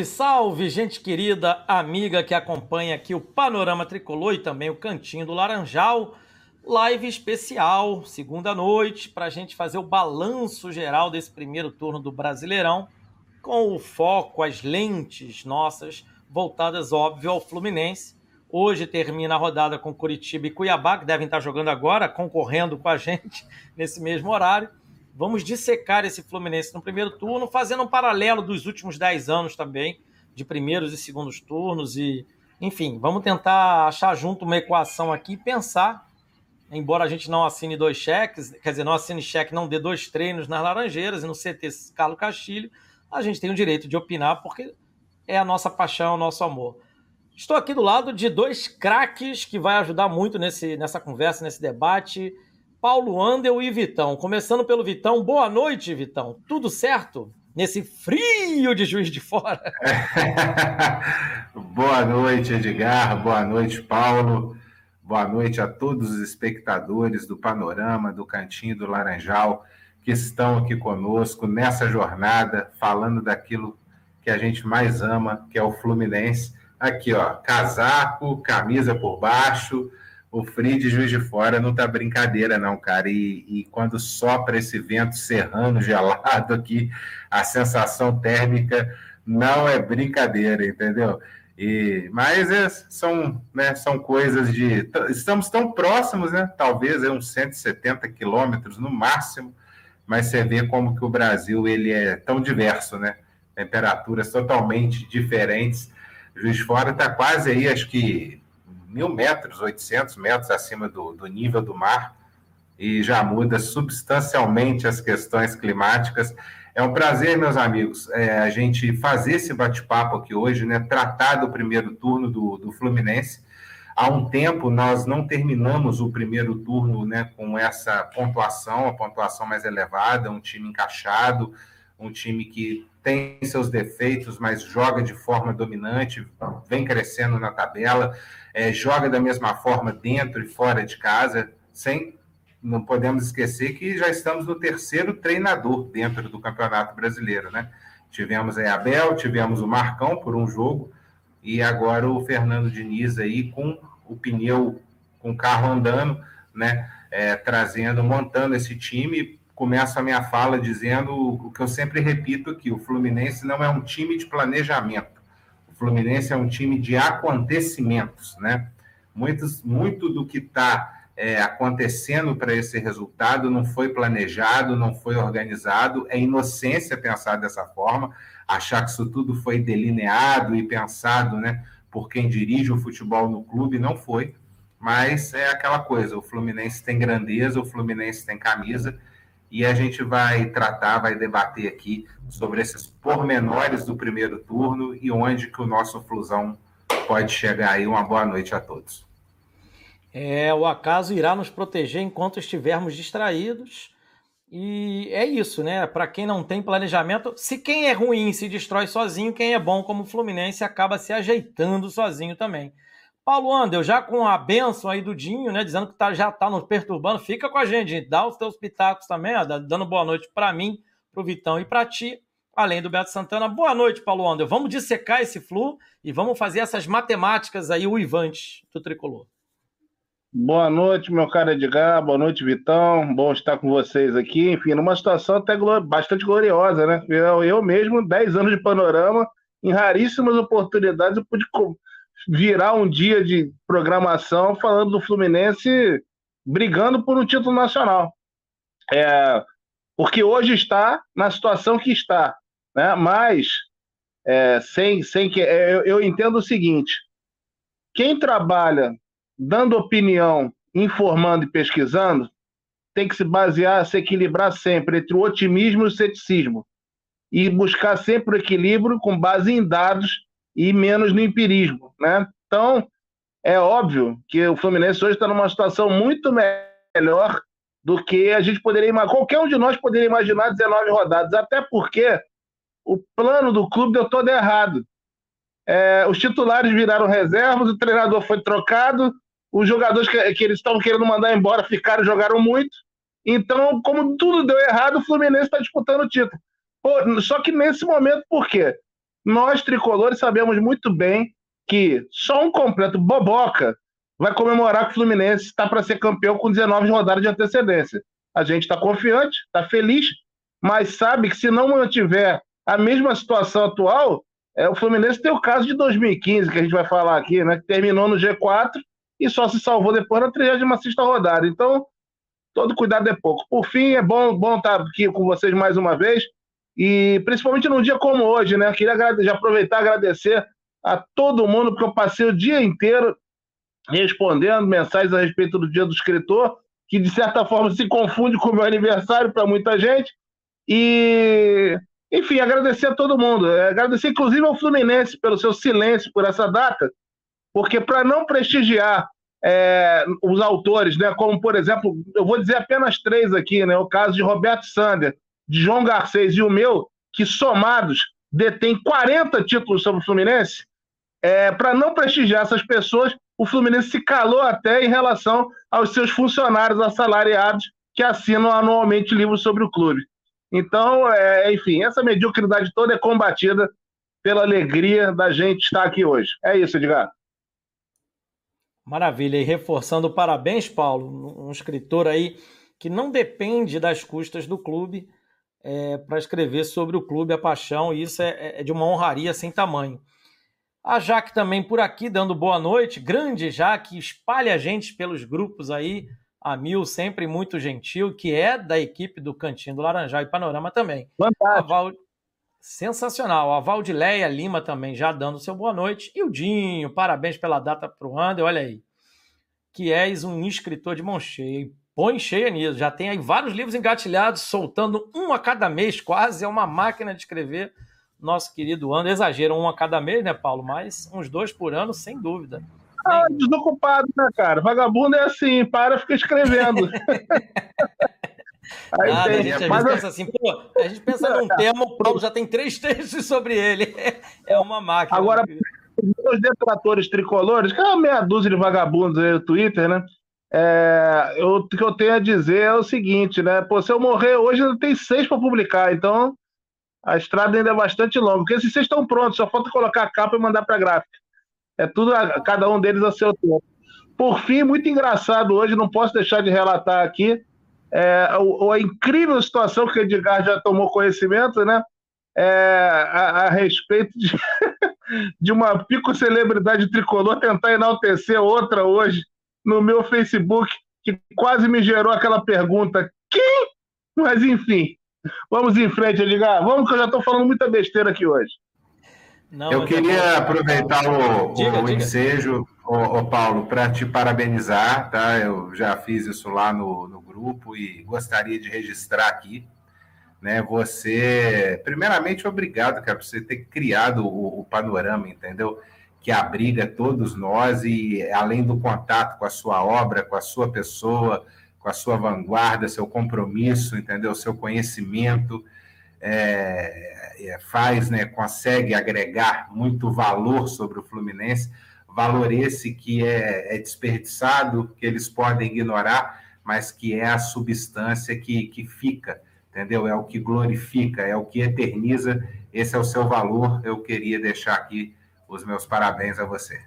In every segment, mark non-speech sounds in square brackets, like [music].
Salve, salve, gente querida, amiga que acompanha aqui o Panorama Tricolor e também o Cantinho do Laranjal. Live especial, segunda noite, para a gente fazer o balanço geral desse primeiro turno do Brasileirão, com o foco, as lentes nossas voltadas, óbvio, ao Fluminense. Hoje termina a rodada com Curitiba e Cuiabá, que devem estar jogando agora, concorrendo com a [laughs] gente nesse mesmo horário. Vamos dissecar esse Fluminense no primeiro turno, fazendo um paralelo dos últimos 10 anos também, de primeiros e segundos turnos. E, enfim, vamos tentar achar junto uma equação aqui e pensar, embora a gente não assine dois cheques, quer dizer, não assine cheque, não dê dois treinos nas Laranjeiras e no CT Carlos Castilho, a gente tem o direito de opinar, porque é a nossa paixão, o nosso amor. Estou aqui do lado de dois craques que vai ajudar muito nesse, nessa conversa, nesse debate. Paulo Andel e Vitão. Começando pelo Vitão. Boa noite, Vitão. Tudo certo? Nesse frio de Juiz de Fora. [laughs] Boa noite, Edgar. Boa noite, Paulo. Boa noite a todos os espectadores do Panorama, do Cantinho do Laranjal, que estão aqui conosco nessa jornada, falando daquilo que a gente mais ama, que é o Fluminense. Aqui, ó, casaco, camisa por baixo, o frio de Juiz de Fora não tá brincadeira, não, cara. E, e, quando sopra esse vento serrano, [laughs] gelado aqui, a sensação térmica não é brincadeira, entendeu? E, mas é, são, né, são coisas de. Estamos tão próximos, né? Talvez é uns 170 quilômetros no máximo, mas você vê como que o Brasil ele é tão diverso, né? Temperaturas totalmente diferentes. Juiz de Fora está quase aí, acho que mil metros, 800 metros acima do, do nível do mar, e já muda substancialmente as questões climáticas. É um prazer, meus amigos, é, a gente fazer esse bate-papo aqui hoje, né? Tratar do primeiro turno do, do Fluminense. Há um tempo nós não terminamos o primeiro turno né, com essa pontuação, a pontuação mais elevada, um time encaixado, um time que tem seus defeitos, mas joga de forma dominante, vem crescendo na tabela é, joga da mesma forma dentro e fora de casa, sem não podemos esquecer que já estamos no terceiro treinador dentro do Campeonato Brasileiro, né? Tivemos a Abel, tivemos o Marcão por um jogo e agora o Fernando Diniz aí com o pneu, com o carro andando, né? É, trazendo, montando esse time. Começo a minha fala dizendo o que eu sempre repito aqui: o Fluminense não é um time de planejamento Fluminense é um time de acontecimentos, né? Muitos, muito do que está é, acontecendo para esse resultado não foi planejado, não foi organizado. É inocência pensar dessa forma, achar que isso tudo foi delineado e pensado, né? Por quem dirige o futebol no clube, não foi. Mas é aquela coisa: o Fluminense tem grandeza, o Fluminense tem camisa e a gente vai tratar, vai debater aqui sobre esses pormenores do primeiro turno e onde que o nosso Flusão pode chegar aí. Uma boa noite a todos. É, o acaso irá nos proteger enquanto estivermos distraídos. E é isso, né? Para quem não tem planejamento, se quem é ruim se destrói sozinho, quem é bom como o Fluminense acaba se ajeitando sozinho também. Paulo Andel, já com a benção aí do Dinho, né, dizendo que tá, já tá nos perturbando, fica com a gente, dá os teus pitacos também, ó, dando boa noite para mim, pro Vitão e para ti, além do Beto Santana. Boa noite, Paulo Andel. Vamos dissecar esse flu e vamos fazer essas matemáticas aí uivantes do tricolor. Boa noite, meu caro Edgar. Boa noite, Vitão. Bom estar com vocês aqui. Enfim, numa situação até bastante gloriosa, né? Eu, eu mesmo, 10 anos de panorama, em raríssimas oportunidades, eu pude virar um dia de programação falando do Fluminense brigando por um título nacional. É, porque hoje está na situação que está. Né? Mas, é, sem, sem que. É, eu, eu entendo o seguinte: quem trabalha dando opinião, informando e pesquisando, tem que se basear, se equilibrar sempre entre o otimismo e o ceticismo. E buscar sempre o equilíbrio com base em dados e menos no empirismo, né? Então, é óbvio que o Fluminense hoje está numa situação muito melhor do que a gente poderia imaginar. Qualquer um de nós poderia imaginar 19 rodadas, até porque o plano do clube deu todo errado. É, os titulares viraram reservas, o treinador foi trocado, os jogadores que, que eles estavam querendo mandar embora ficaram jogaram muito. Então, como tudo deu errado, o Fluminense está disputando o título. Pô, só que nesse momento, por quê? Nós, tricolores, sabemos muito bem que só um completo boboca vai comemorar que o Fluminense está para ser campeão com 19 rodadas de antecedência. A gente está confiante, está feliz, mas sabe que se não mantiver a mesma situação atual, é, o Fluminense tem o caso de 2015, que a gente vai falar aqui, né, que terminou no G4 e só se salvou depois na 36 rodada. Então, todo cuidado é pouco. Por fim, é bom, bom estar aqui com vocês mais uma vez, e principalmente num dia como hoje, né? Queria já aproveitar e agradecer a todo mundo, porque eu passei o dia inteiro respondendo mensagens a respeito do dia do escritor, que de certa forma se confunde com o meu aniversário para muita gente. E, enfim, agradecer a todo mundo. Agradecer inclusive ao Fluminense pelo seu silêncio por essa data, porque para não prestigiar é, os autores, né, como por exemplo, eu vou dizer apenas três aqui, né, o caso de Roberto Sander, de João Garcês e o meu, que somados detém 40 títulos sobre o Fluminense, é, para não prestigiar essas pessoas, o Fluminense se calou até em relação aos seus funcionários assalariados que assinam anualmente livros sobre o clube. Então, é, enfim, essa mediocridade toda é combatida pela alegria da gente estar aqui hoje. É isso, Edgar. Maravilha. E reforçando parabéns, Paulo, um escritor aí que não depende das custas do clube é, para escrever sobre o clube, a paixão, e isso é, é, de uma honraria sem tamanho. A Jaque também por aqui, dando boa noite. Grande Jaque, espalha a gente pelos grupos aí. A Mil, sempre muito gentil, que é da equipe do Cantinho do Laranjal e Panorama também. Fantástico. Val... Sensacional. A Valdileia Lima também já dando seu boa noite. E o Dinho, parabéns pela data para o Ander, olha aí. Que és um escritor de mão cheia. Põe cheia nisso. Já tem aí vários livros engatilhados, soltando um a cada mês, quase. É uma máquina de escrever. Nosso querido Ander. Exagero, um a cada mês, né, Paulo? Mas uns dois por ano, sem dúvida. Ah, desocupado, né, cara? Vagabundo é assim, para, fica escrevendo. [laughs] Aí Nada, tem... a gente mas... pensa assim, pô, a gente pensa num [laughs] tema, o Paulo já tem três textos sobre ele. [laughs] É uma máquina. Agora, os detratores tricolores, que é uma meia dúzia de vagabundos aí no Twitter, né? É, eu, o que eu tenho a dizer é o seguinte, né? Pô, se eu morrer hoje, ainda tem seis para publicar, então a estrada ainda é bastante longa. Porque esses seis estão prontos, só falta colocar a capa e mandar para a gráfica. É tudo, a, cada um deles a seu tempo. Por fim, muito engraçado hoje, não posso deixar de relatar aqui é, a, a, incrível situação que o Edgar já tomou conhecimento, né? É, a, a, respeito de, [laughs] de uma pico celebridade tricolor tentar enaltecer outra hoje no meu Facebook, que quase me gerou aquela pergunta: quem? Mas enfim, vamos em frente, Edgar. Vamos, que eu já estou falando muita besteira aqui hoje. Não, eu queria aproveitar o, diga, o diga. ensejo, o, o Paulo, para te parabenizar, tá? Eu já fiz isso lá no, no grupo e gostaria de registrar aqui, né? Você, primeiramente, obrigado, cara, por você ter criado o, o panorama, entendeu? Que abriga todos nós e além do contato com a sua obra, com a sua pessoa, com a sua vanguarda, seu compromisso, entendeu? Seu conhecimento é, é, faz, né, consegue agregar muito valor sobre o Fluminense, valor esse que é, é desperdiçado, que eles podem ignorar, mas que é a substância que, que fica, entendeu? É o que glorifica, é o que eterniza, esse é o seu valor. Eu queria deixar aqui os meus parabéns a você.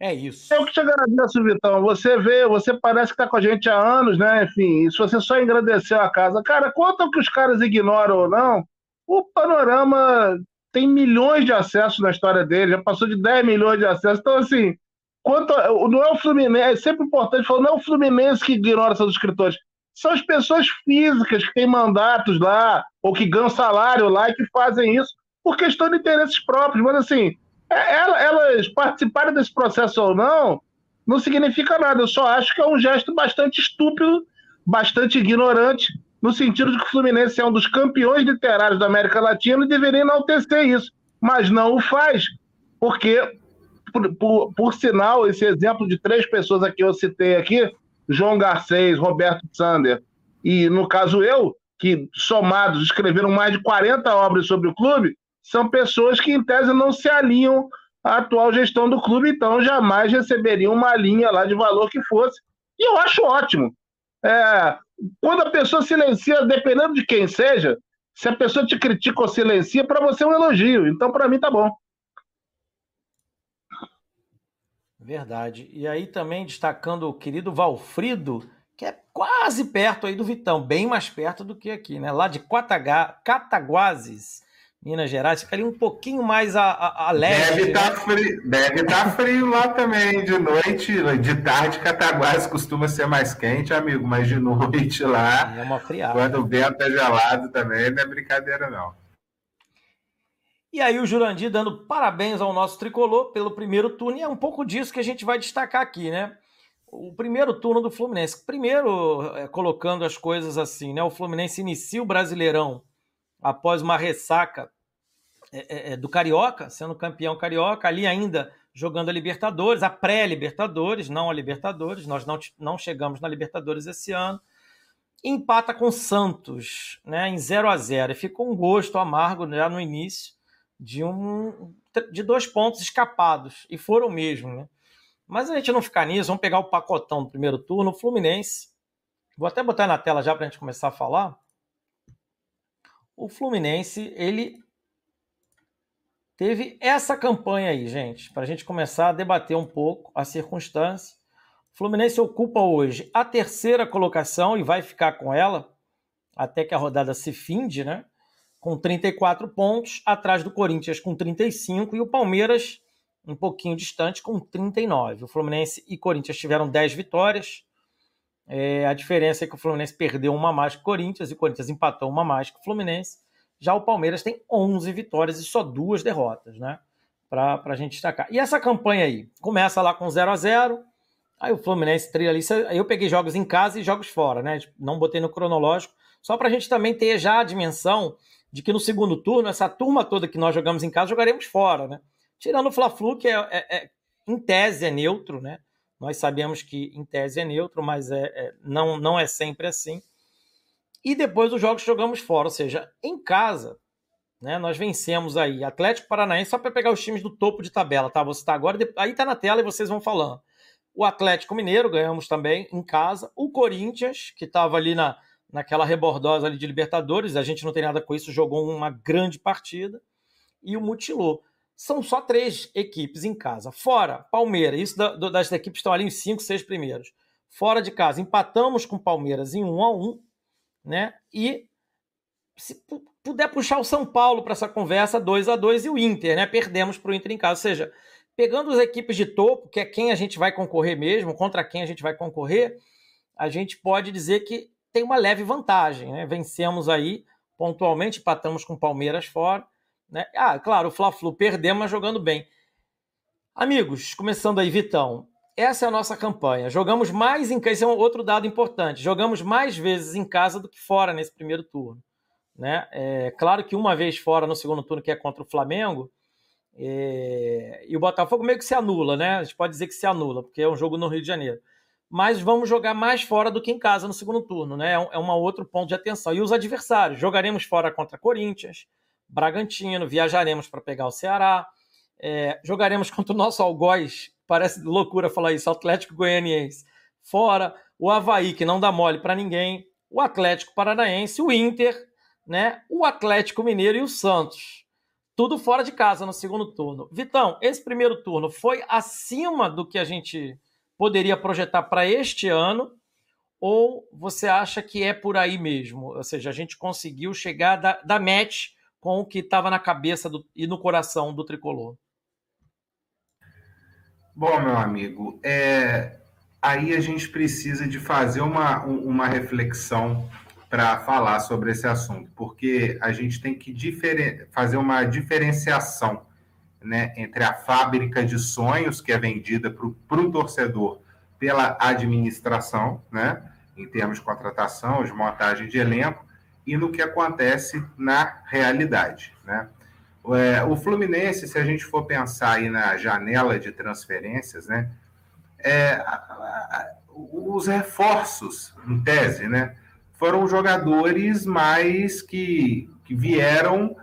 É isso. Eu que te agradeço, Vitão. Você vê, você parece que está com a gente há anos, né? Enfim, se você só agradeceu a casa. Cara, quanto que os caras ignoram ou não, o Panorama tem milhões de acessos na história dele, já passou de 10 milhões de acessos. Então, assim, quanto não é o Fluminense, é sempre importante falar, não é o Fluminense que ignora seus escritores. São as pessoas físicas que têm mandatos lá, ou que ganham salário lá e que fazem isso por questão de interesses próprios. Mas, assim, é, elas participarem desse processo ou não, não significa nada. Eu só acho que é um gesto bastante estúpido, bastante ignorante, no sentido de que o Fluminense é um dos campeões literários da América Latina e deveria enaltecer isso. Mas não o faz, porque, por, por, por sinal, esse exemplo de três pessoas aqui eu citei aqui, João Garcês, Roberto Sander e, no caso, eu, que somados escreveram mais de 40 obras sobre o clube, são pessoas que, em tese, não se alinham à atual gestão do clube, então jamais receberiam uma linha lá de valor que fosse. E eu acho ótimo. É, quando a pessoa silencia, dependendo de quem seja, Se a pessoa te critica ou silencia, para você é um elogio. Então, para mim, tá bom. Verdade. E aí também destacando o querido Valfrido, que é quase perto aí do Vitão, bem mais perto do que aqui, né? Lá de Cataguases, Minas Gerais, fica ali um pouquinho mais a, a, a leste. Deve estar né? tá frio, deve tá frio lá também, de noite, de tarde Cataguases costuma ser mais quente, amigo, mas de noite lá, é uma friada. quando o vento é gelado também, não é brincadeira não. E aí o Jurandir dando parabéns ao nosso tricolor pelo primeiro turno, e é um pouco disso que a gente vai destacar aqui, né? O primeiro turno do Fluminense. Primeiro, é, colocando as coisas assim, né? O Fluminense inicia o Brasileirão após uma ressaca é, é, é do Carioca, sendo campeão carioca, ali ainda jogando a Libertadores, a pré-Libertadores, não a Libertadores, nós não, não chegamos na Libertadores esse ano. Empata com Santos, né, em 0 a 0 e ficou um gosto amargo já no início de um de dois pontos escapados e foram mesmo, né? Mas a gente não ficar nisso, vamos pegar o pacotão do primeiro turno, o Fluminense. Vou até botar na tela já para a gente começar a falar. O Fluminense, ele teve essa campanha aí, gente, para a gente começar a debater um pouco a circunstância. O Fluminense ocupa hoje a terceira colocação e vai ficar com ela até que a rodada se finde, né? com 34 pontos, atrás do Corinthians com 35 e o Palmeiras um pouquinho distante com 39. O Fluminense e Corinthians tiveram 10 vitórias. É, a diferença é que o Fluminense perdeu uma mais que o Corinthians e o Corinthians empatou uma mais que o Fluminense. Já o Palmeiras tem 11 vitórias e só duas derrotas, né? Para a gente destacar. E essa campanha aí? Começa lá com 0 a 0 Aí o Fluminense trilha ali. Eu peguei jogos em casa e jogos fora, né? Não botei no cronológico. Só para a gente também ter já a dimensão de que no segundo turno, essa turma toda que nós jogamos em casa, jogaremos fora, né? Tirando o Fla-Flu, que é, é, é, em tese é neutro, né? Nós sabemos que em tese é neutro, mas é, é, não, não é sempre assim. E depois os jogos jogamos fora, ou seja, em casa, né? Nós vencemos aí Atlético Paranaense, só para pegar os times do topo de tabela, tá? Você está agora, aí tá na tela e vocês vão falando. O Atlético Mineiro ganhamos também em casa. O Corinthians, que estava ali na, naquela rebordosa ali de Libertadores, a gente não tem nada com isso, jogou uma grande partida e o mutilou. São só três equipes em casa. Fora, Palmeiras, isso da, das equipes estão ali em cinco, seis primeiros. Fora de casa, empatamos com Palmeiras em um a um, né? E se puder puxar o São Paulo para essa conversa, 2 a 2 e o Inter, né? Perdemos para o Inter em casa. Ou seja, pegando as equipes de topo, que é quem a gente vai concorrer mesmo, contra quem a gente vai concorrer, a gente pode dizer que tem uma leve vantagem, né? Vencemos aí pontualmente, empatamos com o Palmeiras fora. Né? Ah, claro, o Fla-Flu perdemos, mas jogando bem. Amigos, começando aí, Vitão. Essa é a nossa campanha. Jogamos mais em casa, esse é um outro dado importante. Jogamos mais vezes em casa do que fora nesse primeiro turno. Né? É, claro que uma vez fora no segundo turno, que é contra o Flamengo, é, e o Botafogo meio que se anula, né? A gente pode dizer que se anula, porque é um jogo no Rio de Janeiro mas vamos jogar mais fora do que em casa no segundo turno, né? É um, é um outro ponto de atenção. E os adversários, jogaremos fora contra Corinthians, Bragantino, viajaremos para pegar o Ceará, é, jogaremos contra o nosso algoz, parece loucura falar isso, Atlético Goianiense, fora, o Havaí, que não dá mole para ninguém, o Atlético Paranaense, o Inter, né? O Atlético Mineiro e o Santos. Tudo fora de casa no segundo turno. Vitão, esse primeiro turno foi acima do que a gente poderia projetar para este ano? Ou você acha que é por aí mesmo? Ou seja, a gente conseguiu chegar da, da match com o que estava na cabeça do, e no coração do tricolor? Bom, meu amigo, é, aí a gente precisa de fazer uma, uma reflexão para falar sobre esse assunto, porque a gente tem que fazer uma diferenciação né, entre a fábrica de sonhos que é vendida para o torcedor pela administração, né, em termos de contratação, de montagem de elenco, e no que acontece na realidade. Né? É, o Fluminense, se a gente for pensar aí na janela de transferências, né, é, os reforços, em tese, né, foram jogadores mais que, que vieram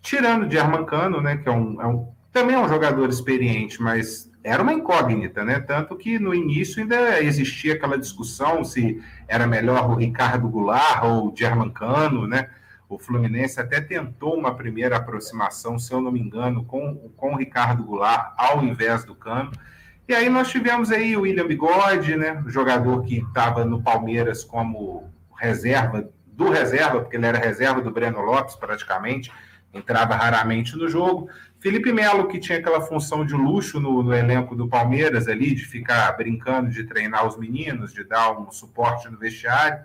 tirando de Armancano, né, que é um, é um também é um jogador experiente, mas era uma incógnita, né? Tanto que no início ainda existia aquela discussão se era melhor o Ricardo Goulart ou o German Cano, né? O Fluminense até tentou uma primeira aproximação, se eu não me engano, com, com o Ricardo Goulart ao invés do Cano. E aí nós tivemos aí o William Bigode, né? O jogador que estava no Palmeiras como reserva, do reserva, porque ele era reserva do Breno Lopes praticamente, entrava raramente no jogo. Felipe Melo, que tinha aquela função de luxo no, no, elenco do Palmeiras ali, de ficar brincando, de treinar os meninos, de dar um suporte no vestiário.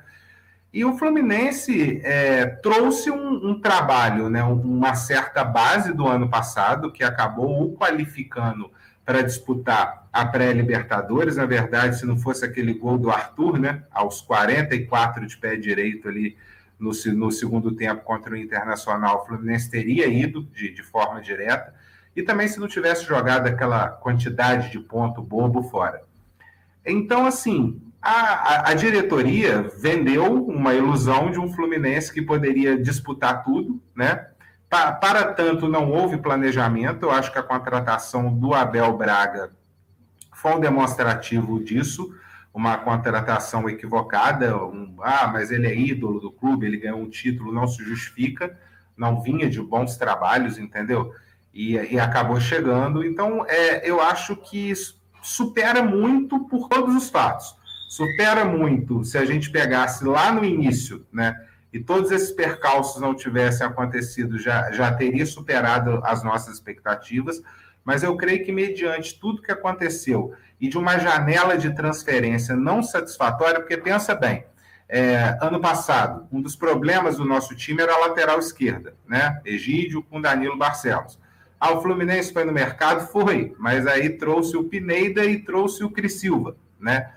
E o Fluminense é, trouxe um, um, trabalho, né, uma certa base do ano passado, que acabou o qualificando para disputar a pré-Libertadores. Na verdade, se não fosse aquele gol do Arthur, né, aos 44 de pé direito ali no, no segundo tempo contra o Internacional, o Fluminense teria ido de, de forma direta. E também se não tivesse jogado aquela quantidade de ponto bobo fora. Então, assim, a, a, diretoria vendeu uma ilusão de um Fluminense que poderia disputar tudo, né? Pa, para tanto, não houve planejamento. Eu acho que a contratação do Abel Braga foi um demonstrativo disso, uma contratação equivocada. Um, ah, mas ele é ídolo do clube, ele ganhou um título, não se justifica. Não vinha de bons trabalhos, entendeu? E, e acabou chegando. Então, é, eu acho que supera muito por todos os fatos supera muito se a gente pegasse lá no início, né? E todos esses percalços não tivessem acontecido, já, já teria superado as nossas expectativas. Mas eu creio que, mediante tudo que aconteceu e de uma janela de transferência não satisfatória, porque pensa bem, é, ano passado, um dos problemas do nosso time era a lateral esquerda, né? Egídio com Danilo Barcelos. Ah, o Fluminense foi no mercado? Foi, mas aí trouxe o Pineida e trouxe o Cris Silva, né?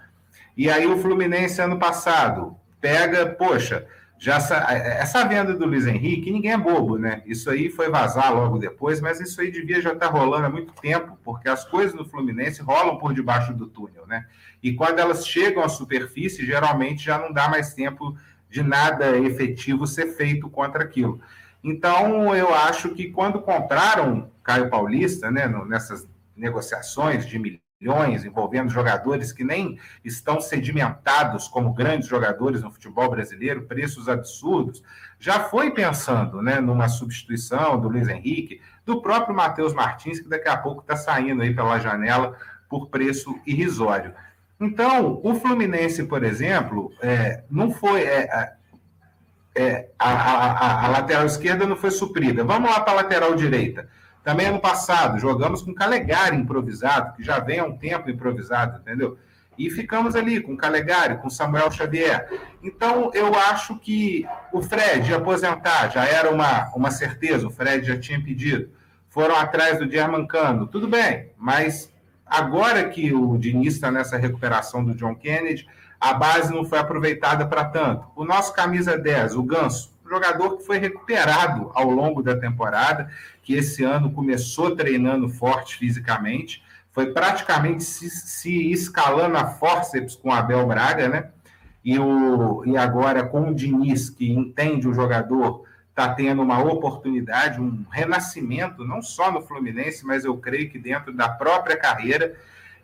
E aí o Fluminense ano passado pega, poxa, já essa, essa venda do Luiz Henrique, ninguém é bobo, né? Isso aí foi vazar logo depois, mas isso aí devia já estar tá rolando há muito tempo, porque as coisas no Fluminense rolam por debaixo do túnel, né? E quando elas chegam à superfície, geralmente já não dá mais tempo de nada efetivo ser feito contra aquilo. Então, eu acho que quando compraram Caio Paulista, né, nessas negociações de milhões, milhões, envolvendo jogadores que nem estão sedimentados como grandes jogadores no futebol brasileiro, preços absurdos, já foi pensando né, numa substituição do Luiz Henrique, do próprio Matheus Martins, que daqui a pouco está saindo aí pela janela por preço irrisório. Então, o Fluminense, por exemplo, é, não foi. É, é, a, a, a lateral esquerda não foi suprida. Vamos lá para a lateral direita. Também ano passado, jogamos com Calegari improvisado, que já vem há um tempo improvisado, entendeu? E ficamos ali com Calegari, com Samuel Xavier. Então, eu acho que o Fred aposentar, já era uma, uma certeza, o Fred já tinha pedido. Foram atrás do Germancano, tudo bem, mas agora que o Diniz está nessa recuperação do John Kennedy, a base não foi aproveitada para tanto. O nosso camisa 10, o Ganso, jogador que foi recuperado ao longo da temporada, que esse ano começou treinando forte fisicamente, foi praticamente se, se escalando a forceps com Abel Braga, né? E, o, e agora com o Diniz, que entende o jogador, está tendo uma oportunidade, um renascimento, não só no Fluminense, mas eu creio que dentro da própria carreira.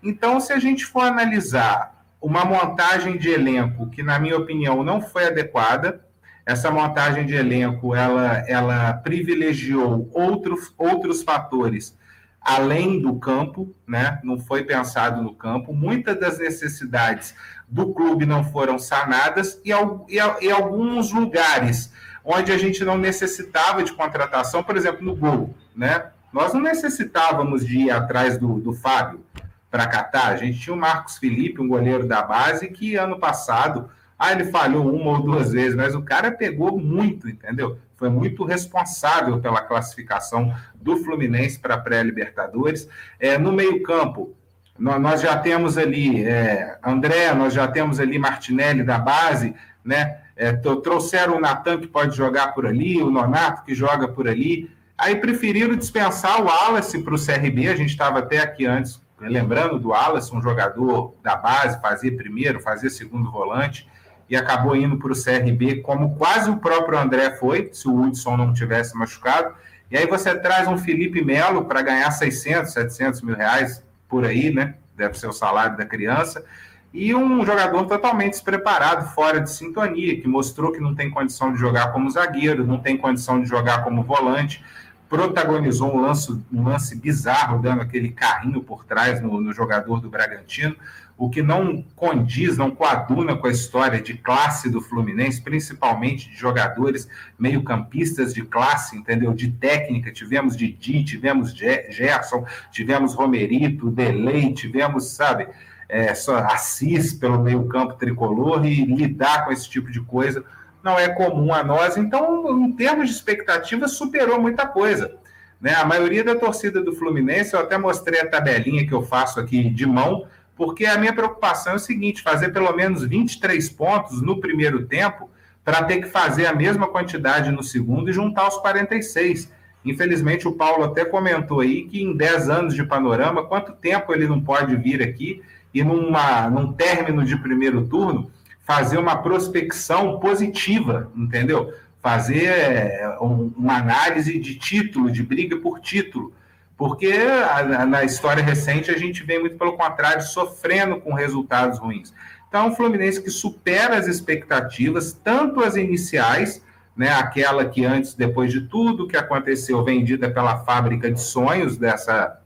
Então, se a gente for analisar uma montagem de elenco que, na minha opinião, não foi adequada, essa montagem de elenco, ela, ela privilegiou outros, outros fatores além do campo, né? Não foi pensado no campo. Muitas das necessidades do clube não foram sanadas e, e, e alguns lugares onde a gente não necessitava de contratação, por exemplo, no gol, né? Nós não necessitávamos de ir atrás do, do Fábio para catar. A gente tinha o Marcos Felipe, um goleiro da base, que ano passado ah, ele falhou uma ou duas vezes, mas o cara pegou muito, entendeu? Foi muito responsável pela classificação do Fluminense para a pré-Libertadores. É, no meio-campo, nós já temos ali é, André, nós já temos ali Martinelli da base, né? É, trouxeram o Natan que pode jogar por ali, o Nonato que joga por ali. Aí preferiram dispensar o Wallace para o CRB. A gente estava até aqui antes lembrando do Wallace, um jogador da base, fazia primeiro, fazia segundo volante e acabou indo para o CRB, como quase o próprio André foi, se o Hudson não tivesse machucado. E aí você traz um Felipe Melo para ganhar 600, 700 mil reais por aí, né? Deve ser o salário da criança. e um jogador totalmente despreparado, fora de sintonia, que mostrou que não tem condição de jogar como zagueiro, não tem condição de jogar como volante, protagonizou um lance, um lance bizarro, dando aquele carrinho por trás no, no jogador do Bragantino, o que não condiz, não coaduna com a história de classe do Fluminense, principalmente de jogadores meio-campistas de classe, entendeu? De técnica. Tivemos Didi, tivemos Gerson, tivemos Romerito, Delay, tivemos, sabe, é, Assis pelo meio-campo tricolor e lidar com esse tipo de coisa não é comum a nós. Então, em termos de expectativa, superou muita coisa. Né? A maioria da torcida do Fluminense, eu até mostrei a tabelinha que eu faço aqui de mão, porque a minha preocupação é o seguinte: fazer pelo menos 23 pontos no primeiro tempo para ter que fazer a mesma quantidade no segundo e juntar os 46. Infelizmente, o Paulo até comentou aí que em 10 anos de panorama, quanto tempo ele não pode vir aqui e numa, num término de primeiro turno fazer uma prospecção positiva, entendeu? Fazer é, um, uma análise de título, de briga por título. Porque a, na história recente a gente vem muito pelo contrário, sofrendo com resultados ruins. Então, o Fluminense que supera as expectativas, tanto as iniciais, né, aquela que antes, depois de tudo que aconteceu, vendida pela fábrica de sonhos dessa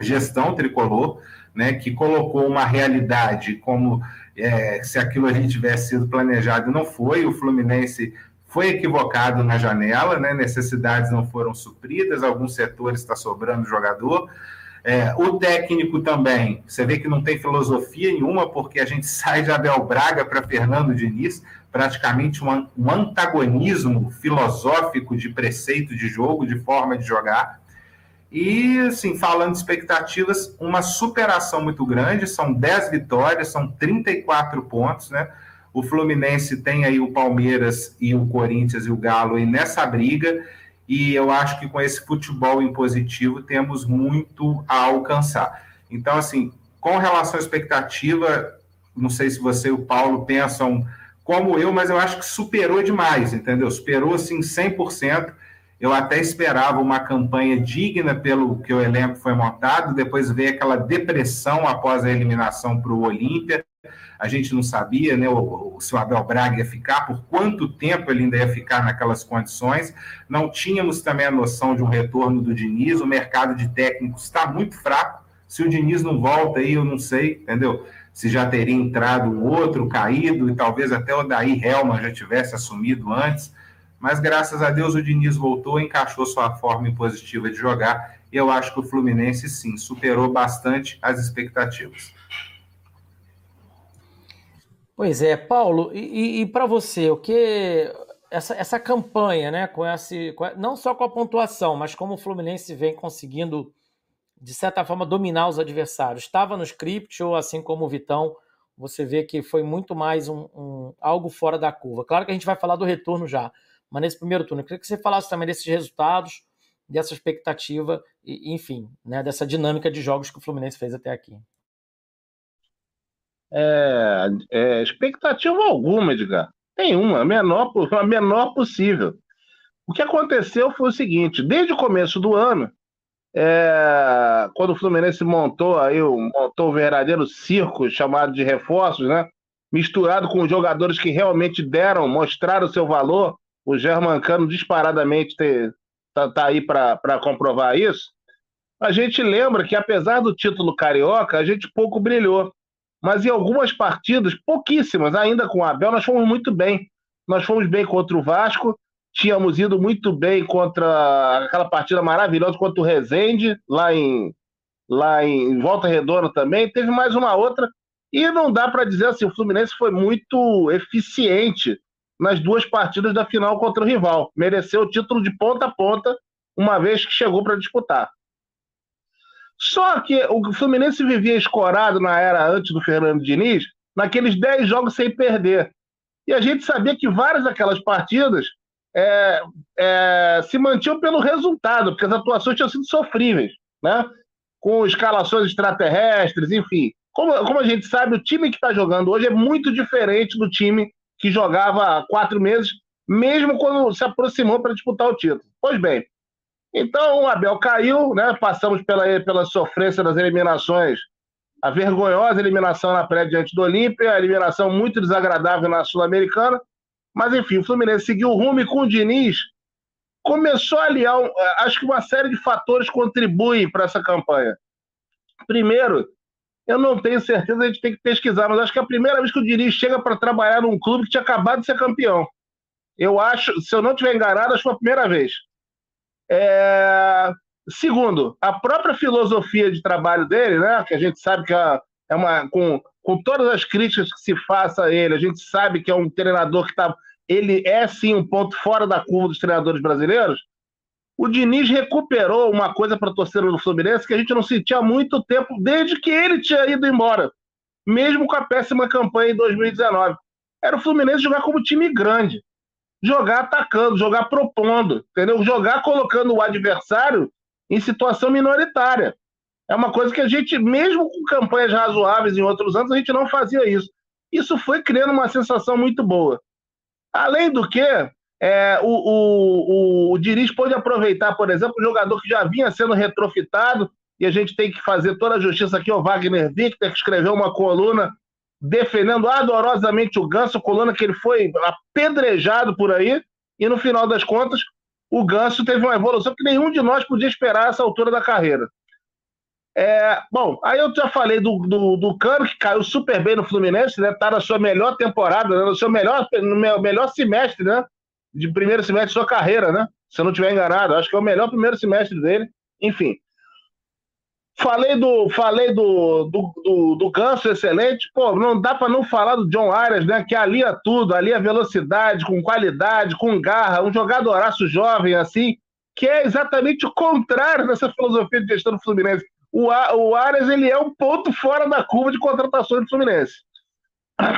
gestão tricolor, né, que colocou uma realidade como é, se aquilo ali tivesse sido planejado, não foi. O Fluminense foi equivocado na janela, né, necessidades não foram supridas, alguns setores está sobrando jogador. É, o técnico também, você vê que não tem filosofia nenhuma, porque a gente [laughs] sai de Abel Braga para Fernando Diniz, praticamente um, um antagonismo filosófico de preceito de jogo, de forma de jogar. E, assim, falando de expectativas, uma superação muito grande, são 10 vitórias, são 34 pontos, né? O Fluminense tem aí o Palmeiras e o Corinthians e o Galo aí nessa briga, e eu acho que com esse futebol impositivo temos muito a alcançar. Então, assim, com relação à expectativa, não sei se você e o Paulo pensam como eu, mas eu acho que superou demais, entendeu? Superou, assim, 100%. Eu até esperava uma campanha digna pelo que o elenco foi montado, depois veio aquela depressão após a eliminação para o Olímpia. A gente não sabia né, o, o, se o Abel Braga ia ficar, por quanto tempo ele ainda ia ficar naquelas condições. Não tínhamos também a noção de um retorno do Diniz. O mercado de técnicos está muito fraco. Se o Diniz não volta aí, eu não sei, entendeu? Se já teria entrado um outro caído, e talvez até o Daí Helman já tivesse assumido antes mas graças a Deus o Diniz voltou, encaixou sua forma impositiva de jogar, e eu acho que o Fluminense sim superou bastante as expectativas. Pois é, Paulo, e, e para você, o que essa, essa campanha, né, com esse, com, não só com a pontuação, mas como o Fluminense vem conseguindo, de certa forma, dominar os adversários, estava no script ou assim como o Vitão, você vê que foi muito mais um, um algo fora da curva. Claro que a gente vai falar do retorno já, mas nesse primeiro turno, eu queria que você falasse também desses resultados, dessa expectativa, e, enfim, né, dessa dinâmica de jogos que o Fluminense fez até aqui. É, é, expectativa alguma, Edgar. Nenhuma, a menor, a menor possível. O que aconteceu foi o seguinte: desde o começo do ano, é, quando o Fluminense montou aí montou o verdadeiro circo chamado de reforços, né? Misturado com jogadores que realmente deram, mostraram seu valor, o Germancano disparadamente está tá aí para comprovar isso. A gente lembra que, apesar do título carioca, a gente pouco brilhou. Mas em algumas partidas, pouquíssimas, ainda com o Abel, nós fomos muito bem. Nós fomos bem contra o Vasco, tínhamos ido muito bem contra aquela partida maravilhosa contra o Rezende, lá em, lá em Volta Redonda também. Teve mais uma outra. E não dá para dizer assim, o Fluminense foi muito eficiente nas duas partidas da final contra o rival. Mereceu o título de ponta a ponta, uma vez que chegou para disputar. Só que o Fluminense vivia escorado na era antes do Fernando Diniz, naqueles 10 jogos sem perder. E a gente sabia que várias daquelas partidas é, é, se mantinham pelo resultado, porque as atuações tinham sido sofríveis, né? com escalações extraterrestres, enfim. Como, como a gente sabe, o time que está jogando hoje é muito diferente do time que jogava há quatro meses, mesmo quando se aproximou para disputar o título. Pois bem, então o Abel caiu, né? passamos pela, pela sofrência das eliminações a vergonhosa eliminação na pré diante do Olímpia, a eliminação muito desagradável na Sul-Americana. Mas, enfim, o Fluminense seguiu o rumo e com o Diniz começou a aliar. Acho que uma série de fatores contribuem para essa campanha. Primeiro, eu não tenho certeza, a gente tem que pesquisar, mas acho que é a primeira vez que o Diniz chega para trabalhar num clube que tinha acabado de ser campeão. Eu acho, se eu não estiver enganado, acho que foi a primeira vez. É... Segundo, a própria filosofia de trabalho dele, né, que a gente sabe que é, é uma. Com, com todas as críticas que se faça a ele, a gente sabe que é um treinador que está. Ele é sim um ponto fora da curva dos treinadores brasileiros. O Diniz recuperou uma coisa para a torcida do Fluminense que a gente não sentia há muito tempo, desde que ele tinha ido embora, mesmo com a péssima campanha em 2019. Era o Fluminense jogar como time grande, jogar atacando, jogar propondo, entendeu? Jogar colocando o adversário em situação minoritária. É uma coisa que a gente, mesmo com campanhas razoáveis em outros anos, a gente não fazia isso. Isso foi criando uma sensação muito boa. Além do que, é, o, o, o, o pôde aproveitar, por exemplo, um jogador que já vinha sendo retrofitado, e a gente tem que fazer toda a justiça aqui, o Wagner Victor, que escreveu uma coluna defendendo adorosamente o Ganso, coluna que ele foi apedrejado por aí, e no final das contas, o Ganso teve uma evolução que nenhum de nós podia esperar essa altura da carreira. É, bom, aí eu já falei do, do, do, Cano, que caiu super bem no Fluminense, né? Tá na sua melhor temporada, né? no seu melhor, no meu, melhor semestre, né? De primeiro semestre de sua carreira, né? Se eu não estiver enganado, acho que é o melhor primeiro semestre dele. Enfim. Falei do, falei do, do, do, do Ganso excelente. Pô, não dá para não falar do John Arias, né? Que alia tudo, alia velocidade, com qualidade, com garra, um jogadoraço jovem, assim, que é exatamente o contrário dessa filosofia de gestão do Fluminense. O, o Arias, ele é um ponto fora da curva de contratações do Fluminense.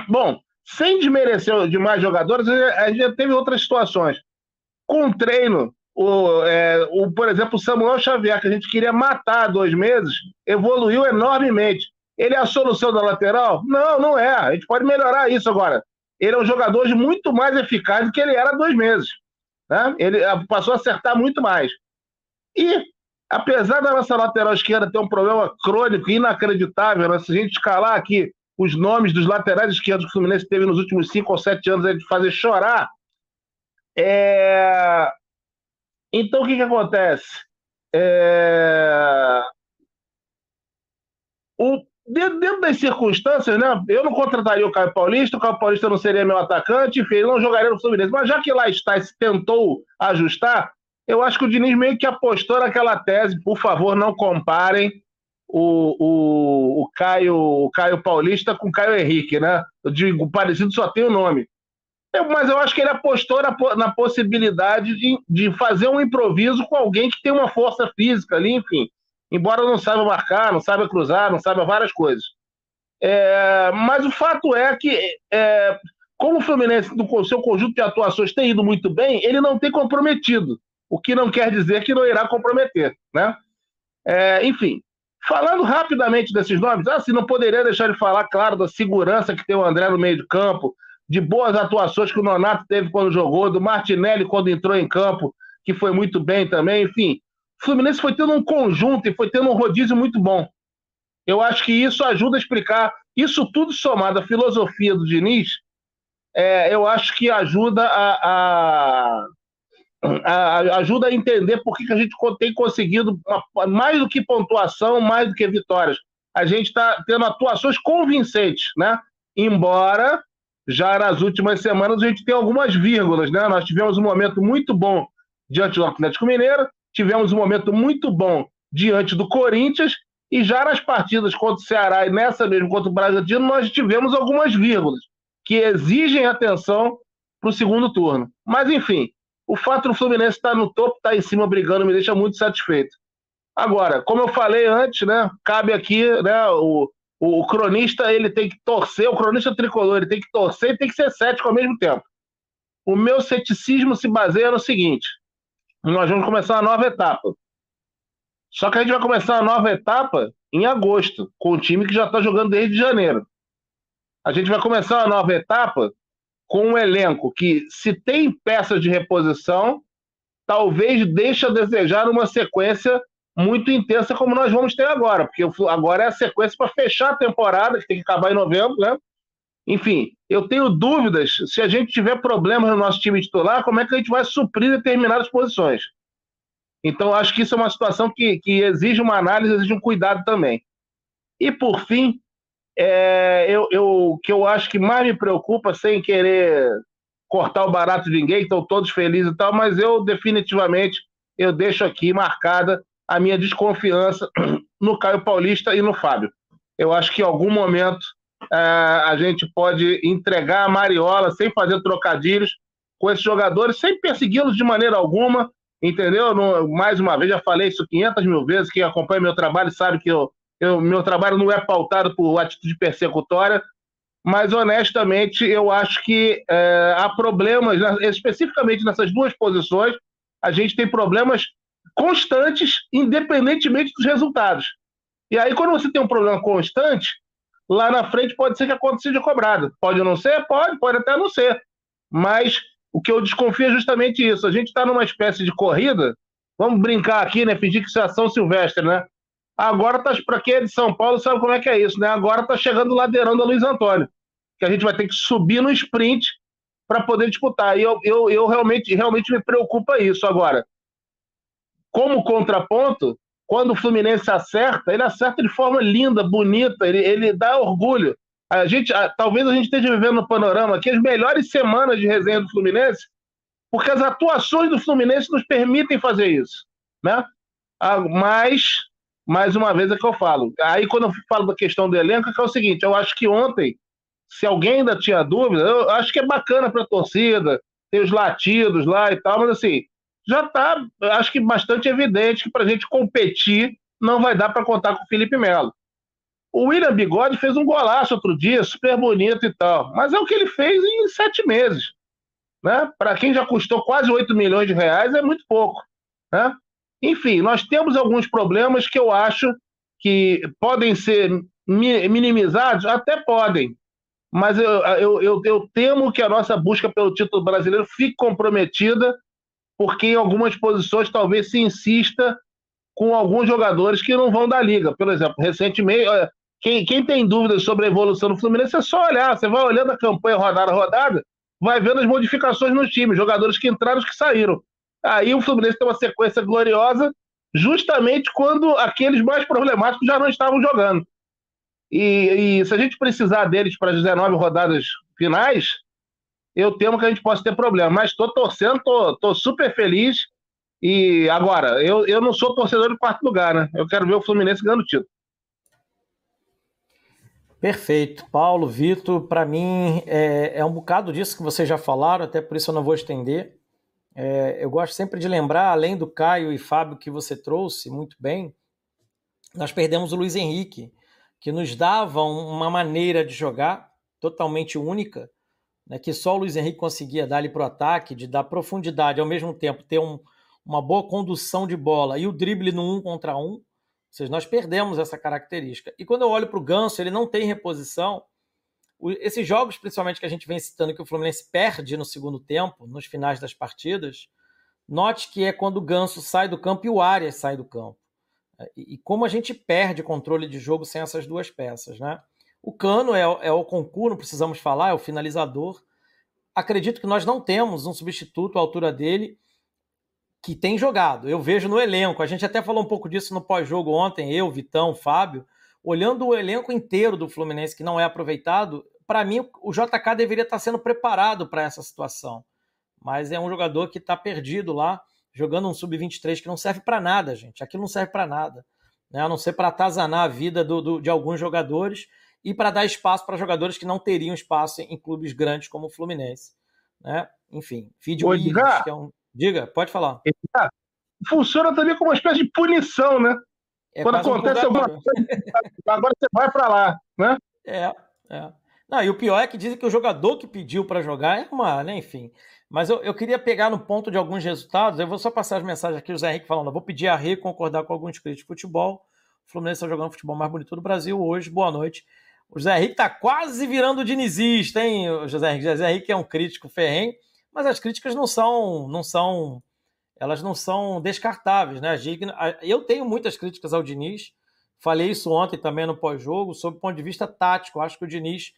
Bom, sem desmerecer demais jogadores, a gente já teve outras situações. Com treino, o, é, o, por exemplo, o Samuel Xavier, que a gente queria matar há dois meses, evoluiu enormemente. Ele é a solução da lateral? Não, não é. A gente pode melhorar isso agora. Ele é um jogador muito mais eficaz do que ele era há dois meses. Né? Ele ah, passou a acertar muito mais. E, apesar da nossa lateral esquerda ter um problema crônico inacreditável, né? se a gente escalar aqui os nomes dos laterais esquerdos que o Fluminense teve nos últimos cinco ou sete anos, é de fazer chorar. É... Então, o que, que acontece? É... O... Dentro das circunstâncias, né? Eu não contrataria o Caio Paulista, o Caio Paulista não seria meu atacante, enfim, ele não jogaria no Fluminense. Mas já que lá está e tentou ajustar, eu acho que o Diniz meio que apostou naquela tese, por favor, não comparem o, o, o, Caio, o Caio Paulista com o Caio Henrique, né? Eu digo, parecido só tem o nome. Eu, mas eu acho que ele apostou na, na possibilidade de, de fazer um improviso com alguém que tem uma força física ali, enfim. Embora não saiba marcar, não saiba cruzar, não saiba várias coisas. É, mas o fato é que, é, como o Fluminense, no seu conjunto de atuações, tem ido muito bem, ele não tem comprometido. O que não quer dizer que não irá comprometer. Né? É, enfim, falando rapidamente desses nomes, assim, não poderia deixar de falar, claro, da segurança que tem o André no meio de campo, de boas atuações que o Nonato teve quando jogou, do Martinelli quando entrou em campo, que foi muito bem também, enfim. O Fluminense foi tendo um conjunto e foi tendo um rodízio muito bom. Eu acho que isso ajuda a explicar, isso tudo somado à filosofia do Diniz, é, eu acho que ajuda a, a, ajuda a entender por que, que a gente tem conseguido mais do que pontuação, mais do que vitórias. A gente está tendo atuações convincentes, né? Embora já nas últimas semanas a gente tem algumas vírgulas, né? Nós tivemos um momento muito bom diante do Atlético Mineiro, tivemos um momento muito bom diante do Corinthians, e já nas partidas contra o Ceará e nessa mesmo contra o Bragantino, nós tivemos algumas vírgulas que exigem atenção para o segundo turno. Mas, enfim, o fato do Fluminense estar no topo, estar em cima brigando, me deixa muito satisfeito. Agora, como eu falei antes, né, cabe aqui né, o, o, cronista ele tem que torcer, o cronista tricolor ele tem que torcer e tem que ser cético ao mesmo tempo. O meu ceticismo se baseia no seguinte: nós vamos começar uma nova etapa. Só que a gente vai começar uma nova etapa em agosto, com um time que já está jogando desde janeiro. A gente vai começar uma nova etapa com um elenco que, se tem peças de reposição, talvez deixe a desejar uma sequência muito intensa como nós vamos ter agora, porque agora é a sequência para fechar a temporada, que tem que acabar em novembro, né? Enfim, eu tenho dúvidas se a gente tiver problemas no nosso time titular, como é que a gente vai suprir determinadas posições. Então, acho que isso é uma situação que, que exige uma análise, exige um cuidado também. E, por fim, é, eu, eu, que eu acho que mais me preocupa, sem querer cortar o barato de ninguém, estão todos felizes e tal, mas eu definitivamente eu deixo aqui marcada a minha desconfiança no Caio Paulista e no Fábio. Eu acho que em algum momento é, a gente pode entregar a Mariola sem fazer trocadilhos com esses jogadores, sem persegui-los de maneira alguma, entendeu? No, mais uma vez, já falei isso 500 mil vezes, quem acompanha meu trabalho sabe que eu, eu, meu trabalho não é pautado por atitude persecutória, mas honestamente eu acho que é, há problemas, especificamente nessas duas posições, a gente tem problemas constantes, independentemente dos resultados. E aí, quando você tem um problema constante, lá na frente pode ser que a conta seja cobrada. Pode não ser? Pode, pode até não ser. Mas o que eu desconfio é justamente isso. A gente está numa espécie de corrida, vamos brincar aqui, né? Fingir que isso é São Silvestre, né? Agora tá, para quem é de São Paulo sabe como é que é isso, né? Agora tá chegando o ladeirão da Luiz Antônio, que a gente vai ter que subir no sprint para poder disputar. E eu, eu, eu realmente, realmente me preocupa isso. Agora, como contraponto, quando o Fluminense acerta, ele acerta de forma linda, bonita, ele, ele dá orgulho. A gente, a, talvez a gente esteja vivendo no panorama aqui as melhores semanas de resenha do Fluminense, porque as atuações do Fluminense nos permitem fazer isso, né? Ah, mas, mais uma vez é que eu falo. Aí quando eu falo da questão do elenco, é, que é o seguinte, eu acho que ontem, se alguém ainda tinha dúvida, eu acho que é bacana para a torcida, ter os latidos lá e tal, mas assim, já está, acho que bastante evidente que para a gente competir não vai dar para contar com o Felipe Melo. O William Bigode fez um golaço outro dia, super bonito e tal, mas é o que ele fez em sete meses. Né? Para quem já custou quase 8 milhões de reais, é muito pouco. Né? Enfim, nós temos alguns problemas que eu acho que podem ser minimizados, até podem, mas eu, eu, eu, eu temo que a nossa busca pelo título brasileiro fique comprometida porque em algumas posições talvez se insista com alguns jogadores que não vão da liga. Por exemplo, recentemente, quem, quem tem dúvidas sobre a evolução do Fluminense é só olhar. Você vai olhando a campanha rodada a rodada, vai vendo as modificações no time, jogadores que entraram e que saíram. Aí o Fluminense tem uma sequência gloriosa, justamente quando aqueles mais problemáticos já não estavam jogando. E, e se a gente precisar deles para as 19 rodadas finais, eu temo que a gente possa ter problema. Mas estou torcendo, estou super feliz. E agora, eu, eu não sou torcedor de quarto lugar, né? Eu quero ver o Fluminense ganhando o título. Perfeito. Paulo, Vitor, para mim é, é, um bocado disso que vocês já falaram, até por isso eu não vou estender. É, eu gosto sempre de lembrar, além do Caio e Fábio que você trouxe muito bem, nós perdemos o Luiz Henrique, que nos dava uma maneira de jogar totalmente única, né, que só o Luiz Henrique conseguia dar ali para o ataque, de dar profundidade, ao mesmo tempo ter um, uma boa condução de bola e o drible no um contra um. Ou seja, nós perdemos essa característica. E quando eu olho para o Ganso, ele não tem reposição. Esses jogos, principalmente que a gente vem citando, que o Fluminense perde no segundo tempo, nos finais das partidas, note que é quando o Ganso sai do campo e o Arias sai do campo. E, e como a gente perde controle de jogo sem essas duas peças, né? O Cano é, é o concurso, não precisamos falar, é o finalizador. Acredito que nós não temos um substituto à altura dele que tem jogado. Eu vejo no elenco. A gente até falou um pouco disso no pós-jogo ontem, eu, Vitão, Fábio. Olhando o elenco inteiro do Fluminense que não é aproveitado, para mim o JK deveria estar sendo preparado para essa situação. Mas é um jogador que está perdido lá, jogando um sub-23 que não serve para nada, gente. Aquilo não serve para nada. Né? A não ser para atazanar a vida do, do, de alguns jogadores e para dar espaço para jogadores que não teriam espaço em, clubes grandes como o Fluminense. Né? Enfim, vídeo Willis, que é um. Diga, pode falar. Funciona também como uma espécie de punição, né? É Quando acontece um alguma coisa, agora você vai para lá, né? É, é. Não, e o pior é que dizem que o jogador que pediu para jogar é uma, né, enfim. Mas eu, eu, queria pegar no ponto de alguns resultados. Eu vou só passar as mensagens aqui, o Zé Henrique falando. Eu vou pedir a Rê concordar com alguns críticos de futebol. O Fluminense está jogando o futebol mais bonito do Brasil hoje. Boa noite. O José Henrique está quase virando dinizista, hein, o José Henrique? O José Henrique é um crítico ferrenho, mas as críticas não são, não são, elas não são descartáveis, né? Eu tenho muitas críticas ao Diniz, falei isso ontem também no pós-jogo, sob o ponto de vista tático. Acho que o Diniz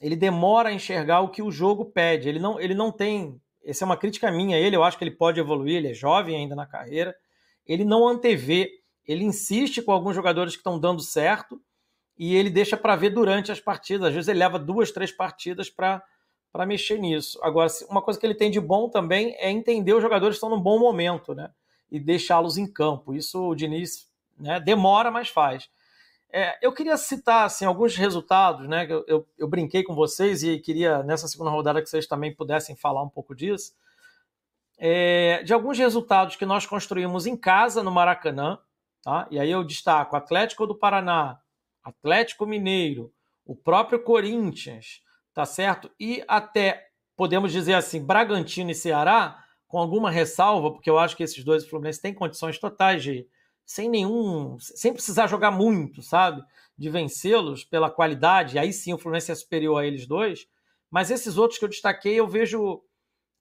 ele demora a enxergar o que o jogo pede. Ele não, ele não tem. Essa é uma crítica minha ele, eu acho que ele pode evoluir, ele é jovem ainda na carreira. Ele não antevê, ele insiste com alguns jogadores que estão dando certo e ele deixa para ver durante as partidas. Às vezes ele leva duas, três partidas para para mexer nisso. Agora, uma coisa que ele tem de bom também é entender os jogadores estão num bom momento, né? E deixá-los em campo. Isso o Diniz né, demora, mas faz. É, eu queria citar assim, alguns resultados, né? Eu, eu, eu, brinquei com vocês e queria, nessa segunda rodada, que vocês também pudessem falar um pouco disso. É, de alguns resultados que nós construímos em casa no Maracanã, tá? E aí eu destaco Atlético do Paraná, Atlético Mineiro, o próprio Corinthians, tá certo? E até, podemos dizer assim, Bragantino e Ceará, com alguma ressalva, porque eu acho que esses dois Fluminense têm condições totais de, sem nenhum, sem precisar jogar muito, sabe? De vencê-los pela qualidade, aí sim o Fluminense é superior a eles dois, mas esses outros que eu destaquei, eu vejo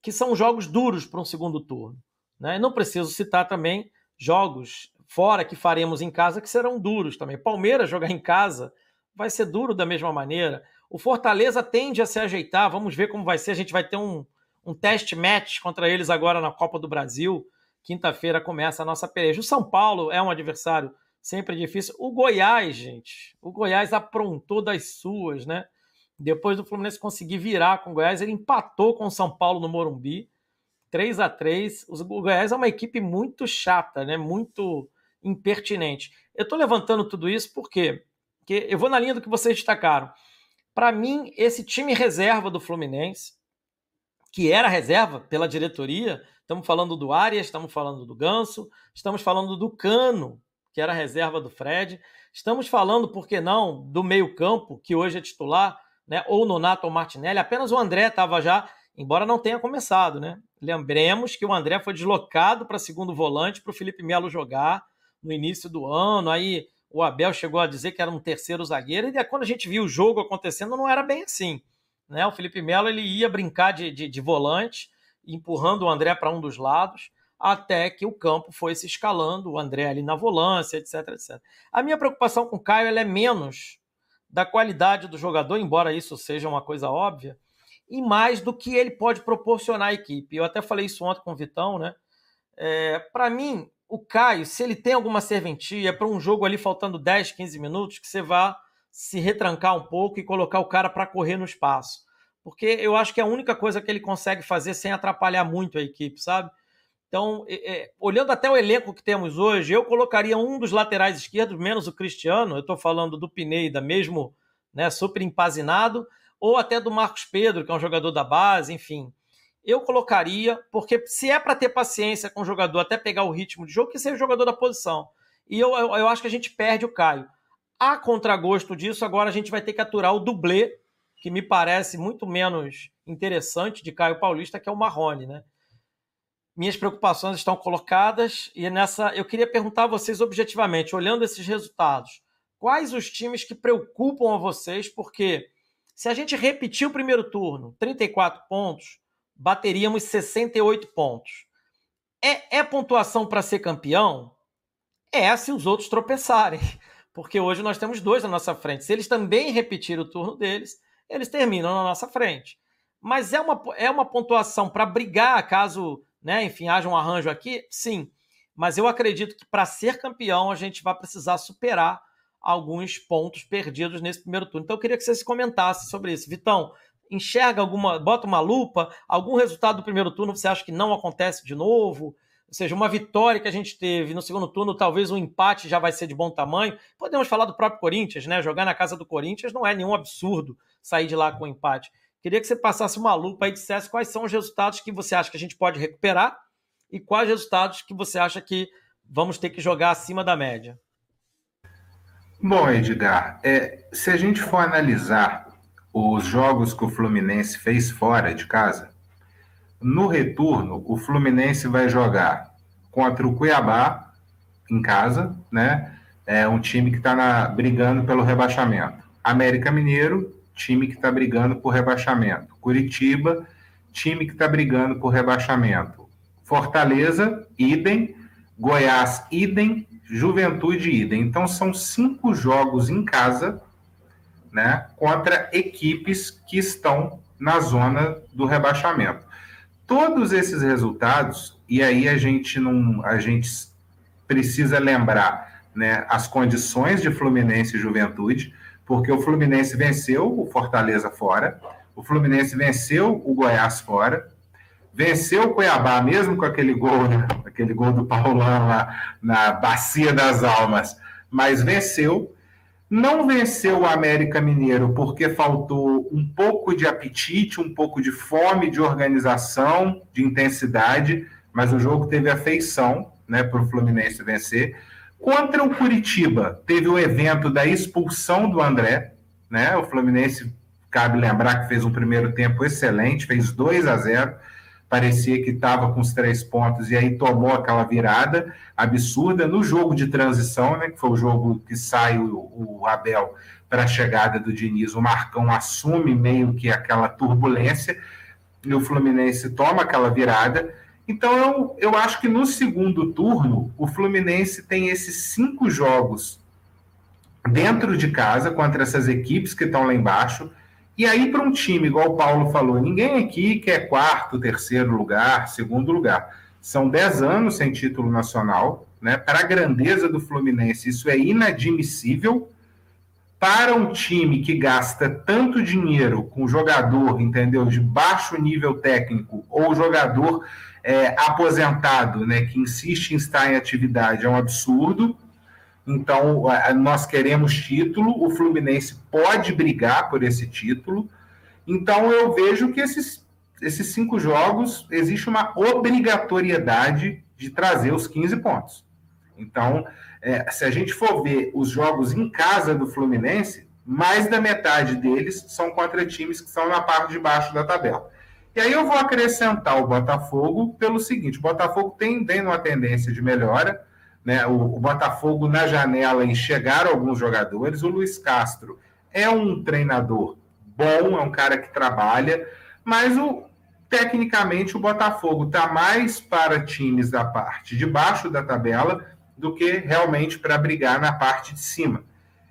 que são jogos duros para um segundo turno. Né? Não preciso citar também jogos fora que faremos em casa que serão duros também. Palmeiras jogar em casa vai ser duro da mesma maneira. O Fortaleza tende a se ajeitar, vamos ver como vai ser. A gente vai ter um, um teste match contra eles agora na Copa do Brasil. Quinta-feira começa a nossa peleja. O São Paulo é um adversário sempre difícil. O Goiás, gente, o Goiás aprontou das suas, né? Depois do Fluminense conseguir virar com o Goiás, ele empatou com o São Paulo no Morumbi, 3 a 3 O Goiás é uma equipe muito chata, né? Muito impertinente. Eu estou levantando tudo isso porque, porque eu vou na linha do que vocês destacaram. Para mim, esse time reserva do Fluminense, que era reserva pela diretoria, estamos falando do Arias, estamos falando do Ganso, estamos falando do Cano, que era reserva do Fred, estamos falando, por que não, do meio-campo, que hoje é titular, né? ou Nonato ou Martinelli, apenas o André estava já, embora não tenha começado, né? Lembremos que o André foi deslocado para segundo volante para o Felipe Melo jogar no início do ano, aí o Abel chegou a dizer que era um terceiro zagueiro, e quando a gente viu o jogo acontecendo, não era bem assim. Né? O Felipe Melo ele ia brincar de, de, de volante, empurrando o André para um dos lados, até que o campo foi se escalando, o André ali na volância, etc, etc. A minha preocupação com o Caio é menos da qualidade do jogador, embora isso seja uma coisa óbvia, e mais do que ele pode proporcionar à equipe. Eu até falei isso ontem com o Vitão, né? É, para mim, o Caio, se ele tem alguma serventia para um jogo ali faltando 10, 15 minutos, que você vá se retrancar um pouco e colocar o cara para correr no espaço. Porque eu acho que é a única coisa que ele consegue fazer sem atrapalhar muito a equipe, sabe? Então, é, é, olhando até o elenco que temos hoje, eu colocaria um dos laterais esquerdos, menos o Cristiano, eu estou falando do Pineda, mesmo né, super empazinado, ou até do Marcos Pedro, que é um jogador da base, enfim eu colocaria, porque se é para ter paciência com o jogador até pegar o ritmo de jogo, que seja o jogador da posição. E eu, eu, eu, acho que a gente perde o Caio. A contragosto disso, agora a gente vai ter que aturar o dublê, que me parece muito menos interessante de Caio Paulista, que é o Marrone, né? Minhas preocupações estão colocadas e nessa eu queria perguntar a vocês objetivamente, olhando esses resultados, quais os times que preocupam a vocês? Porque se a gente repetir o primeiro turno, 34 pontos, bateríamos 68 pontos. É, é pontuação para ser campeão? É se os outros tropeçarem. [laughs] Porque hoje nós temos dois na nossa frente. Se eles também repetirem o turno deles, eles terminam na nossa frente. Mas é uma, é uma pontuação para brigar caso, né, enfim, haja um arranjo aqui? Sim. Mas eu acredito que para ser campeão a gente vai precisar superar alguns pontos perdidos nesse primeiro turno. Então eu queria que vocês comentassem sobre isso. Vitão, enxerga alguma, bota uma lupa, algum resultado do primeiro turno você acha que não acontece de novo? Ou seja, uma vitória que a gente teve no segundo turno, talvez um empate já vai ser de bom tamanho. Podemos falar do próprio Corinthians, né? Jogar na casa do Corinthians não é nenhum absurdo sair de lá com um empate. Queria que você passasse uma lupa e dissesse quais são os resultados que você acha que a gente pode recuperar e quais resultados que você acha que vamos ter que jogar acima da média. Bom, Edgar, é, se a gente for analisar os jogos que o Fluminense fez fora de casa, no retorno, o Fluminense vai jogar contra o Cuiabá em casa, né? É um time que está brigando pelo rebaixamento. América Mineiro, time que está brigando por rebaixamento. Curitiba, time que está brigando por rebaixamento. Fortaleza, idem, Goiás, idem, Juventude, idem. Então são cinco jogos em casa, né, contra equipes que estão na zona do rebaixamento. Todos esses resultados, e aí a gente não, a gente precisa lembrar, né, as condições de Fluminense e Juventude, porque o Fluminense venceu o Fortaleza fora, o Fluminense venceu o Goiás fora, venceu o Cuiabá, mesmo com aquele gol, né? aquele gol do Paulão lá na Bacia das Almas, mas venceu. Não venceu o América Mineiro porque faltou um pouco de apetite, um pouco de fome, de organização, de intensidade, mas o jogo teve a feição né, para o Fluminense vencer. Contra o Curitiba, teve o evento da expulsão do André, né? O Fluminense, cabe lembrar que fez um primeiro tempo excelente, fez 2 a 0 parecia que estava com os três pontos e aí tomou aquela virada absurda no jogo de transição, né, que foi o jogo que sai o, o Abel para a chegada do Diniz, o Marcão assume meio que aquela turbulência e o Fluminense toma aquela virada. Então eu, eu acho que no segundo turno o Fluminense tem esses cinco jogos dentro de casa contra essas equipes que estão lá embaixo e aí, para um time, igual o Paulo falou, ninguém aqui quer quarto, terceiro lugar, segundo lugar. São dez anos sem título nacional, né? Para a grandeza do Fluminense, isso é inadmissível. Para um time que gasta tanto dinheiro com jogador, entendeu, de baixo nível técnico, ou jogador é, aposentado, né, que insiste em estar em atividade, é um absurdo. Então, nós queremos título, o Fluminense pode brigar por esse título. Então, eu vejo que esses, esses cinco jogos existe uma obrigatoriedade de trazer os 15 pontos. Então, é, se a gente for ver os jogos em casa do Fluminense, mais da metade deles são contra times que estão na parte de baixo da tabela. E aí eu vou acrescentar o Botafogo pelo seguinte: o Botafogo tem, tem uma tendência de melhora né, o, o, Botafogo na janela em chegar alguns jogadores. O Luiz Castro é um treinador bom, é um cara que trabalha, mas o, tecnicamente o Botafogo está mais para times da parte de baixo da tabela do que realmente para brigar na parte de cima.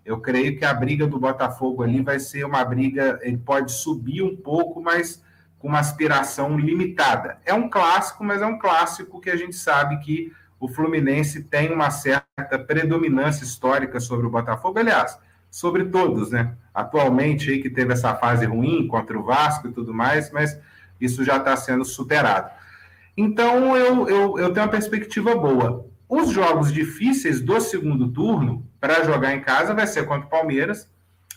Eu creio que a briga do Botafogo ali vai ser uma briga, ele pode subir um pouco, mas com uma aspiração limitada. É um clássico, mas é um clássico que a gente sabe que o Fluminense tem uma certa predominância histórica sobre o Botafogo, aliás, sobre todos, né? Atualmente aí que teve essa fase ruim contra o Vasco e tudo mais, mas isso já está sendo superado. Então eu, eu, eu tenho uma perspectiva boa. Os jogos difíceis do segundo turno para jogar em casa vai ser contra o Palmeiras,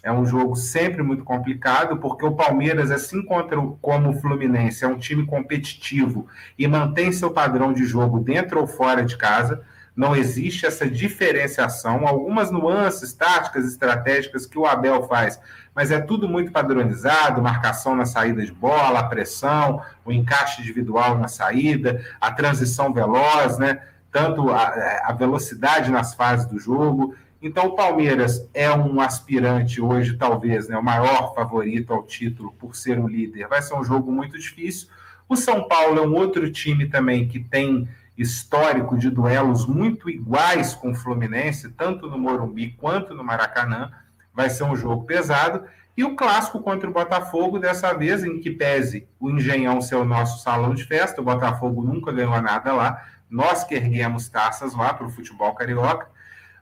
é um jogo sempre muito complicado, porque o Palmeiras, assim como o Fluminense, é um time competitivo e mantém seu padrão de jogo dentro ou fora de casa. Não existe essa diferenciação, algumas nuances táticas, estratégicas que o Abel faz, mas é tudo muito padronizado: marcação na saída de bola, a pressão, o encaixe individual na saída, a transição veloz, né? Tanto a, a velocidade nas fases do jogo. Então, o Palmeiras é um aspirante hoje, talvez, né, o maior favorito ao título por ser o líder. Vai ser um jogo muito difícil. O São Paulo é um outro time também que tem histórico de duelos muito iguais com o Fluminense, tanto no Morumbi quanto no Maracanã. Vai ser um jogo pesado. E o clássico contra o Botafogo, dessa vez, em que pese o Engenhão ser o nosso salão de festa, o Botafogo nunca ganhou nada lá, nós que erguemos taças lá para o futebol carioca.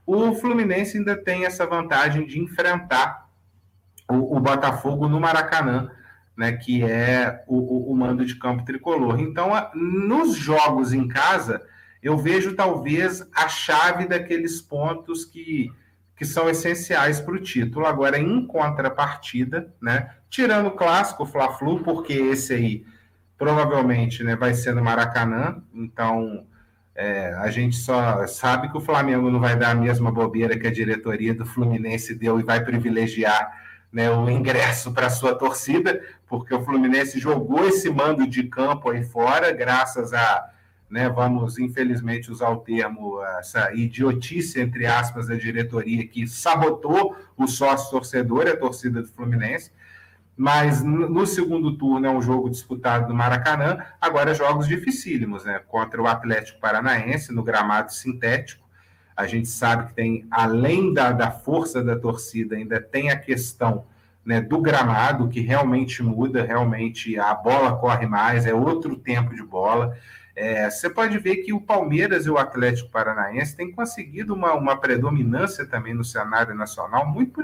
O Fluminense ainda tem essa vantagem de enfrentar o, o Botafogo no Maracanã, né, que é o, o, o, mando de campo tricolor. Então, a, nos jogos em casa, eu vejo talvez a chave daqueles pontos que, que são essenciais para o título. Agora, em contrapartida, né, tirando o clássico, o Fla-Flu, porque esse aí provavelmente né, vai ser no Maracanã, então é, a gente só sabe que o Flamengo não vai dar a mesma bobeira que a diretoria do Fluminense deu e vai privilegiar né, o ingresso para sua torcida, porque o Fluminense jogou esse mando de campo aí fora, graças a, né, vamos infelizmente usar o termo, essa idiotice, entre aspas, da diretoria que sabotou o sócio torcedor, a torcida do Fluminense. Mas no segundo turno é um jogo disputado no Maracanã, agora jogos dificílimos, né? Contra o Atlético Paranaense, no gramado sintético. A gente sabe que tem, além da, da força da torcida, ainda tem a questão né, do gramado, que realmente muda, realmente a bola corre mais, é outro tempo de bola. É, você pode ver que o Palmeiras e o Atlético Paranaense têm conseguido uma, uma predominância também no cenário nacional, muito, por,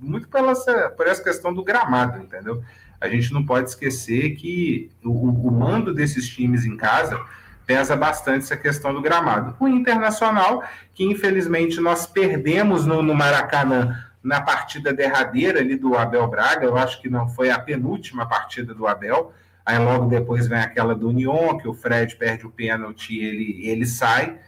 muito pela, por essa questão do gramado, entendeu? A gente não pode esquecer que o, o mando desses times em casa pesa bastante essa questão do gramado. O Internacional, que infelizmente nós perdemos no, no Maracanã na partida derradeira ali do Abel Braga, eu acho que não foi a penúltima partida do Abel, Aí logo depois vem aquela do Union, que o Fred perde o pênalti e ele, ele sai.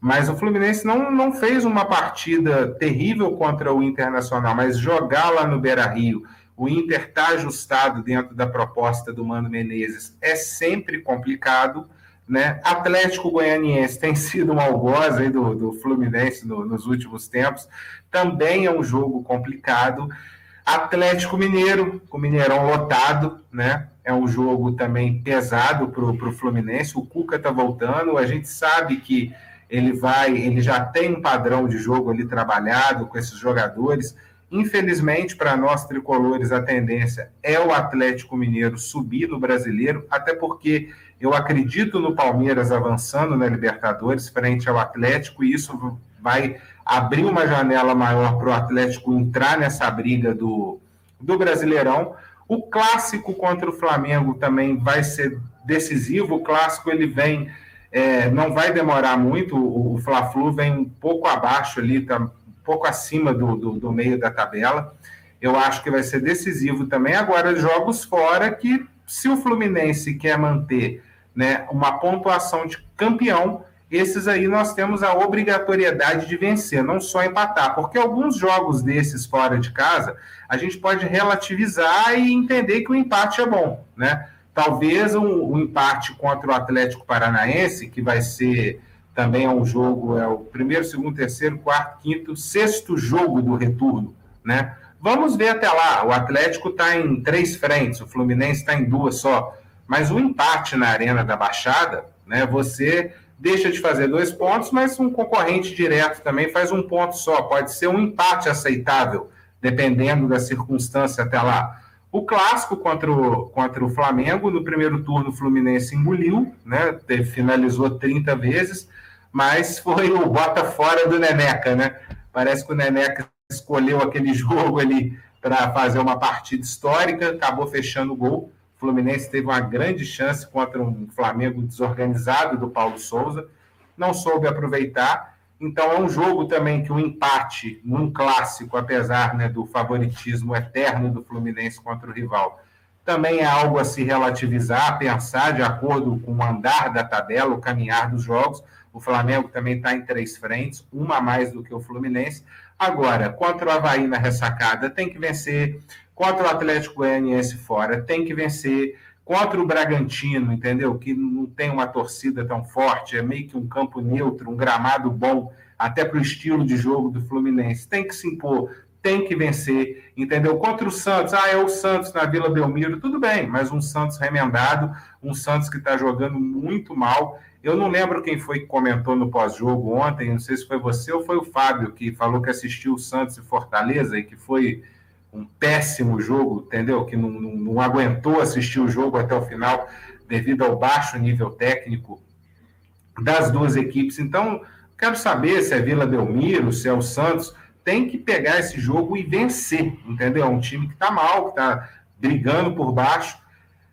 Mas o Fluminense não, não fez uma partida terrível contra o Internacional, mas jogar lá no Beira Rio, o Inter está ajustado dentro da proposta do Mano Menezes, é sempre complicado. Né? Atlético Goianiense tem [laughs] sido um algoz aí do, do Fluminense no, nos últimos tempos, também é um jogo complicado. Atlético Mineiro, com o Mineirão lotado, né? É um jogo também pesado para o Fluminense. O Cuca está voltando, a gente sabe que ele vai, ele já tem um padrão de jogo ali trabalhado com esses jogadores. Infelizmente, para nós tricolores, a tendência é o Atlético Mineiro subir no brasileiro, até porque eu acredito no Palmeiras avançando na Libertadores frente ao Atlético, e isso vai abrir uma janela maior para o Atlético entrar nessa briga do, do Brasileirão. O clássico contra o Flamengo também vai ser decisivo. O clássico ele vem, é, não vai demorar muito. O, o Fla-Flu vem um pouco abaixo ali, tá um pouco acima do, do, do meio da tabela. Eu acho que vai ser decisivo também. Agora, jogos fora que, se o Fluminense quer manter né, uma pontuação de campeão, esses aí nós temos a obrigatoriedade de vencer, não só empatar, porque alguns jogos desses fora de casa, a gente pode relativizar e entender que o empate é bom, né? Talvez um, um empate contra o Atlético Paranaense, que vai ser também é um jogo, é o primeiro, segundo, terceiro, quarto, quinto, sexto jogo do retorno, né? Vamos ver até lá. O Atlético está em três frentes, o Fluminense está em duas só. Mas o empate na Arena da Baixada, né? Você deixa de fazer dois pontos, mas um concorrente direto também faz um ponto só. Pode ser um empate aceitável, dependendo da circunstância até lá. O clássico contra o, contra o Flamengo, no primeiro turno o Fluminense engoliu, né? finalizou 30 vezes, mas foi o bota fora do Neneca, né? Parece que o Neneca escolheu aquele [laughs] jogo ali para fazer uma partida histórica, acabou fechando o gol. O Fluminense teve uma grande chance contra um Flamengo desorganizado do Paulo Souza, não soube aproveitar. Então é um jogo também que o um empate num clássico, apesar né, do favoritismo eterno do Fluminense contra o rival, também é algo a se relativizar, pensar de acordo com o andar da tabela, o caminhar dos jogos. O Flamengo também está em três frentes, uma a mais do que o Fluminense. Agora, contra o Havaí na ressacada, tem que vencer contra o Atlético Goianiense fora, tem que vencer contra o Bragantino, entendeu? Que não tem uma torcida tão forte, é meio que um campo neutro, um gramado bom, até para o estilo de jogo do Fluminense. Tem que se impor, tem que vencer, entendeu? Contra o Santos, ah, é o Santos na Vila Belmiro, tudo bem, mas um Santos remendado, um Santos que está jogando muito mal. Eu não lembro quem foi que comentou no pós-jogo ontem, não sei se foi você ou foi o Fábio que falou que assistiu o Santos e Fortaleza e que foi um péssimo jogo, entendeu? Que não, não, não, aguentou assistir o jogo até o final devido ao baixo nível técnico das duas equipes. Então, quero saber se é Vila Belmiro, se é o Santos, tem que pegar esse jogo e vencer, entendeu? É um time que está mal, que está brigando por baixo.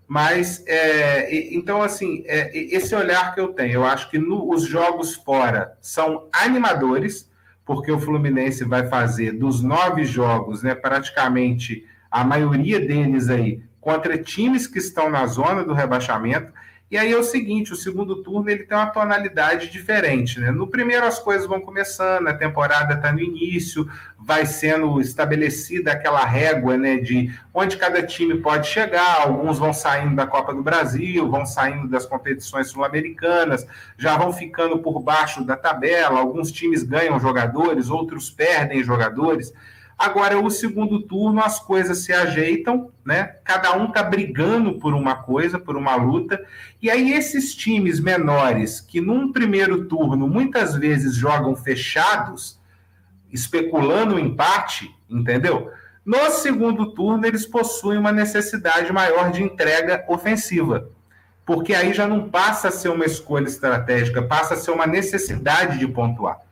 Mas, é, então, assim, é, esse olhar que eu tenho, eu acho que no, os jogos fora são animadores, porque o Fluminense vai fazer dos nove jogos, né, praticamente a maioria deles aí contra times que estão na zona do rebaixamento. E aí é o seguinte, o segundo turno ele tem uma tonalidade diferente, né? No primeiro as coisas vão começando, a temporada está no início, vai sendo estabelecida aquela régua, né, de onde cada time pode chegar, alguns vão saindo da Copa do Brasil, vão saindo das competições sul-americanas, já vão ficando por baixo da tabela, alguns times ganham jogadores, outros perdem jogadores. Agora, o segundo turno, as coisas se ajeitam, né? Cada um está brigando por uma coisa, por uma luta. E aí, esses times menores, que num primeiro turno muitas vezes jogam fechados, especulando o empate, entendeu? No segundo turno, eles possuem uma necessidade maior de entrega ofensiva. Porque aí já não passa a ser uma escolha estratégica, passa a ser uma necessidade de pontuar.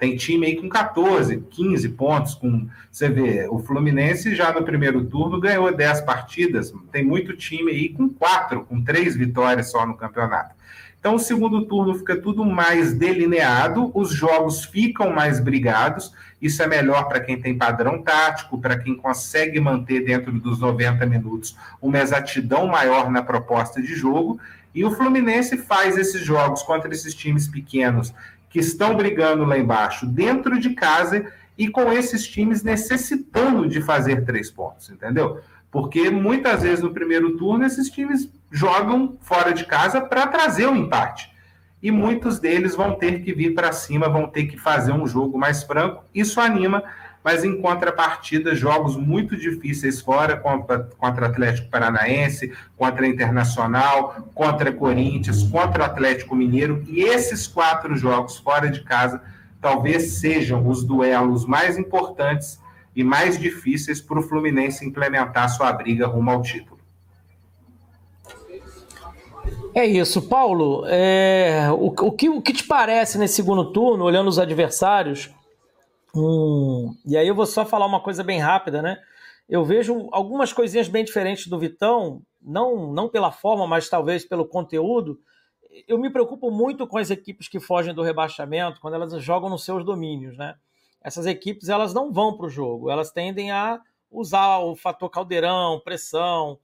Tem time aí com 14, 15 pontos. Com, você vê, o Fluminense já no primeiro turno ganhou 10 partidas. Tem muito time aí com 4, com 3 vitórias só no campeonato. Então, o segundo turno fica tudo mais delineado, os jogos ficam mais brigados. Isso é melhor para quem tem padrão tático, para quem consegue manter dentro dos 90 minutos uma exatidão maior na proposta de jogo. E o Fluminense faz esses jogos contra esses times pequenos que estão brigando lá embaixo dentro de casa e com esses times necessitando de fazer três pontos, entendeu? Porque muitas vezes no primeiro turno esses times jogam fora de casa para trazer o empate. E muitos deles vão ter que vir para cima, vão ter que fazer um jogo mais franco. Isso anima mas em contrapartida, jogos muito difíceis fora contra, contra Atlético Paranaense, contra Internacional, contra Corinthians, contra Atlético Mineiro, e esses quatro jogos fora de casa talvez sejam os duelos mais importantes e mais difíceis para o Fluminense implementar sua briga rumo ao título. É isso, Paulo. É, o, o, que, o que te parece nesse segundo turno, olhando os adversários? Um, e aí eu vou só falar uma coisa bem rápida, né? Eu vejo algumas coisinhas bem diferentes do Vitão, não, não pela forma, mas talvez pelo conteúdo. Eu me preocupo muito com as equipes que fogem do rebaixamento quando elas jogam nos seus domínios, né? Essas equipes elas não vão para o jogo, elas tendem a usar o fator caldeirão, pressão.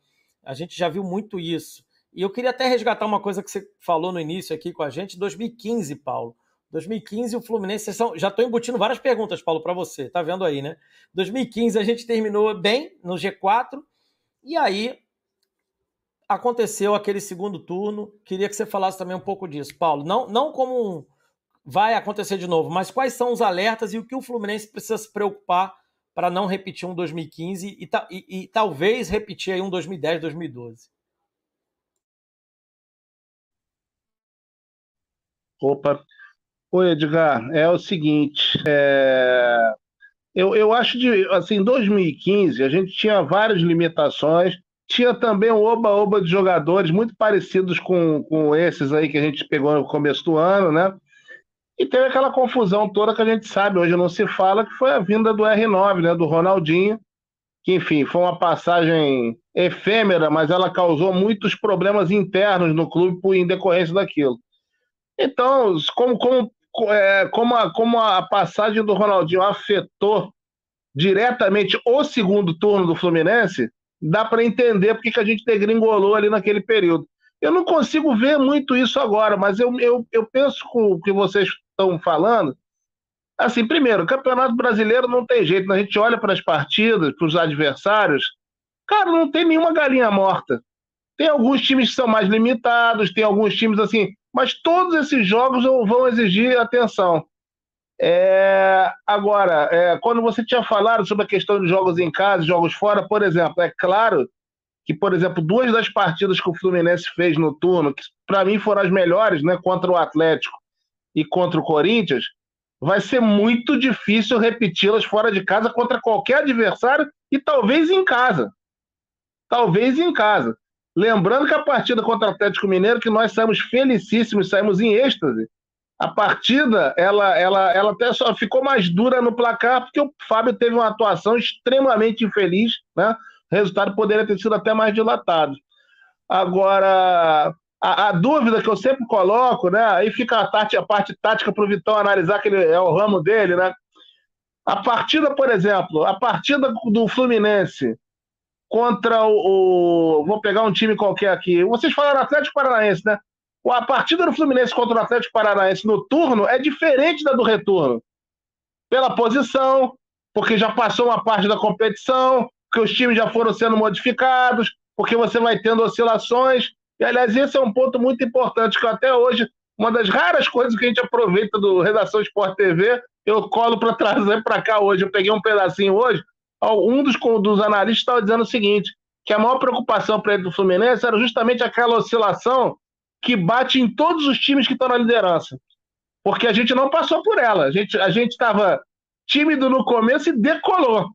A gente já viu muito isso. E eu queria até resgatar uma coisa que você falou no início aqui com a gente, 2015, Paulo. 2015 o Fluminense, são, já estou embutindo várias perguntas, Paulo, para você, tá vendo aí, né? 2015 a gente terminou bem no G4 e aí aconteceu aquele segundo turno. Queria que você falasse também um pouco disso, Paulo. Não, não como vai acontecer de novo, mas quais são os alertas e o que o Fluminense precisa se preocupar para não repetir um 2015 e, e, e talvez repetir aí um 2010, 2012. Opa, Oi, Edgar, é o seguinte, é... eu, eu acho de, assim, em 2015 a gente tinha várias limitações, tinha também um oba-oba de jogadores muito parecidos com, com esses aí que a gente pegou no começo do ano, né? E teve aquela confusão toda que a gente sabe, hoje não se fala, que foi a vinda do R9, né, do Ronaldinho, que, enfim, foi uma passagem efêmera, mas ela causou muitos problemas internos no clube por, em decorrência daquilo. Então, como, como é, como, a, como a passagem do Ronaldinho afetou diretamente o segundo turno do Fluminense, dá para entender porque que a gente degringolou ali naquele período. Eu não consigo ver muito isso agora, mas eu, eu, eu penso com o que vocês estão falando. Assim, primeiro, o Campeonato Brasileiro não tem jeito, né? a gente olha para as partidas, para os adversários, cara, não tem nenhuma galinha morta. Tem alguns times que são mais limitados, tem alguns times assim, mas todos esses jogos vão exigir atenção. É, agora, é, quando você tinha falado sobre a questão de jogos em casa jogos fora, por exemplo, é claro que, por exemplo, duas das partidas que o Fluminense fez no turno, que para mim foram as melhores, né, contra o Atlético e contra o Corinthians, vai ser muito difícil repeti-las fora de casa contra qualquer adversário e talvez em casa. Talvez em casa. Lembrando que a partida contra o Atlético Mineiro, que nós saímos felicíssimos, saímos em êxtase, a partida ela, ela, ela até só ficou mais dura no placar, porque o Fábio teve uma atuação extremamente infeliz, né? O resultado poderia ter sido até mais dilatado. Agora, a, a dúvida que eu sempre coloco, né? Aí fica a, tati, a parte tática para o Vitão analisar, que ele, é o ramo dele, né? A partida, por exemplo, a partida do Fluminense contra o, o, Vou pegar um time qualquer aqui. Vocês falaram Atlético Paranaense, né? A partida do Fluminense contra o Atlético Paranaense no turno é diferente da do retorno. Pela posição, porque já passou uma parte da competição, que os times já foram sendo modificados, porque você vai tendo oscilações. E, aliás, esse é um ponto muito importante, que até hoje, uma das raras coisas que a gente aproveita do Redação Sport TV eu colo para [laughs] trazer para cá hoje. Eu peguei um pedacinho hoje. Um dos, dos analistas estava dizendo o seguinte: que a maior preocupação para ele do Fluminense era justamente aquela oscilação que bate em todos os times que estão na liderança. Porque a gente não passou por ela. A gente estava tímido no começo e decolou.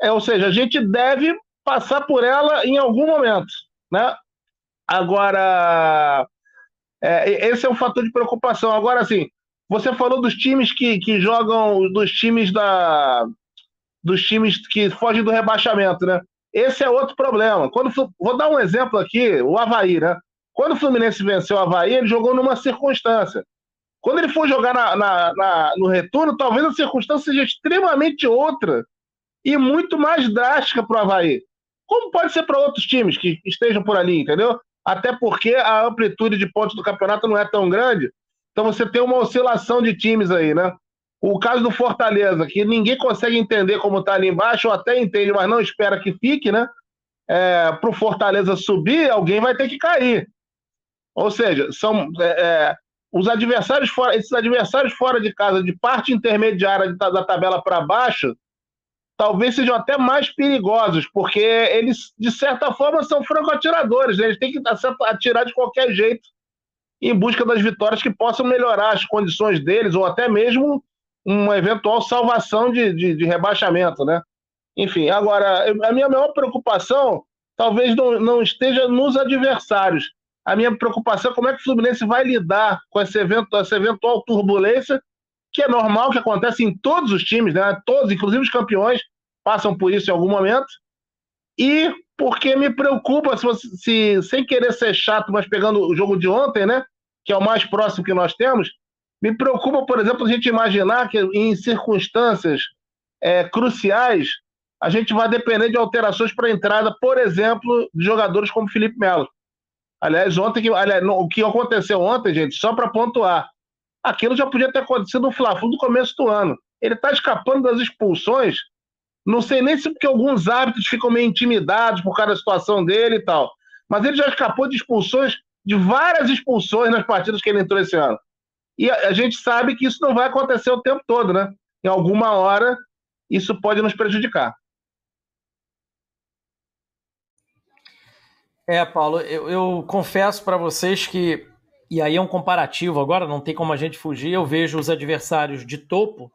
É, ou seja, a gente deve passar por ela em algum momento. Né? Agora, é, esse é um fator de preocupação. Agora, assim, você falou dos times que, que jogam, dos times da, dos times que fogem do rebaixamento, né? Esse é outro problema. Quando vou dar um exemplo aqui, o Havaí, né? Quando o Fluminense venceu o Havaí, ele jogou numa circunstância. Quando ele for jogar na, na, na, no retorno, talvez a circunstância seja extremamente outra e muito mais drástica para o Havaí. Como pode ser para outros times que estejam por ali, entendeu? Até porque a amplitude de pontos do campeonato não é tão grande. Então você tem uma oscilação de times aí, né? O caso do Fortaleza, que ninguém consegue entender como está ali embaixo, ou até entende, mas não espera que fique, né? É, para o Fortaleza subir, alguém vai ter que cair. Ou seja, são é, é, os adversários fora, esses adversários fora de casa, de parte intermediária da tabela para baixo, talvez sejam até mais perigosos, porque eles, de certa forma, são franco-atiradores, né? eles têm que atirar de qualquer jeito em busca das vitórias que possam melhorar as condições deles, ou até mesmo uma eventual salvação de, de, de rebaixamento, né? Enfim, agora, a minha maior preocupação talvez não, não esteja nos adversários. A minha preocupação é como é que o Fluminense vai lidar com esse evento, essa eventual turbulência, que é normal, que acontece em todos os times, né? Todos, inclusive os campeões, passam por isso em algum momento. E porque me preocupa, se, se sem querer ser chato, mas pegando o jogo de ontem, né? Que é o mais próximo que nós temos, me preocupa, por exemplo, a gente imaginar que em circunstâncias é, cruciais a gente vai depender de alterações para a entrada, por exemplo, de jogadores como Felipe Melo. Aliás, ontem, aliás, o que aconteceu ontem, gente, só para pontuar, aquilo já podia ter acontecido no Fla-Flu do começo do ano. Ele está escapando das expulsões, não sei nem se porque alguns árbitros ficam meio intimidados por causa da situação dele e tal, mas ele já escapou de expulsões, de várias expulsões nas partidas que ele entrou esse ano. E a, a gente sabe que isso não vai acontecer o tempo todo, né? Em alguma hora, isso pode nos prejudicar. É, Paulo, eu, eu confesso para vocês que, e aí é um comparativo agora, não tem como a gente fugir, eu vejo os adversários de topo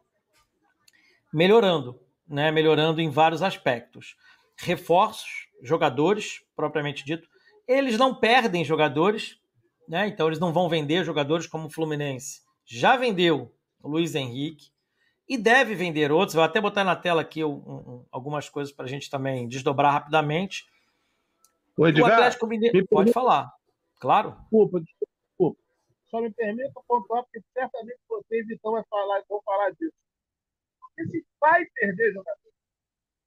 melhorando, né? Melhorando em vários aspectos. Reforços, jogadores, propriamente dito, eles não perdem jogadores, né? Então eles não vão vender jogadores como o Fluminense. Já vendeu o Luiz Henrique e deve vender outros. Vou até botar na tela aqui um, um, algumas coisas para a gente também desdobrar rapidamente. O, Edgar, o Atlético Mineiro. Pode falar, claro. Desculpa, desculpa. Só me permita pontuar, porque certamente vocês então vão falar, vão falar disso. Porque se vai perder jogador,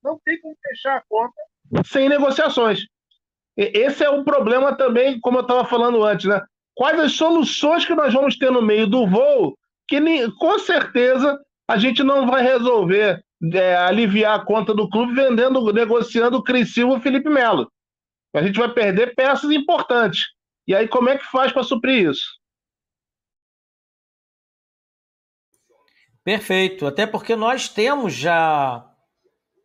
não tem como fechar a conta sem negociações. Esse é um problema também, como eu estava falando antes, né? Quais as soluções que nós vamos ter no meio do voo que com certeza a gente não vai resolver é, aliviar a conta do clube vendendo, negociando o Cris Silva e o Felipe Melo. A gente vai perder peças importantes. E aí, como é que faz para suprir isso? Perfeito. Até porque nós temos já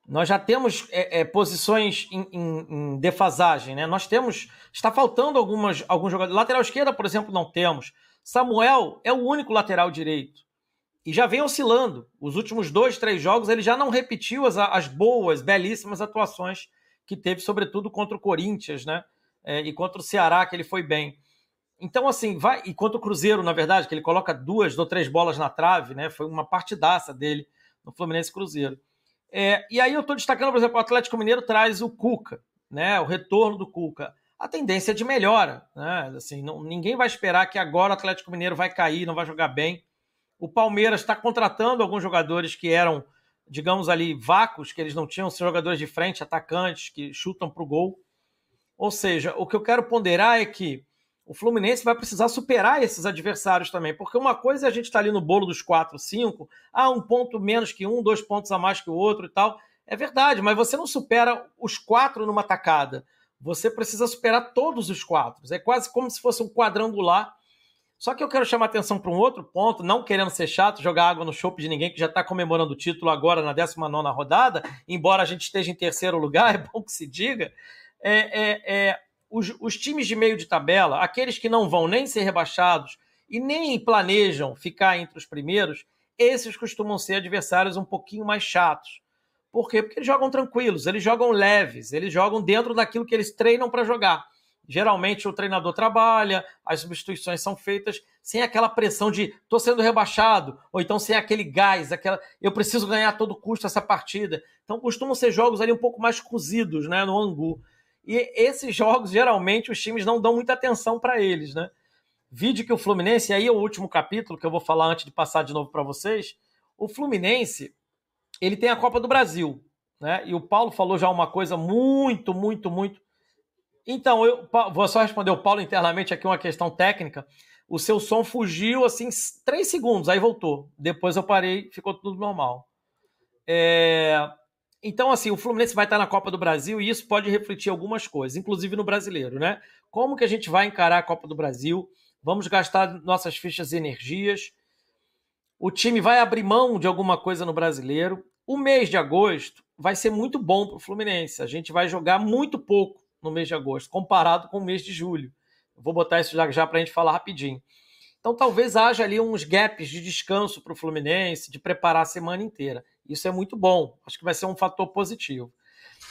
nós já temos é, é, posições em, em, em, defasagem, né? Nós temos. Está faltando algumas, alguns jogadores. Lateral esquerda, por exemplo, não temos. Samuel é o único lateral direito. E já vem oscilando. Os últimos dois, três jogos, ele já não repetiu as, as boas, belíssimas atuações que teve, sobretudo contra o Corinthians, né? É, e contra o Ceará, que ele foi bem. Então, assim, vai. E contra o Cruzeiro, na verdade, que ele coloca duas ou três bolas na trave, né? Foi uma partidaça dele no Fluminense Cruzeiro. É, e aí eu estou destacando, por exemplo, o Atlético Mineiro traz o Cuca, né? O retorno do Cuca. A tendência é de melhora, né? Assim, não, ninguém vai esperar que agora o Atlético Mineiro vai cair, não vai jogar bem. O Palmeiras está contratando alguns jogadores que eram digamos ali, vácuos, que eles não tinham, são jogadores de frente, atacantes, que chutam para o gol. Ou seja, o que eu quero ponderar é que o Fluminense vai precisar superar esses adversários também, porque uma coisa é a gente estar tá ali no bolo dos 4, 5, ah, um ponto menos que um, dois pontos a mais que o outro e tal. É verdade, mas você não supera os quatro numa tacada. Você precisa superar todos os quatro. É quase como se fosse um quadrangular Só que eu quero chamar atenção para um outro ponto, não querendo ser chato, jogar água no chope de ninguém que já está comemorando o título agora na 19 rodada, embora a gente esteja em terceiro lugar, [laughs] é bom que se diga. É, é, é, os, os times de meio de tabela, aqueles que não vão nem ser rebaixados e nem planejam ficar entre os primeiros, esses costumam ser adversários um pouquinho mais chatos. Por quê? Porque eles jogam tranquilos, eles jogam leves, eles jogam dentro daquilo que eles treinam para jogar. Geralmente o treinador trabalha, as substituições são feitas sem aquela pressão de tô sendo rebaixado, ou então sem aquele gás, aquela eu preciso ganhar a todo custo essa partida. Então costumam ser jogos ali um pouco mais cozidos, né, no angu. E esses jogos geralmente os times não dão muita atenção para eles, né? Vídeo que o Fluminense, aí é o último capítulo que eu vou falar antes de passar de novo para vocês. O Fluminense, ele tem a Copa do Brasil, né? E o Paulo falou já uma coisa muito, muito, muito. Então, eu vou só responder o Paulo internamente aqui uma questão técnica. O seu som fugiu assim três segundos, aí voltou. Depois eu parei, ficou tudo normal. É... Então, assim, o Fluminense vai estar na Copa do Brasil e isso pode refletir algumas coisas, inclusive no brasileiro, né? Como que a gente vai encarar a Copa do Brasil? Vamos gastar nossas fichas e energias o time vai abrir mão de alguma coisa no brasileiro. O mês de agosto vai ser muito bom para o Fluminense. A gente vai jogar muito pouco no mês de agosto, comparado com o mês de julho. vou botar isso já, já para a gente falar rapidinho. Então talvez haja ali uns gaps de descanso para o Fluminense, de preparar a semana inteira. Isso é muito bom. Acho que vai ser um fator positivo.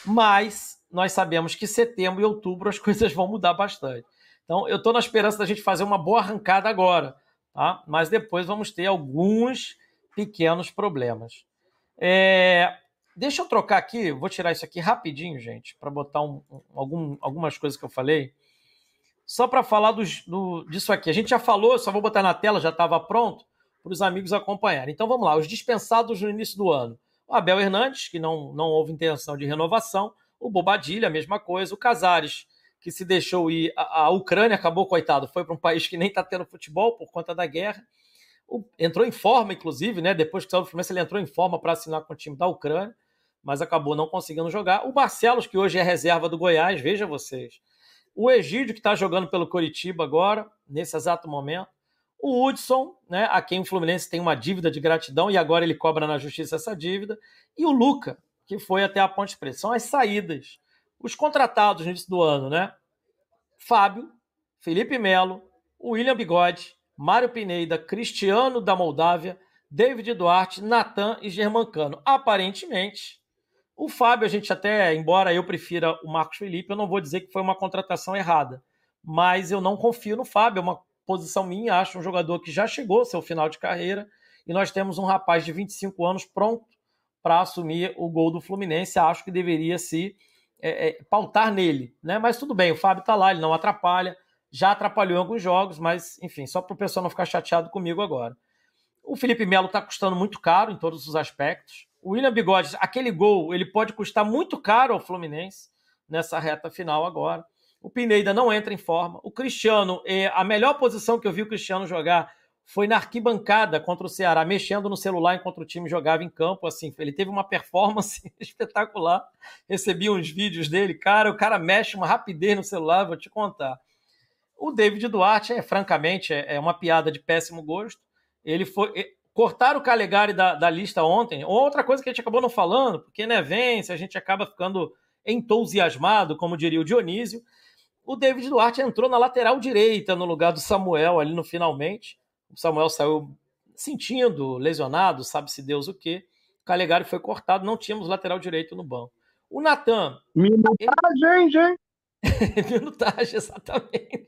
Mas nós sabemos que setembro e outubro as [laughs] coisas vão mudar bastante. Então eu estou na esperança da gente fazer uma boa arrancada agora tá? mas depois vamos ter alguns pequenos problemas. É... Deixa eu trocar aqui, vou tirar isso aqui rapidinho, gente, para botar um, um, algum, algumas coisas que eu falei. Só para falar dos, do, disso aqui. A gente já falou, só vou botar na tela, já estava pronto, para os amigos acompanharem. Então vamos lá, os dispensados no início do ano. O Abel Hernandes, que não, não houve intenção de renovação. O Bobadilha, a mesma coisa. O Casares, que se deixou ir. A Ucrânia acabou, coitado, foi para um país que nem está tendo futebol por conta da guerra. O, entrou em forma, inclusive, né? Depois que saiu do Fluminense, ele entrou em forma para assinar com o time da Ucrânia, mas acabou não conseguindo jogar. O Barcelos, que hoje é reserva do Goiás, veja vocês. O Egídio, que está jogando pelo Coritiba agora, nesse exato momento. O Hudson, né, a quem o Fluminense tem uma dívida de gratidão e agora ele cobra na justiça essa dívida. E o Luca, que foi até a Ponte Preta. São as saídas os contratados no início do ano, né? Fábio, Felipe Melo, William Bigode, Mário Pineda, Cristiano da Moldávia, David Duarte, Natan e Germancano. Aparentemente, o Fábio, a gente até, embora eu prefira o Marcos Felipe, eu não vou dizer que foi uma contratação errada, mas eu não confio no Fábio, é uma posição minha, acho um jogador que já chegou ao seu final de carreira e nós temos um rapaz de 25 anos pronto para assumir o gol do Fluminense, acho que deveria se é, é, pautar nele, né? Mas tudo bem, o Fábio está lá, ele não atrapalha, já atrapalhou em alguns jogos, mas enfim, só para o pessoal não ficar chateado comigo agora. O Felipe Melo está custando muito caro em todos os aspectos. O William Bigode, aquele gol, ele pode custar muito caro ao Fluminense nessa reta final agora. O Pineda não entra em forma. O Cristiano, é a melhor posição que eu vi o Cristiano jogar foi na arquibancada contra o Ceará, mexendo no celular enquanto o time jogava em campo. Assim, ele teve uma performance [laughs] espetacular. Recebi uns vídeos dele, cara. O cara mexe uma rapidez no celular, vou te contar. O David Duarte, é, francamente, é, é uma piada de péssimo gosto. Ele foi. É, cortaram o Calegari da, da lista ontem. Outra coisa que a gente acabou não falando, porque né, vence, a gente acaba ficando entusiasmado, como diria o Dionísio. O David Duarte entrou na lateral direita no lugar do Samuel ali no finalmente. O Samuel saiu sentindo, lesionado, sabe-se Deus o quê. O Calegari foi cortado, não tínhamos lateral direito no banco. O Natan. Minutagem, gente. [laughs] Minutagem, exatamente.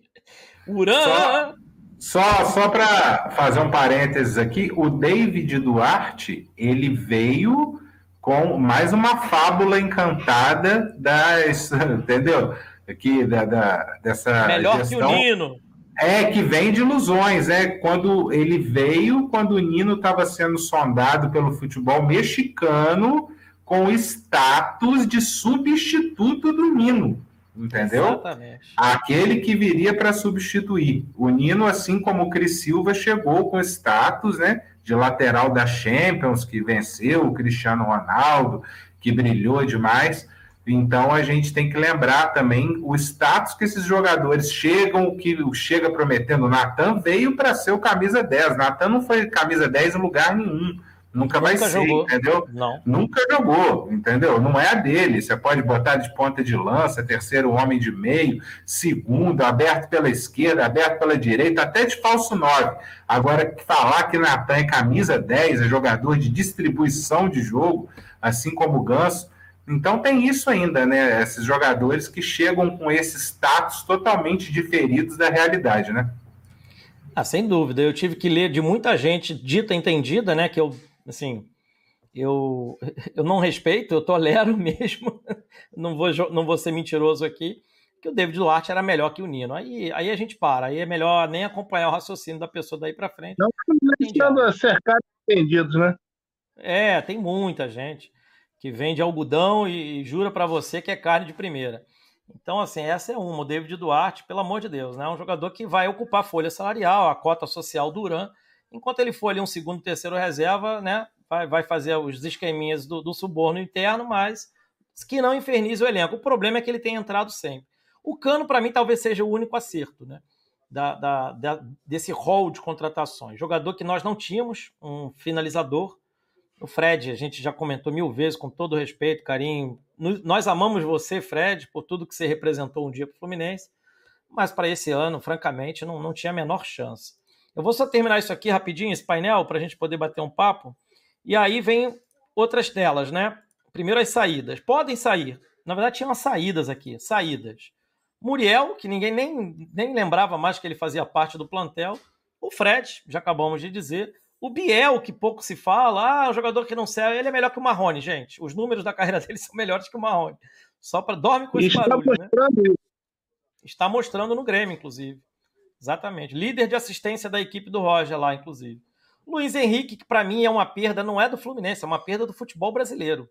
Uran. Só, só, só para fazer um parênteses aqui, o David Duarte, ele veio com mais uma fábula encantada das. [laughs] Entendeu? Aqui, da, da, dessa. Melhor gestão. que o Nino. É, que vem de ilusões. É quando ele veio, quando o Nino estava sendo sondado pelo futebol mexicano com status de substituto do Nino. Entendeu? Exatamente. Aquele que viria para substituir. O Nino, assim como o Cris Silva, chegou com status né, de lateral da Champions, que venceu o Cristiano Ronaldo, que brilhou demais. Então a gente tem que lembrar também o status que esses jogadores chegam, que chega prometendo. O Natan veio para ser o camisa 10. Natan não foi camisa 10 em lugar nenhum. Nunca, Nunca vai ser, jogou. entendeu? Não. Nunca jogou, entendeu? Não é a dele. Você pode botar de ponta de lança, terceiro homem de meio, segundo, aberto pela esquerda, aberto pela direita, até de falso 9. Agora, falar que Natan é camisa 10, é jogador de distribuição de jogo, assim como o Ganso, então tem isso ainda, né? Esses jogadores que chegam com esses status totalmente diferidos da realidade, né? Ah, sem dúvida. Eu tive que ler de muita gente dita entendida, né? Que eu, assim, eu, eu não respeito, eu tolero [laughs] mesmo. não, vou, não vou ser mentiroso aqui. Que o David Duarte era melhor que o Nino. Aí, aí a gente para. Aí é melhor nem acompanhar o raciocínio da pessoa daí para frente. Não, estando cercado de entendidos, né? É, tem muita gente que vende algodão e, jura para você que é carne de primeira. Então, assim, essa é uma. O David Duarte, pelo amor de Deus, né? É um jogador que vai ocupar a folha salarial, a cota social do Uran. Enquanto ele for ali um segundo, terceiro reserva, né? Vai, vai fazer os esqueminhas do, do suborno interno, mas que não infernize o elenco. O problema é que ele tem entrado sempre. O Cano, para mim, talvez seja o único acerto, né? Da, da, da, desse rol de contratações. Jogador que nós não tínhamos, um finalizador, o Fred, a gente já comentou mil vezes, com todo respeito, carinho. Nós amamos você, Fred, por tudo que você representou um dia para o Fluminense, mas para esse ano, francamente, não, não tinha a menor chance. Eu vou só terminar isso aqui rapidinho, esse painel, para a gente poder bater um papo. E aí vem outras telas, né? Primeiro as saídas. Podem sair. Na verdade, tinham as saídas aqui. Saídas. Muriel, que ninguém nem, nem lembrava mais que ele fazia parte do plantel. O Fred, já acabamos de dizer. O Biel, que pouco se fala, ah, o jogador que não serve, ele é melhor que o Marrone, gente. Os números da [laughs] carreira dele são melhores que o Marrone. Só para dorme com esse barulho, né? mostrando né? Está mostrando no Grêmio, inclusive. Exatamente. Líder de assistência da equipe do Roger lá, inclusive. Luiz Henrique, que para mim é uma perda, não é do Fluminense, é uma perda do futebol brasileiro.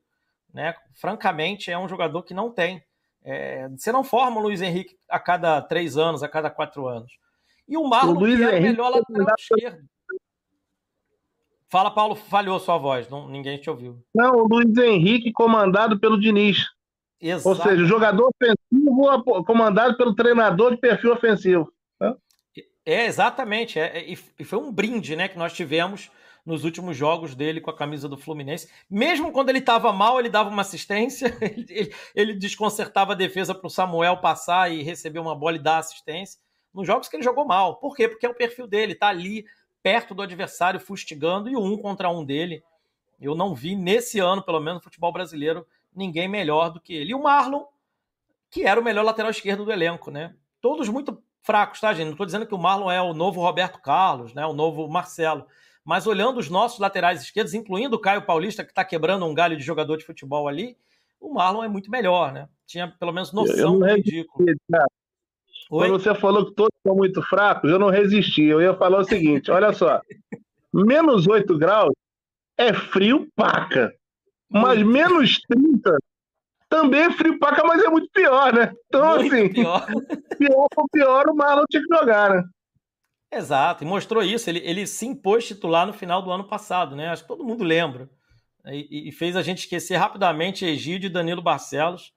Né? Francamente, é um jogador que não tem. É, você não forma o Luiz Henrique a cada três anos, a cada quatro anos. E o Marlon, o Luiz que é o melhor lateral esquerdo. Fala, Paulo, falhou sua voz, não, ninguém te ouviu. Não, o Luiz Henrique comandado pelo Diniz. Exato. Ou seja, o jogador ofensivo comandado pelo treinador de perfil ofensivo. É, exatamente. É, é, e foi um brinde né, que nós tivemos nos últimos jogos dele com a camisa do Fluminense. Mesmo quando ele estava mal, ele dava uma assistência, [laughs] ele, ele desconcertava a defesa para o Samuel passar e receber uma bola e dar assistência. Nos jogos que ele jogou mal. Por quê? Porque é o perfil dele, tá ali perto do adversário, fustigando, e o um contra um dele. Eu não vi nesse ano, pelo menos, no futebol brasileiro, ninguém melhor do que ele. E o Marlon, que era o melhor lateral esquerdo do elenco, né? Todos muito fracos, tá, gente? Não estou dizendo que o Marlon é o novo Roberto Carlos, né? O novo Marcelo. Mas olhando os nossos laterais esquerdos, incluindo o Caio Paulista, que está quebrando um galho de jogador de futebol ali, o Marlon é muito melhor, né? Tinha pelo menos noção do ridículo. Oi? Quando você falou que todos são muito fracos, eu não resisti. Eu ia falar o seguinte: olha só, menos 8 graus é frio paca. Mas menos 30 também é frio paca, mas é muito pior, né? Então, muito assim, pior. [laughs] pior pior, o Marlon tinha que jogar, né? Exato, e mostrou isso. Ele, ele se impôs titular no final do ano passado, né? Acho que todo mundo lembra. E, e fez a gente esquecer rapidamente Egídio e Danilo Barcelos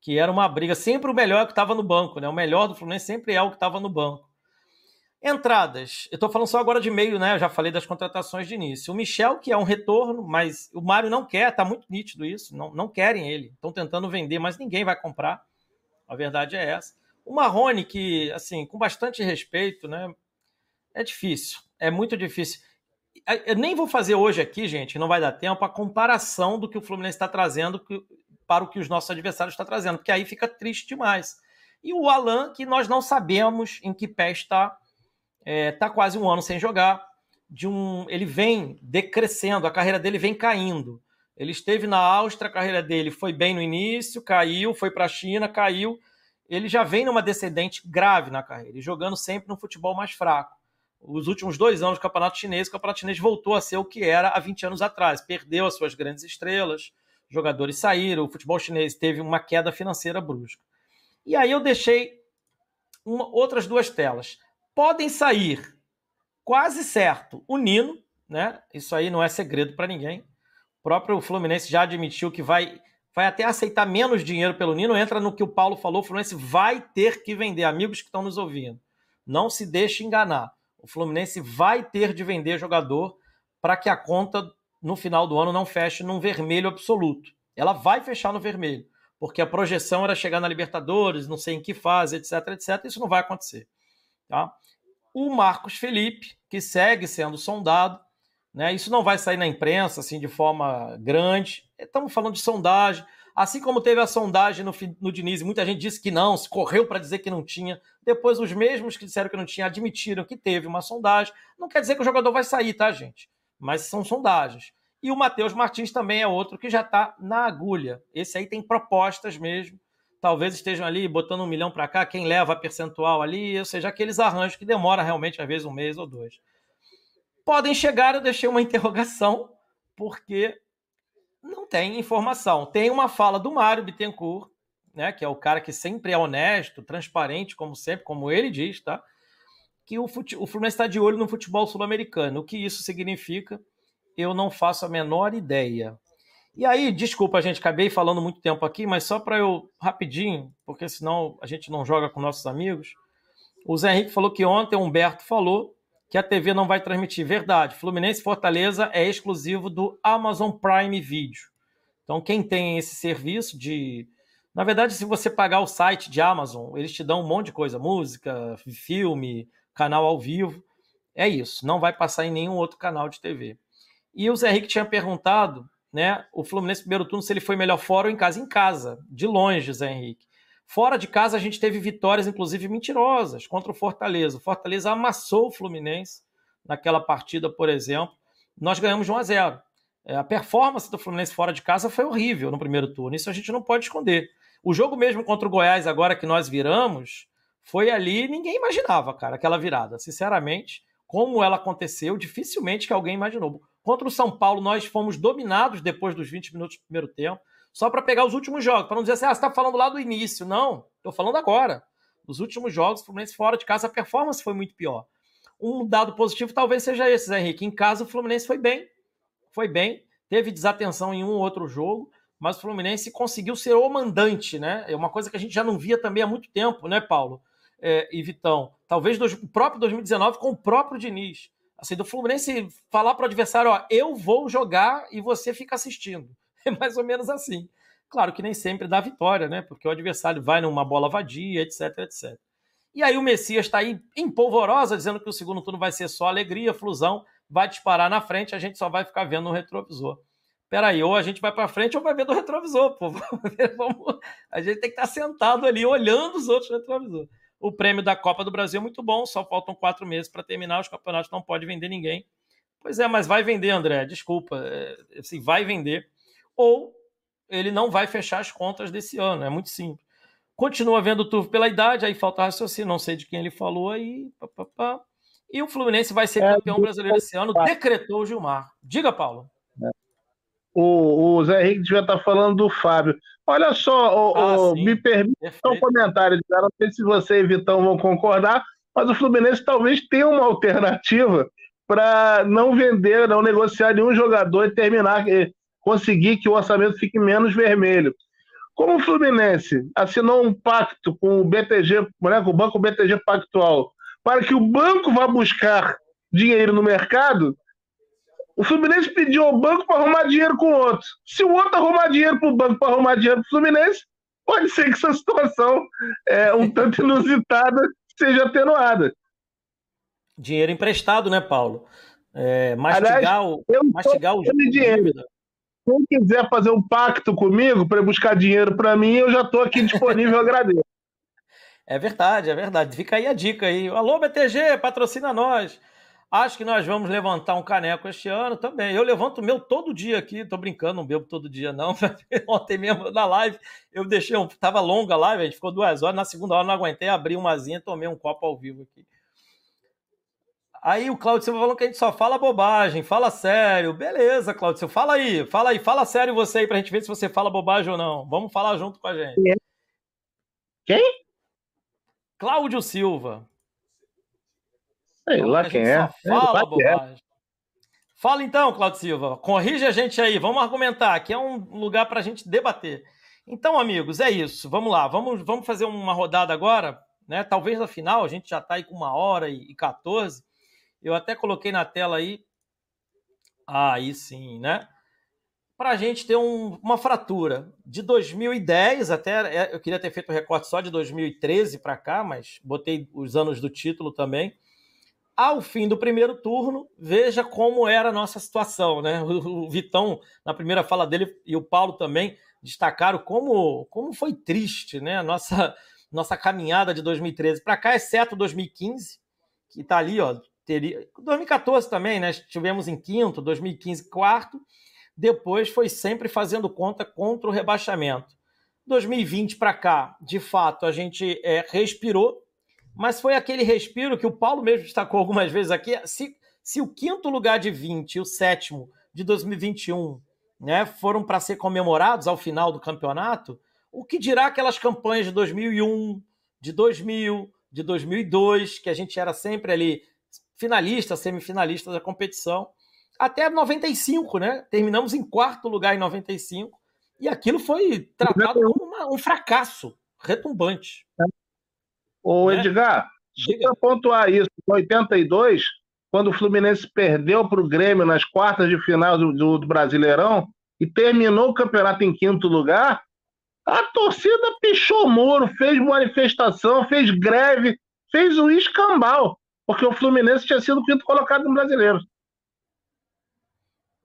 que era uma briga. Sempre o melhor que estava no banco, né? O melhor do Fluminense sempre é o que estava no banco. Entradas. Eu estou falando só agora de meio, né? Eu já falei das contratações de início. O Michel, que é um retorno, mas o Mário não quer, tá muito nítido isso. Não, não querem ele. Estão tentando vender, mas ninguém vai comprar. A verdade é essa. O Marrone, que, assim, com bastante respeito, né? É difícil. É muito difícil. Eu nem vou fazer hoje aqui, gente, não vai dar tempo, a comparação do que o Fluminense está trazendo para o que os nossos adversários estão trazendo, porque aí fica triste demais. E o Alan, que nós não sabemos em que pé está, está é, tá quase um ano sem jogar. De um, ele vem decrescendo, a carreira dele vem caindo. Ele esteve na Áustria, a carreira dele foi bem no início, caiu, foi para a China, caiu. Ele já vem numa descendente grave na carreira, e jogando sempre no futebol mais fraco. Os últimos dois anos do campeonato chinês, o campeonato chinês voltou a ser o que era há 20 anos atrás. Perdeu as suas grandes estrelas, jogadores saíram, o futebol chinês teve uma queda financeira brusca. E aí eu deixei uma, outras duas telas. Podem sair, quase certo, o Nino, né? Isso aí não é segredo para ninguém. O próprio Fluminense já admitiu que vai, vai até aceitar menos dinheiro pelo Nino, entra no que o Paulo falou, o Fluminense vai ter que vender, amigos que estão nos ouvindo. Não se deixe enganar. O Fluminense vai ter de vender jogador para que a conta no final do ano não feche num vermelho absoluto. Ela vai fechar no vermelho, porque a projeção era chegar na Libertadores, não sei em que fase, etc, etc. Isso não vai acontecer. Tá? O Marcos Felipe, que segue sendo sondado, né? Isso não vai sair na imprensa assim de forma grande. Estamos falando de sondagem. Assim como teve a sondagem no, no Diniz, muita gente disse que não, se correu para dizer que não tinha. Depois, os mesmos que disseram que não tinha admitiram que teve uma sondagem. Não quer dizer que o jogador vai sair, tá, gente? Mas são sondagens. E o Matheus Martins também é outro que já está na agulha. Esse aí tem propostas mesmo. Talvez estejam ali botando um milhão para cá, quem leva a percentual ali, ou seja, aqueles arranjos que demora realmente, às vezes, um mês ou dois podem chegar, eu deixei uma [laughs] interrogação, porque não tem informação. Tem uma fala do Mário Bittencourt, né, que é o cara que sempre é honesto, transparente, como sempre, como ele diz, tá? Que o, fute... o Fluminense está de olho no futebol sul-americano. O que isso significa, eu não faço a menor ideia. E aí, desculpa, gente acabei falando muito tempo aqui, mas só para eu rapidinho, porque senão a gente não joga com nossos amigos. O Zé Henrique falou que ontem o Humberto falou que a TV não vai transmitir. Verdade. Fluminense Fortaleza é exclusivo do Amazon Prime Video. Então, quem tem esse serviço de. Na verdade, se você pagar o site de Amazon, eles te dão um monte de coisa: música, filme, canal ao vivo. É isso. Não vai passar em nenhum outro canal de TV. E o Zé Henrique tinha perguntado, né? O Fluminense primeiro turno, se ele foi melhor fora ou em casa. Em casa, de longe, Zé Henrique. Fora de casa, a gente teve vitórias, inclusive mentirosas, contra o Fortaleza. O Fortaleza amassou o Fluminense naquela partida, por exemplo. Nós ganhamos de 1 a 0. É, a performance do Fluminense fora de casa foi horrível no primeiro turno. Isso a gente não pode esconder. O jogo mesmo contra o Goiás, agora que nós viramos, foi ali, ninguém imaginava, cara, aquela virada. Sinceramente, como ela aconteceu, dificilmente que alguém imaginou. Contra o São Paulo, nós fomos dominados depois dos 20 minutos do primeiro tempo só para pegar os últimos jogos, para não dizer assim, ah, você está falando lá do início. Não, estou falando agora. Os últimos jogos, o Fluminense fora de casa, a performance foi muito pior. Um dado positivo talvez seja esse, Zé Henrique. Em casa, o Fluminense foi bem. Foi bem. Teve desatenção em um ou outro jogo, mas o Fluminense conseguiu ser o mandante, né? É uma coisa que a gente já não via também há muito tempo, né, Paulo é, e Vitão? Talvez o próprio 2019 com o próprio Diniz. Assim, do Fluminense falar para o adversário, ó, eu vou jogar e você fica assistindo. [laughs] É mais ou menos assim. Claro que nem sempre dá vitória, né? Porque o adversário vai numa bola vadia, etc, etc. E aí o Messias está aí em polvorosa, dizendo que o segundo turno vai ser só alegria, flusão, vai disparar na frente, a gente só vai ficar vendo no retrovisor. Peraí, ou a gente vai para frente ou vai ver do retrovisor, pô. [laughs] Vamos... A gente tem que estar tá sentado ali olhando os outros retrovisores. O prêmio da Copa do Brasil é muito bom, só faltam quatro meses para terminar, os campeonatos não pode vender ninguém. Pois é, mas vai vender, André, desculpa. É, assim, vai vender ou ele não vai fechar as contas desse ano. É muito simples. Continua vendo o Turvo pela idade, aí falta raciocínio, não sei de quem ele falou aí. Pá, pá, pá. E o Fluminense vai ser é, campeão brasileiro esse ano, decretou o Gilmar. Diga, Paulo. É. O, o Zé Henrique devia estar falando do Fábio. Olha só, o, ah, o, me permita um comentário. Não sei se você e Vitão vão concordar, mas o Fluminense talvez tenha uma alternativa para não vender, não negociar nenhum jogador e terminar conseguir que o orçamento fique menos vermelho. Como o Fluminense assinou um pacto com o BTG, né, com o Banco BTG Pactual, para que o banco vá buscar dinheiro no mercado, o Fluminense pediu ao banco para arrumar dinheiro com o outro. Se o outro arrumar dinheiro para o banco para arrumar dinheiro para o Fluminense, pode ser que essa situação é, um [laughs] tanto inusitada seja atenuada. Dinheiro emprestado, né, Paulo? É, mastigar Aliás, o, mastigar o dinheiro. Quem quiser fazer um pacto comigo para buscar dinheiro para mim, eu já estou aqui disponível, agradeço. [laughs] É verdade, é verdade. Fica aí a dica aí. Alô, BTG, patrocina nós. Acho que nós vamos levantar um caneco este ano também. Eu levanto o meu todo dia aqui, tô brincando, não bebo todo dia não. [laughs] Ontem mesmo na live, eu deixei um. Tava longa a live, a gente ficou duas horas. Na segunda hora não aguentei, abri uma zinha, tomei um copo ao vivo aqui. Aí o Claudio Silva falando que a gente só fala bobagem, fala sério. Beleza, Claudio Silva, fala aí, fala aí, fala sério você aí pra gente ver se você fala bobagem ou não. Vamos falar junto com a gente. Quem? Cláudio Silva. Sei lá quem é. Fala é, bobagem. Fala então, Claudio Silva. Corrige a gente aí. Vamos argumentar. Aqui é um lugar para a gente debater. Então, amigos, é isso. Vamos lá. Vamos, vamos fazer uma rodada agora. Né? Talvez na final, a gente já está aí com uma hora e 14. Eu até coloquei na tela aí. Ah, aí sim, né? Para a gente ter um, uma fratura. De 2010 até. É, eu queria ter feito o recorte só de 2013 para cá, mas botei os anos do título também ao fim do primeiro turno, veja como era a nossa situação, né? O Vitão, na primeira fala dele, e o Paulo também destacaram como, como foi triste, né? A nossa, nossa caminhada de 2013 para cá, exceto 2015, que está ali, ó. Teria, 2014 também, né? Tivemos em quinto, 2015 quarto. Depois foi sempre fazendo conta contra o rebaixamento. 2020 para cá, de fato, a gente é, respirou, mas foi aquele respiro que o Paulo mesmo destacou algumas vezes aqui. Se, se o quinto lugar de 20 e o sétimo de 2021 né, foram para ser comemorados ao final do campeonato, o que dirá aquelas campanhas de 2001, de 2000, de 2002, que a gente era sempre ali finalista, semifinalista da competição, até 95, né? Terminamos em quarto lugar em 95 e aquilo foi tratado como uma, um fracasso retumbante. Ô, né? Edgar, só pontuar isso. Em 82, quando o Fluminense perdeu para o Grêmio nas quartas de final do, do, do, Brasileirão e terminou o campeonato em quinto lugar, a torcida pichou o muro, fez manifestação, fez greve, fez o escambau, porque o Fluminense tinha sido o quinto colocado no brasileiro.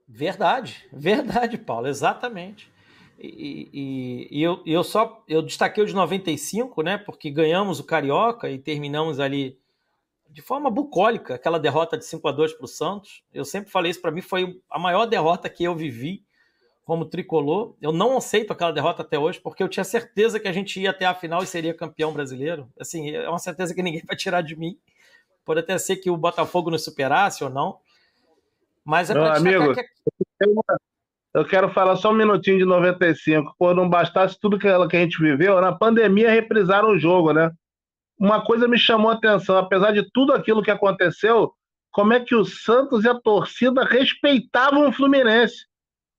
Verdade, verdade, Paulo, exatamente. E, e, e, eu, eu só eu destaquei o de 95, né? Porque ganhamos o Carioca e terminamos ali de forma bucólica, aquela derrota de 5 a 2 para o Santos. Eu sempre falei isso para mim, foi a maior derrota que eu vivi como tricolor. Eu não aceito aquela derrota até hoje, porque eu tinha certeza que a gente ia até a final e seria campeão brasileiro. Assim, é uma certeza que ninguém [laughs] vai tirar de mim. Pode até ser que o Botafogo nos superasse ou não. Mas é para amigo, que... Eu quero falar só um minutinho de 95. Pô, não bastasse tudo que a gente viveu, na pandemia reprisaram o jogo, né? Uma coisa me chamou a atenção, apesar de tudo aquilo que aconteceu, como é que o Santos e a torcida respeitavam o Fluminense.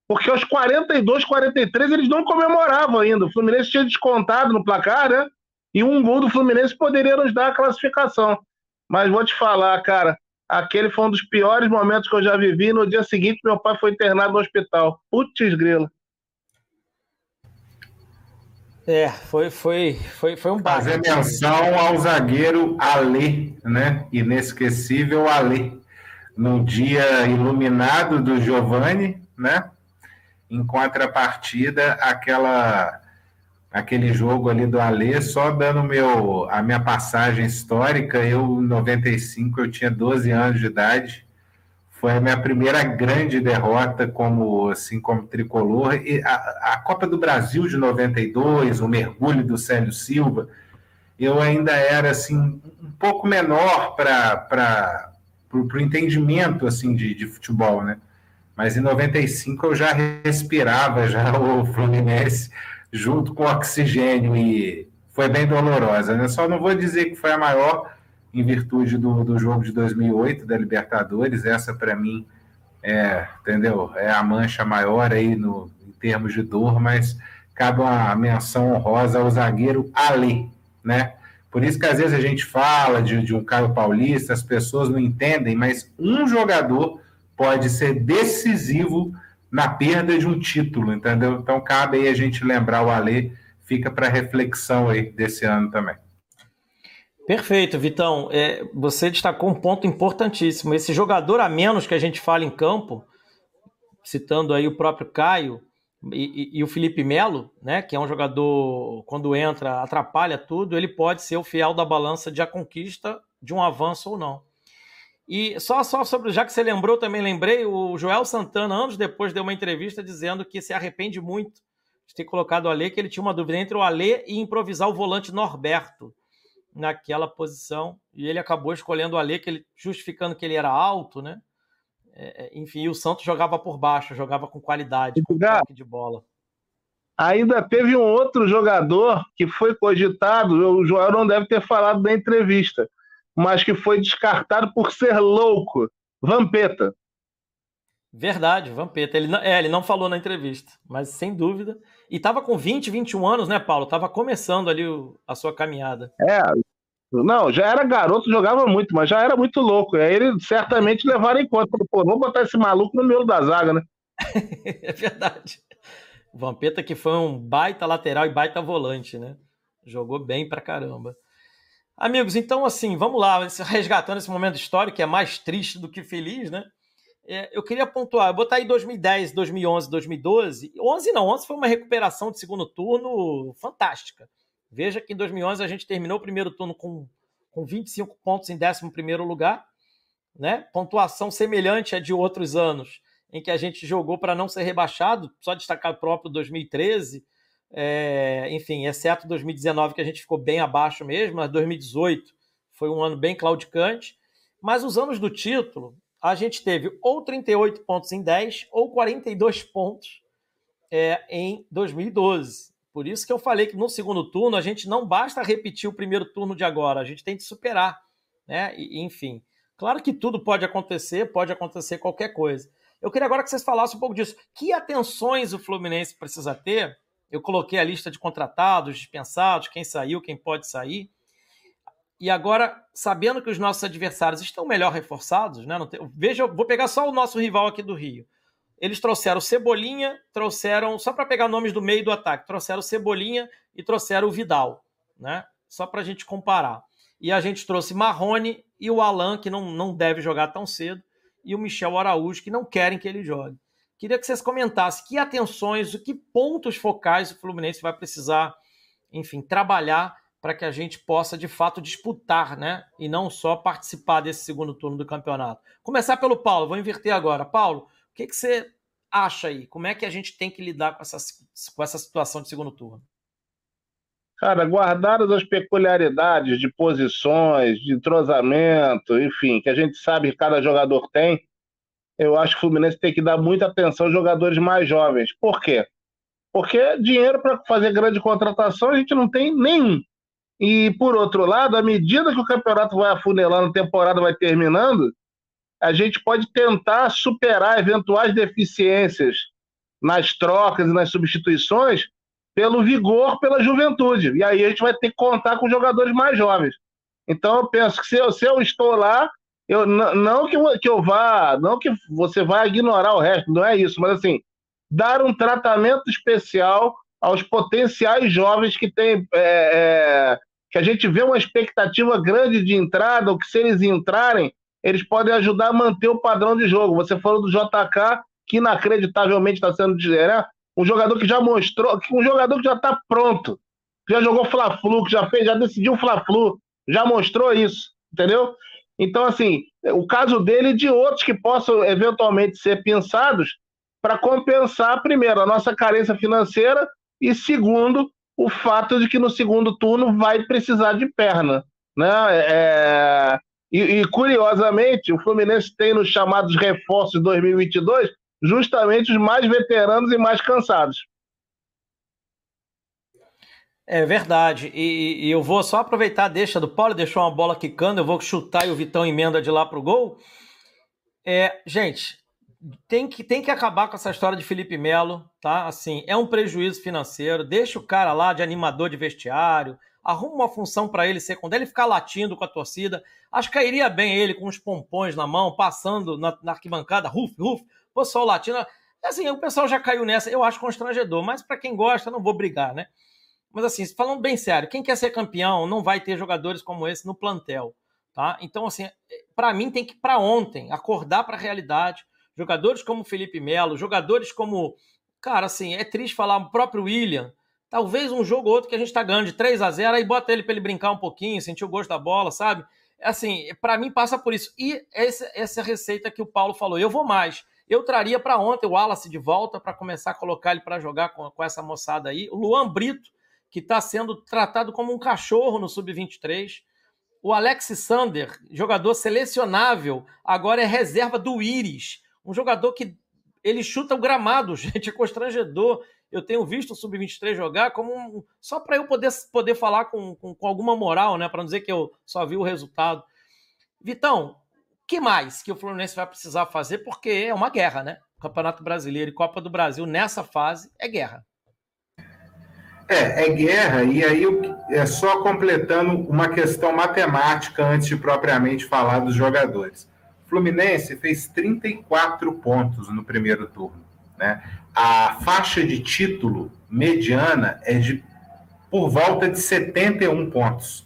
Porque aos 42, 43 eles não comemoravam ainda. O Fluminense tinha descontado no placar, né? E um gol do Fluminense poderia nos dar a classificação. Mas vou te falar, cara, Aquele foi um dos piores momentos que eu já vivi. No dia seguinte, meu pai foi internado no hospital. Putz, grila. É, foi, foi, foi, foi um Fazer menção ao zagueiro Alê, né? Inesquecível Alê. No dia iluminado do Giovanni, né? Em contrapartida, aquela aquele jogo ali do Alê, só dando meu, a minha passagem histórica, eu em 95 eu tinha 12 anos de idade, foi a minha primeira grande derrota como assim como tricolor, e a, a Copa do Brasil de 92, o mergulho do Célio Silva, eu ainda era assim um pouco menor para o entendimento assim de, de futebol, né? Mas em 95 eu já respirava já o Fluminense junto com oxigênio e foi bem dolorosa. Né? Só não vou dizer que foi a maior em virtude do, do jogo de 2008 da Libertadores. Essa para mim é, entendeu? É a mancha maior aí no em termos de dor, mas cabe uma menção honrosa ao zagueiro Ali, né? Por isso que às vezes a gente fala de, de um Caio Paulista, as pessoas não entendem, mas um jogador pode ser decisivo na perda de um título, entendeu? Então cabe aí a gente lembrar o Alê, fica para reflexão aí desse ano também. Perfeito, Vitão. É, você destacou um ponto importantíssimo. Esse jogador a menos que a gente fala em campo, citando aí o próprio Caio e, e, e o Felipe Melo, né, que é um jogador, quando entra, atrapalha tudo, ele pode ser o fiel da balança de a conquista de um avanço ou não. E só, só sobre, já que você lembrou, também lembrei, o Joel Santana, anos depois, deu uma entrevista dizendo que se arrepende muito de ter colocado o Alê, que ele tinha uma dúvida entre o Alê e improvisar o volante Norberto naquela posição. E ele acabou escolhendo o Alê, que ele, justificando que ele era alto, né? É, é enfim, o Santos jogava por baixo, jogava com qualidade, com toque de bola. Ainda teve um outro jogador que foi cogitado, o Joel não deve ter falado na entrevista, mas que foi descartado por ser louco. Vampeta. Verdade, Vampeta. Ele não, é, ele não falou na entrevista, mas sem dúvida. E estava com 20, 21 anos, né, Paulo? Tava começando ali o, a sua caminhada. É, não, já era garoto, jogava muito, mas já era muito louco. Aí ele certamente levaram em conta. Pô, vamos botar esse maluco no meio da zaga, né? [laughs] é verdade. Vampeta que foi um baita lateral e baita volante, né? Jogou bem pra caramba. Amigos, então assim, vamos lá, [laughs] resgatando esse momento histórico que é mais triste do que feliz, né? É, eu queria pontuar, botar aí 2010, 2011, 2012. 11 não, 11 foi uma recuperação de segundo turno fantástica. Veja que em 2011 a gente terminou o primeiro turno com, com 25 pontos em 11 lugar, né? Pontuação semelhante à de outros anos, em que a gente jogou para não ser rebaixado, só destacar o próprio 2013, é, enfim, exceto 2019 que a gente ficou bem abaixo mesmo, mas 2018 foi um ano bem claudicante. Mas os anos do título, a gente teve ou 38 pontos em 10 ou 42 pontos é, em 2012. Por isso que eu falei que no segundo turno a gente não basta repetir o primeiro turno de agora, a gente tem que superar. Né? E, enfim, claro que tudo pode acontecer, pode acontecer qualquer coisa. Eu queria agora que vocês falassem um pouco disso. Que atenções o Fluminense precisa ter? Eu coloquei a lista de contratados, dispensados, quem saiu, quem pode sair. E agora, sabendo que os nossos adversários estão melhor reforçados, né? Tem, veja, vou pegar só o nosso rival aqui do Rio. Eles trouxeram Cebolinha, trouxeram, só para pegar nomes do meio do ataque, trouxeram Cebolinha e trouxeram o Vidal, né? Só para a gente comparar. E a gente trouxe Marrone e o Alan, que não, não deve jogar tão cedo, e o Michel Araújo, que não querem que ele jogue. Queria que vocês comentassem que atenções, que pontos focais o Fluminense vai precisar, enfim, trabalhar para que a gente possa de fato disputar, né? E não só participar desse segundo turno do campeonato. Começar pelo Paulo, vou inverter agora. Paulo, o que, que você acha aí? Como é que a gente tem que lidar com essa, com essa situação de segundo turno? Cara, guardadas as peculiaridades de posições, de entrosamento, enfim, que a gente sabe que cada jogador tem, eu acho que o Fluminense tem que dar muita atenção aos jogadores mais jovens. Por quê? Porque dinheiro para fazer grande contratação a gente não tem nenhum. E, por outro lado, à medida que o campeonato vai afunilando, a temporada vai terminando, a gente pode tentar superar eventuais deficiências nas trocas e nas substituições pelo vigor, pela juventude. E aí a gente vai ter que contar com jogadores mais jovens. Então eu penso que se eu, se eu estou lá, eu, não que eu, que eu vá, não que você vai ignorar o resto, não é isso, mas assim, dar um tratamento especial aos potenciais jovens que têm. É, é, que a gente vê uma expectativa grande de entrada, ou que se eles entrarem, eles podem ajudar a manter o padrão de jogo. Você falou do JK, que inacreditavelmente está sendo né? um jogador que já mostrou, um jogador que já está pronto, que já jogou Fla-Flu, que já fez, já decidiu Fla-Flu, já mostrou isso, entendeu? Então, assim, o caso dele e de outros que possam eventualmente ser pensados para compensar, primeiro, a nossa carência financeira e, segundo, o fato de que no segundo turno vai precisar de perna. Né? É... E, e, curiosamente, o Fluminense tem nos chamados reforços 2022 justamente os mais veteranos e mais cansados. É verdade. E, e, eu vou só aproveitar, deixa do Paulo, deixou uma bola quicando, eu vou chutar e o Vitão emenda de lá pro gol. É, gente, tem que, tem que acabar com essa história de Felipe Melo, tá? Assim, é um prejuízo financeiro. Deixa o cara lá de animador de vestiário, arruma uma função para ele secundária, ele ficar latindo com a torcida. Acho que cairia bem ele com os pompons na mão, passando na, na arquibancada, ruf, ruf, pessoal latindo. Assim, o pessoal já caiu nessa, eu acho constrangedor, mas para quem gosta, não vou brigar, né? Mas assim, falando bem sério, quem quer ser campeão não vai ter jogadores como esse no plantel, tá? Então, assim, para mim tem que para ontem acordar para a realidade jogadores como Felipe Melo, jogadores como. Cara, assim, é triste falar o próprio William. Talvez um jogo ou outro que a gente tá ganhando de 3 a 0 aí bota ele para ele brincar um pouquinho, sentir o gosto da bola, sabe? Assim, para mim passa por isso. E essa, essa receita que o Paulo falou, eu vou mais. Eu traria para ontem o Wallace de volta para começar a colocar ele para jogar com, com essa moçada aí. O Luan Brito, que está sendo tratado como um cachorro no Sub-23. O Alex Sander, jogador selecionável, agora é reserva do Iris um jogador que ele chuta o gramado, [laughs] gente, é constrangedor. Eu tenho visto o Sub-23 jogar como um, só para eu poder, poder falar com, com, com alguma moral, né? Para não dizer que eu só vi o resultado. Vitão, que mais que o Fluminense vai precisar fazer? Porque é uma guerra, né? Campeonato Brasileiro e Copa do Brasil nessa fase é guerra. É, é guerra, e aí é só completando uma questão matemática antes de propriamente falar dos jogadores. O Fluminense fez 34 pontos no primeiro turno. Né? A faixa de título mediana é de por volta de 71 pontos.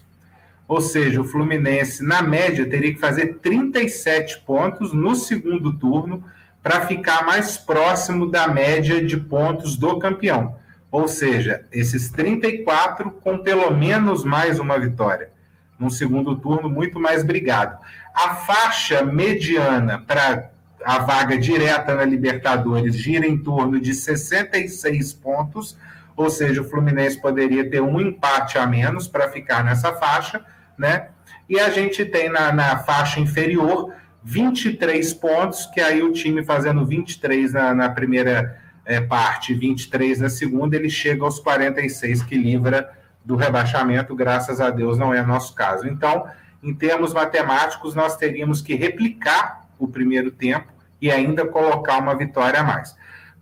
Ou seja, o Fluminense, na média, teria que fazer 37 pontos no segundo turno para ficar mais próximo da média de pontos do campeão. Ou seja, esses 34 com pelo menos mais uma vitória. Num segundo turno muito mais brigado. A faixa mediana para a vaga direta na Libertadores gira em torno de 66 pontos, ou seja, o Fluminense poderia ter um empate a menos para ficar nessa faixa, né? E a gente tem na, na faixa inferior 23 pontos, que aí o time fazendo 23 na, na primeira é, parte 23 na segunda, ele chega aos 46 que livra do rebaixamento, graças a Deus não é nosso caso. Então, em termos matemáticos, nós teríamos que replicar o primeiro tempo e ainda colocar uma vitória a mais.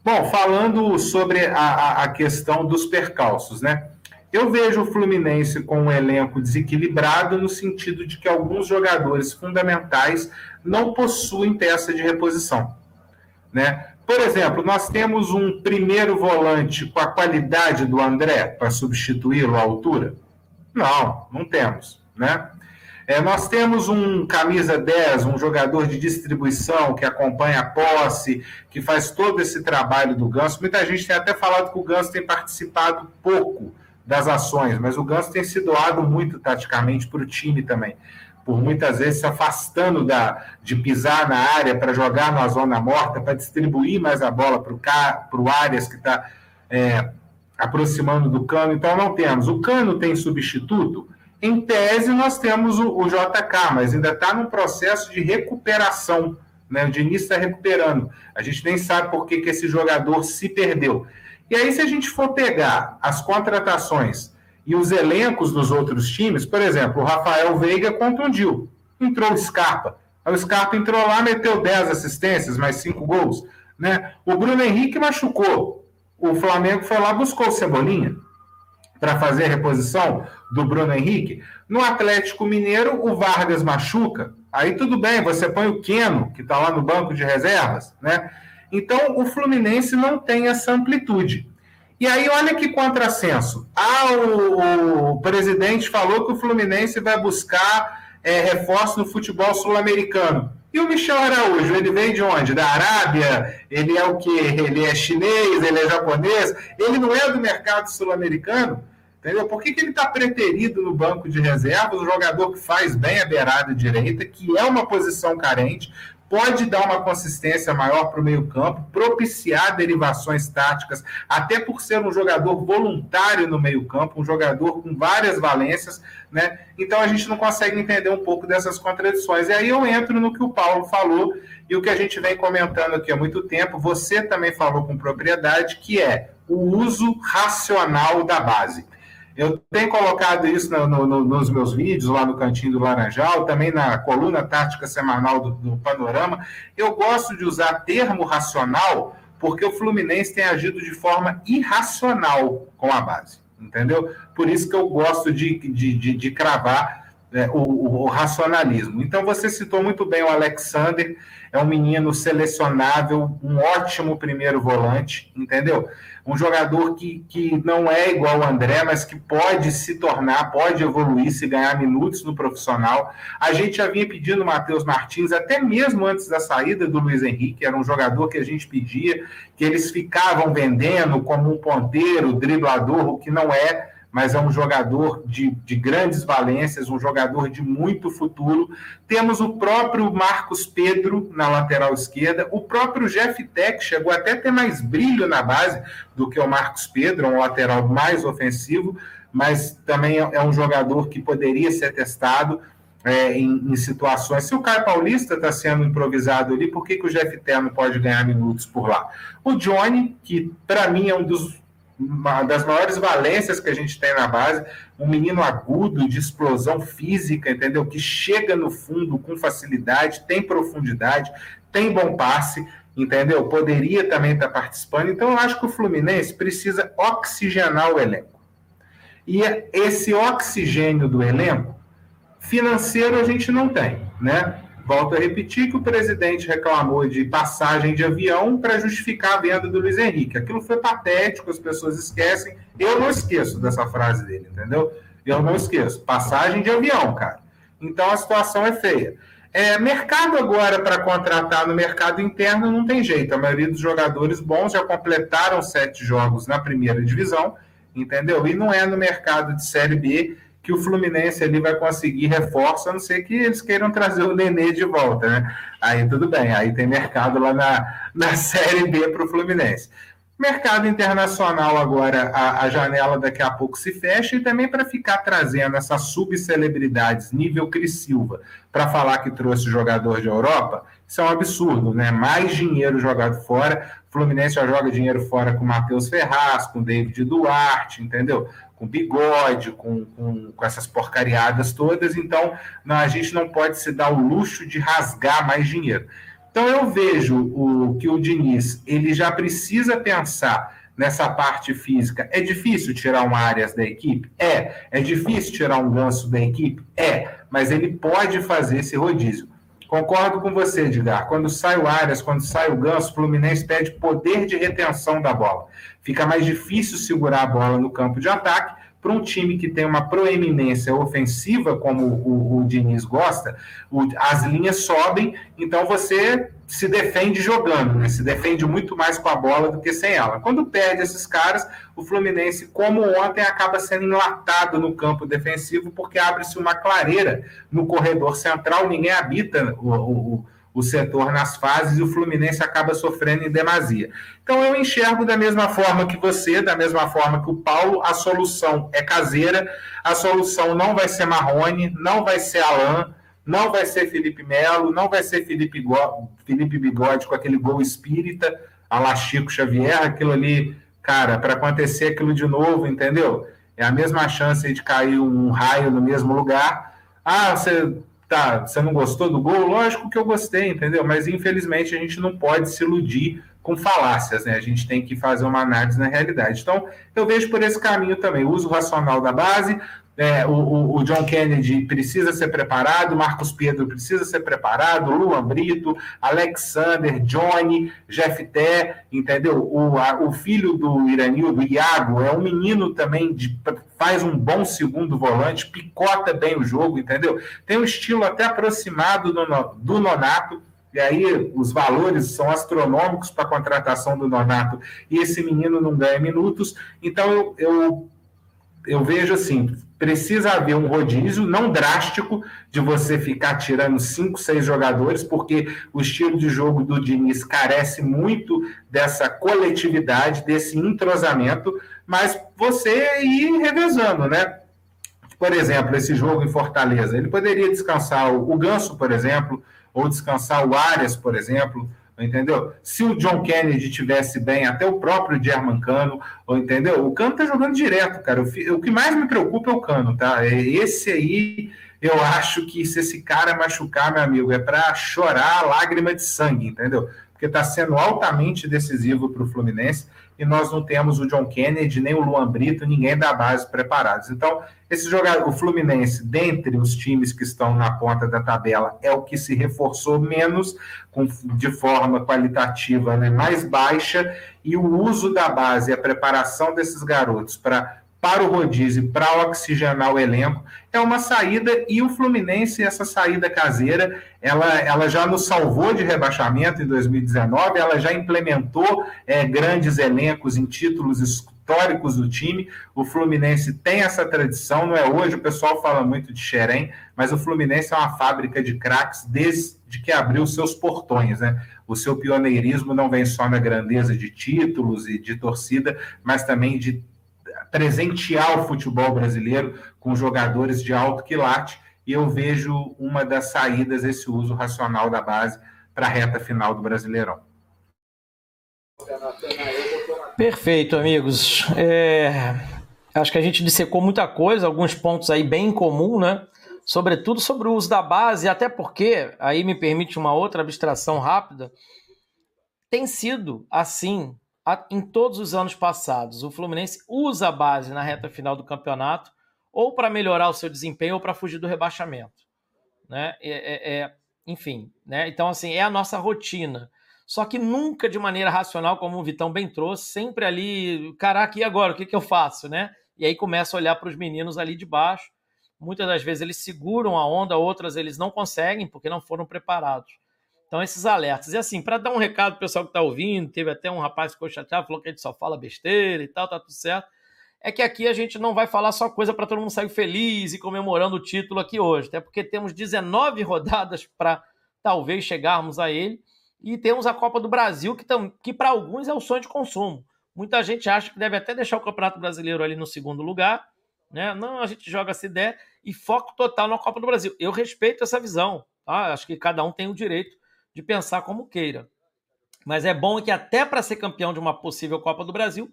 Bom, falando sobre a, a questão dos percalços, né? Eu vejo o Fluminense com um elenco desequilibrado no sentido de que alguns jogadores fundamentais não possuem peça de reposição, né? Por exemplo, nós temos um primeiro volante com a qualidade do André para substituí-lo à altura? Não, não temos, né? É, nós temos um camisa 10, um jogador de distribuição que acompanha a posse, que faz todo esse trabalho do Ganso. Muita gente tem até falado que o Ganso tem participado pouco das ações, mas o Ganso tem se doado muito taticamente para o time também por muitas vezes se afastando da, de pisar na área para jogar na zona morta, para distribuir mais a bola para o Arias, que está é, aproximando do cano. Então, não temos. O cano tem substituto? Em tese, nós temos o, o JK, mas ainda está num processo de recuperação. Né? O Diniz está recuperando. A gente nem sabe por que, que esse jogador se perdeu. E aí, se a gente for pegar as contratações e os elencos dos outros times, por exemplo, o Rafael Veiga contundiu, entrou o Scarpa. O Scarpa entrou lá, meteu 10 assistências, mais 5 gols. Né? O Bruno Henrique machucou. O Flamengo foi lá buscou o Cebolinha para fazer a reposição do Bruno Henrique. No Atlético Mineiro, o Vargas machuca. Aí tudo bem, você põe o Queno, que está lá no banco de reservas. Né? Então, o Fluminense não tem essa amplitude. E aí, olha que contrassenso. Ah, o, o presidente falou que o Fluminense vai buscar é, reforço no futebol sul-americano. E o Michel Araújo, ele vem de onde? Da Arábia? Ele é o quê? Ele é chinês? Ele é japonês? Ele não é do mercado sul-americano? Entendeu? Por que, que ele está preterido no banco de reservas? Um jogador que faz bem a beirada direita, que é uma posição carente, pode dar uma consistência maior para o meio-campo, propiciar derivações táticas, até por ser um jogador voluntário no meio-campo, um jogador com várias valências, né? Então a gente não consegue entender um pouco dessas contradições. E aí eu entro no que o Paulo falou e o que a gente vem comentando aqui há muito tempo, você também falou com propriedade, que é o uso racional da base. Eu tenho colocado isso no, no, nos meus vídeos lá no Cantinho do Laranjal, também na coluna tática semanal do, do, Panorama. Eu gosto de usar termo racional porque o Fluminense tem agido de forma irracional com a base, entendeu? Por isso que eu gosto de, de, de, de cravar é, o, o, o racionalismo. Então, você citou muito bem o Alexander, é um menino selecionável, um ótimo primeiro volante, entendeu? Um jogador que, que não é igual ao André, mas que pode se tornar, pode evoluir, se ganhar minutos no profissional. A gente já vinha pedindo o Matheus Martins, até mesmo antes da saída do Luiz Henrique, era um jogador que a gente pedia, que eles ficavam vendendo como um ponteiro, driblador, o que não é mas é um jogador de, de grandes valências, um jogador de muito futuro. Temos o próprio Marcos Pedro na lateral esquerda, o próprio Jeff Tech chegou até a ter mais brilho na base do que o Marcos Pedro, um lateral mais ofensivo, mas também é um jogador que poderia ser testado. É, em, em, situações. Se o Caio Paulista está sendo improvisado ali, por que, que o Jeff Terno pode ganhar minutos por lá? O Johnny, que para mim é um dos uma das maiores valências que a gente tem na base, um menino agudo, de explosão física, entendeu? Que chega no fundo com facilidade, tem profundidade, tem bom passe, entendeu? Poderia também estar participando. Então, eu acho que o Fluminense precisa oxigenar o elenco. E esse oxigênio do elenco, financeiro a gente não tem, né? Volto a repetir que o presidente reclamou de passagem de avião para justificar a venda do Luiz Henrique. Aquilo foi patético, as pessoas esquecem. Eu não esqueço dessa frase dele, entendeu? Eu não esqueço. Passagem de avião, cara. Então a situação é feia. É, mercado agora para contratar no mercado interno não tem jeito. A maioria dos jogadores bons já completaram sete jogos na primeira divisão, entendeu? E não é no mercado de Série B que o Fluminense ali vai conseguir reforço, a não ser que eles queiram trazer o Nenê de volta, né? Aí tudo bem, aí tem mercado lá na, na [laughs] Série B para o Fluminense. Mercado internacional agora, a, a, janela daqui a pouco se fecha e também para ficar trazendo essas subcelebridades nível Cris Silva para falar que trouxe jogador de Europa, isso é um absurdo, né? Mais dinheiro jogado fora. Fluminense já joga dinheiro fora com Matheus Ferraz, com David Duarte, entendeu? com bigode, com, com, com, essas porcariadas todas, então não, a gente não pode se dar o luxo de rasgar mais dinheiro. Então eu vejo o que o Diniz ele já precisa pensar nessa parte física. É difícil tirar um Arias da equipe? É. É difícil tirar um Ganso da equipe? É. Mas ele pode fazer esse rodízio. Concordo com você, Edgar. Quando sai o Arias, quando sai o Ganso, o Fluminense pede poder de retenção da bola. Fica mais difícil segurar a bola no campo de ataque. Para um time que tem uma proeminência ofensiva, como o, o Diniz gosta, o, as linhas sobem, então você se defende jogando, né? se defende muito mais com a bola do que sem ela. Quando perde esses caras, o Fluminense, como ontem, acaba sendo enlatado no campo defensivo, porque abre-se uma clareira no corredor central, ninguém habita o, o, setor nas fases e o Fluminense acaba sofrendo em demasia. Então eu enxergo da mesma forma que você, da mesma forma que o Paulo, a solução é caseira, a solução não vai ser Marrone, não vai ser Alain, não vai ser Felipe Melo, não vai ser Felipe, Go... Felipe Bigode com aquele gol espírita, a la Chico Xavier, aquilo ali, cara, para acontecer aquilo de novo, entendeu? É a mesma chance de cair um raio no mesmo lugar. Ah, você tá, você não gostou do gol? Lógico que eu gostei, entendeu? Mas infelizmente a gente não pode se iludir com falácias, né? A gente tem que fazer uma análise na realidade. Então, eu vejo por esse caminho também, o uso racional da base, é, o, o, John Kennedy precisa ser preparado, Marcos Pedro precisa ser preparado, Luan Brito, Alexander, Johnny, Jeff Té, entendeu? O, a, o filho do Iranildo, Iago, é um menino também, de, faz um bom segundo volante, picota bem o jogo, entendeu? Tem um estilo até aproximado do, do Nonato, e aí os valores são astronômicos para a contratação do Nonato, e esse menino não ganha minutos, então eu, eu eu vejo assim, precisa haver um rodízio não drástico de você ficar tirando cinco, seis jogadores, porque o estilo de jogo do Diniz carece muito dessa coletividade, desse entrosamento, mas você ir revezando, né? Por exemplo, esse jogo em Fortaleza, ele poderia descansar o Ganso, por exemplo, ou descansar o Arias, por exemplo, entendeu? Se o John Kennedy tivesse bem, até o próprio German Cano, entendeu? O Cano tá jogando direto, cara. O, que mais me preocupa é o Cano, tá? Esse aí, eu acho que se esse cara machucar, meu amigo, é para chorar lágrima de sangue, entendeu? Porque está sendo altamente decisivo para o Fluminense e nós não temos o John Kennedy, nem o Luan Brito, ninguém da base preparados. Então, esse jogador, o Fluminense, dentre os times que estão na ponta da tabela, é o que se reforçou menos, com, de forma qualitativa né, mais baixa, e o uso da base, a preparação desses garotos para para o rodízio, para oxigenar o elenco, é uma saída e o Fluminense, essa saída caseira, ela, ela já nos salvou de rebaixamento em 2019, ela já implementou é, grandes elencos em títulos históricos do time. O Fluminense tem essa tradição, não é hoje, o pessoal fala muito de Xerém, mas o Fluminense é uma fábrica de craques desde que abriu seus portões, né? O seu pioneirismo não vem só na grandeza de títulos e de torcida, mas também de presentear o futebol brasileiro com jogadores de alto quilate, e eu vejo uma das saídas esse uso racional da base para a reta final do Brasileirão. Perfeito, amigos. É, acho que a gente dissecou muita coisa, alguns pontos aí bem em comum, né? Sobretudo sobre o uso da base, até porque, aí me permite uma outra abstração rápida, tem sido assim em todos os anos passados. O Fluminense usa a base na reta final do campeonato ou para melhorar o seu desempenho ou para fugir do rebaixamento. Né? É, é, é, enfim, né? então assim, é a nossa rotina. Só que nunca de maneira racional, como o Vitão bem trouxe, sempre ali, caraca, e agora? O que, que eu faço? Né? E aí começa a olhar para os meninos ali de baixo. Muitas das vezes eles seguram a onda, outras eles não conseguem porque não foram preparados. Então, esses alertas. E assim, para dar um recado pro pessoal que está ouvindo, teve até um rapaz que ficou chateado, falou que a gente só fala besteira e tal, tá tudo certo. É que aqui a gente não vai falar só coisa para todo mundo sair feliz e comemorando o título aqui hoje, até porque temos 19 rodadas para talvez chegarmos a ele. E temos a Copa do Brasil, que, que para alguns é o sonho de consumo. Muita gente acha que deve até deixar o Campeonato Brasileiro ali no segundo lugar. Né? Não, a gente joga essa ideia e foco total na Copa do Brasil. Eu respeito essa visão. Tá? Acho que cada um tem o direito de pensar como queira. Mas é bom que até para ser campeão de uma possível Copa do Brasil,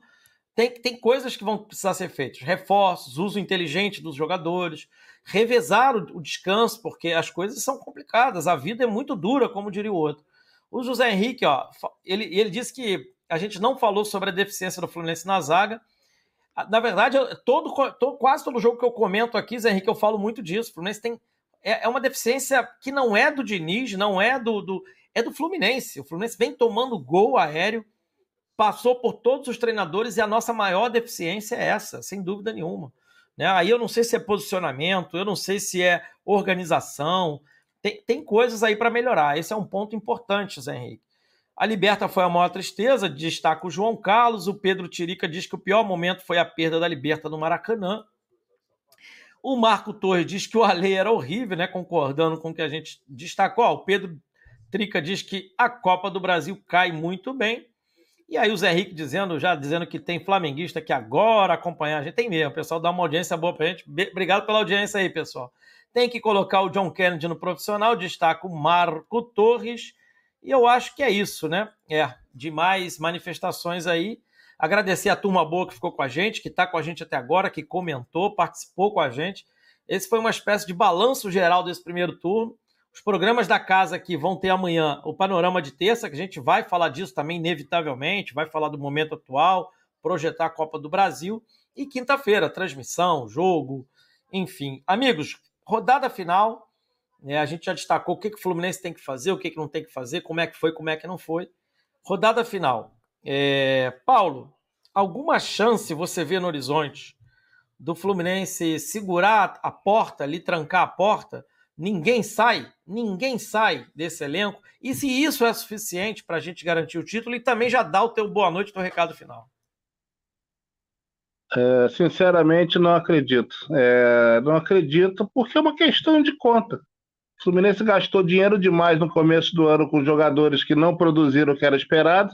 tem, tem coisas que vão precisar ser feitas. Reforços, uso inteligente dos jogadores, revezar o, o descanso, porque as coisas são complicadas, a vida é muito dura, como diria o outro. O José Henrique, ó, ele, ele disse que a gente não falou sobre a deficiência do Fluminense na zaga. Na verdade, todo, todo, quase todo jogo que eu comento aqui, Zé Henrique, eu falo muito disso. O Fluminense tem é, é uma deficiência que não é do Diniz, não é do, do, é do Fluminense. O Fluminense vem tomando gol aéreo, passou por todos os treinadores e a nossa maior deficiência é essa, sem dúvida nenhuma. Né? Aí eu não sei se é posicionamento, eu não sei se é organização, tem, tem coisas aí para melhorar. Esse é um ponto importante, Zé Henrique. A Liberta foi a maior tristeza, destaca o João Carlos. O Pedro Tirica diz que o pior momento foi a perda da Liberta no Maracanã. O Marco Torres diz que o Ale era horrível, né? Concordando com o que a gente destacou. o Pedro Trica diz que a Copa do Brasil cai muito bem. E aí o Zé Henrique dizendo, já dizendo que tem flamenguista que agora acompanhar a gente. Tem mesmo, o pessoal dá uma audiência boa pra gente. Obrigado pela audiência aí, pessoal. Tem que colocar o John Kennedy no profissional, destaca o Marco Torres. E eu acho que é isso, né? É, de mais manifestações aí. Agradecer a turma boa que ficou com a gente, que está com a gente até agora, que comentou, participou com a gente. Esse foi uma espécie de balanço geral desse primeiro turno. Os programas da casa aqui vão ter amanhã o panorama de terça, que a gente vai falar disso também, inevitavelmente, vai falar do momento atual, projetar a Copa do Brasil. E quinta-feira, transmissão, jogo, enfim. Amigos, rodada final. Né, a gente já destacou o que, que o Fluminense tem que fazer, o que, que não tem que fazer, como é que foi, como é que não foi. Rodada final. É, Paulo, alguma chance você vê no horizonte do Fluminense segurar a porta ali, trancar a porta? Ninguém sai, ninguém sai desse elenco. E se isso é suficiente para a gente garantir o título, e também já dá o teu boa noite, o teu recado final. É, sinceramente, não acredito. É, não acredito porque é uma questão de conta. O Fluminense gastou dinheiro demais no começo do ano com jogadores que não produziram o que era esperado.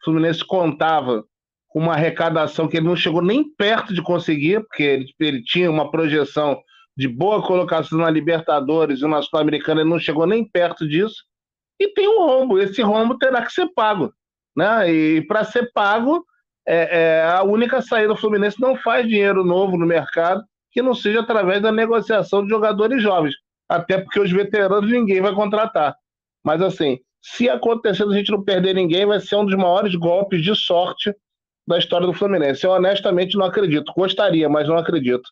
O Fluminense contava uma arrecadação que ele não chegou nem perto de conseguir, porque ele, ele tinha uma projeção de boa colocação na Libertadores e na Sul-Americana, ele não chegou nem perto disso. E tem um rombo, esse rombo terá que ser pago. Né? E para ser pago, é, é, a única saída do Fluminense não faz dinheiro novo no mercado que não seja através da negociação de jogadores jovens. Até porque os veteranos ninguém vai contratar. Mas assim, se acontecer a gente não perder ninguém, vai ser um dos maiores golpes de sorte da história do Fluminense. Eu honestamente não acredito. Gostaria, mas não acredito.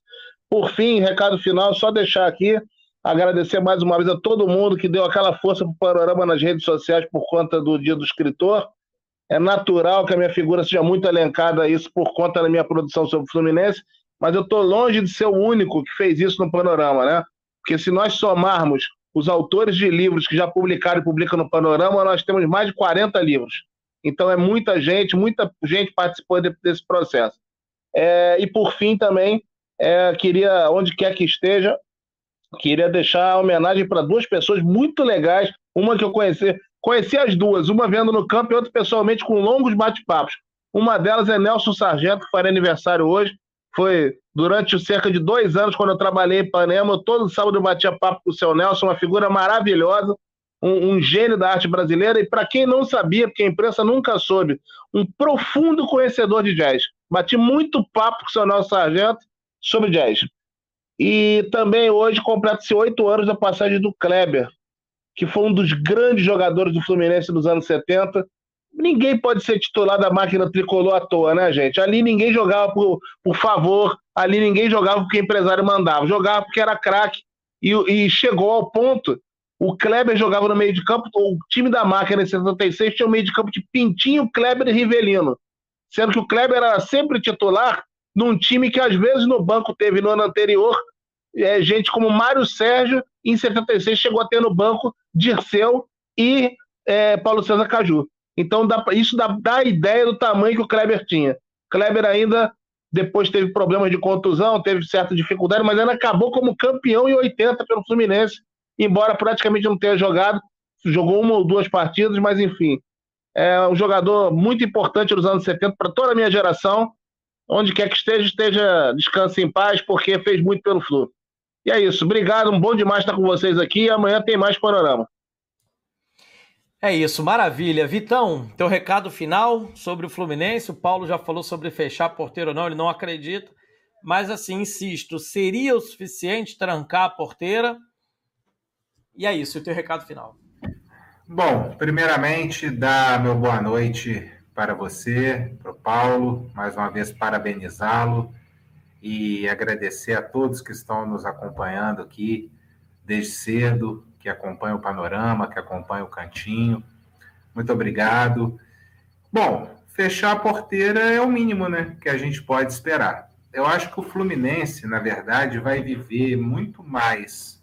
Por fim, recado final, só deixar aqui, agradecer mais uma vez a todo mundo que deu aquela força para o Panorama nas redes sociais por conta do Dia do Escritor. É natural que a minha figura seja muito elencada a isso por conta da minha produção sobre o Fluminense, mas eu estou longe de ser o único que fez isso no Panorama, né? Porque se nós somarmos os autores de livros que já publicaram e publicam no Panorama, nós temos mais de 40 livros. Então é muita gente, muita gente participou desse processo. É, e por fim também, é, queria, onde quer que esteja, queria deixar a homenagem para duas pessoas muito legais. Uma que eu conheci, conheci as duas, uma vendo no campo e outra pessoalmente com longos bate-papos. Uma delas é Nelson Sargento, que fará aniversário hoje. Foi durante cerca de dois anos, quando eu trabalhei em Ipanema, todo sábado eu batia papo com o seu Nelson, uma figura maravilhosa, um, um gênio da arte brasileira, e para quem não sabia, porque a imprensa nunca soube, um profundo conhecedor de jazz. Bati muito papo com o seu Nelson Sargento sobre jazz. E também hoje completa-se oito anos da passagem do Kleber, que foi um dos grandes jogadores do Fluminense nos anos 70, ninguém pode ser titular da máquina tricolor à toa, né, gente? Ali ninguém jogava por, por favor, ali ninguém jogava porque o empresário mandava, jogava porque era craque. E, e, chegou ao ponto. O Kleber jogava no meio de campo, o time da máquina em 76 tinha um meio de campo de Pintinho, Kleber e Rivelino. Sendo que o Kleber era sempre titular num time que às vezes no banco teve no ano anterior é, gente como Mário Sérgio, em 76 chegou a ter no banco Dirceu e é, Paulo César Caju. Então dá, isso dá, dá a ideia do tamanho que o Kleber tinha. Kleber ainda depois teve problemas de contusão, teve certa dificuldade, mas ainda acabou como campeão em 80 pelo Fluminense, embora praticamente não tenha jogado, jogou uma ou duas partidas, mas enfim. É um jogador muito importante nos anos 70 para toda a minha geração. Onde quer que esteja, esteja descanse em paz, porque fez muito pelo Flu. E é isso. Obrigado, um bom demais estar com vocês aqui. Amanhã tem mais panorama. É isso, maravilha. Vitão, teu recado final sobre o Fluminense. O Paulo já falou sobre fechar a porteira ou não, ele não acredita. Mas assim, insisto, seria o suficiente trancar a porteira? E é isso, o teu recado final. Bom, primeiramente, dar meu boa noite para você, para o Paulo, mais uma vez parabenizá-lo e agradecer a todos que estão nos acompanhando aqui desde cedo, que acompanham o panorama, que acompanham o cantinho. Muito obrigado. Bom, fechar a porteira é o mínimo, né, que a gente pode esperar. Eu acho que o Fluminense, na verdade, vai viver muito mais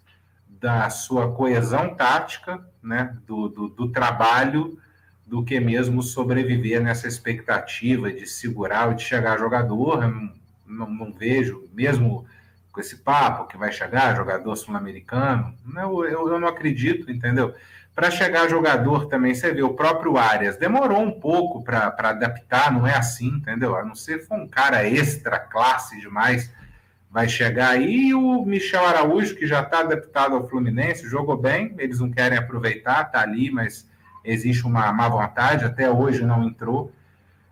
da sua coesão tática, né, do, do, do trabalho, do que mesmo sobreviver nessa expectativa de segurar ou de chegar jogador. Não, não vejo, mesmo com esse papo que vai chegar jogador sul-americano. Eu, eu, eu, não acredito, entendeu? Para chegar jogador também, você vê, o próprio Arias demorou um pouco para adaptar, não é assim, entendeu? A não ser for um cara extra classe demais, vai chegar aí. E o Michel Araújo, que já está adaptado ao Fluminense, jogou bem, eles não querem aproveitar, tá ali, mas existe uma má vontade, até hoje não entrou.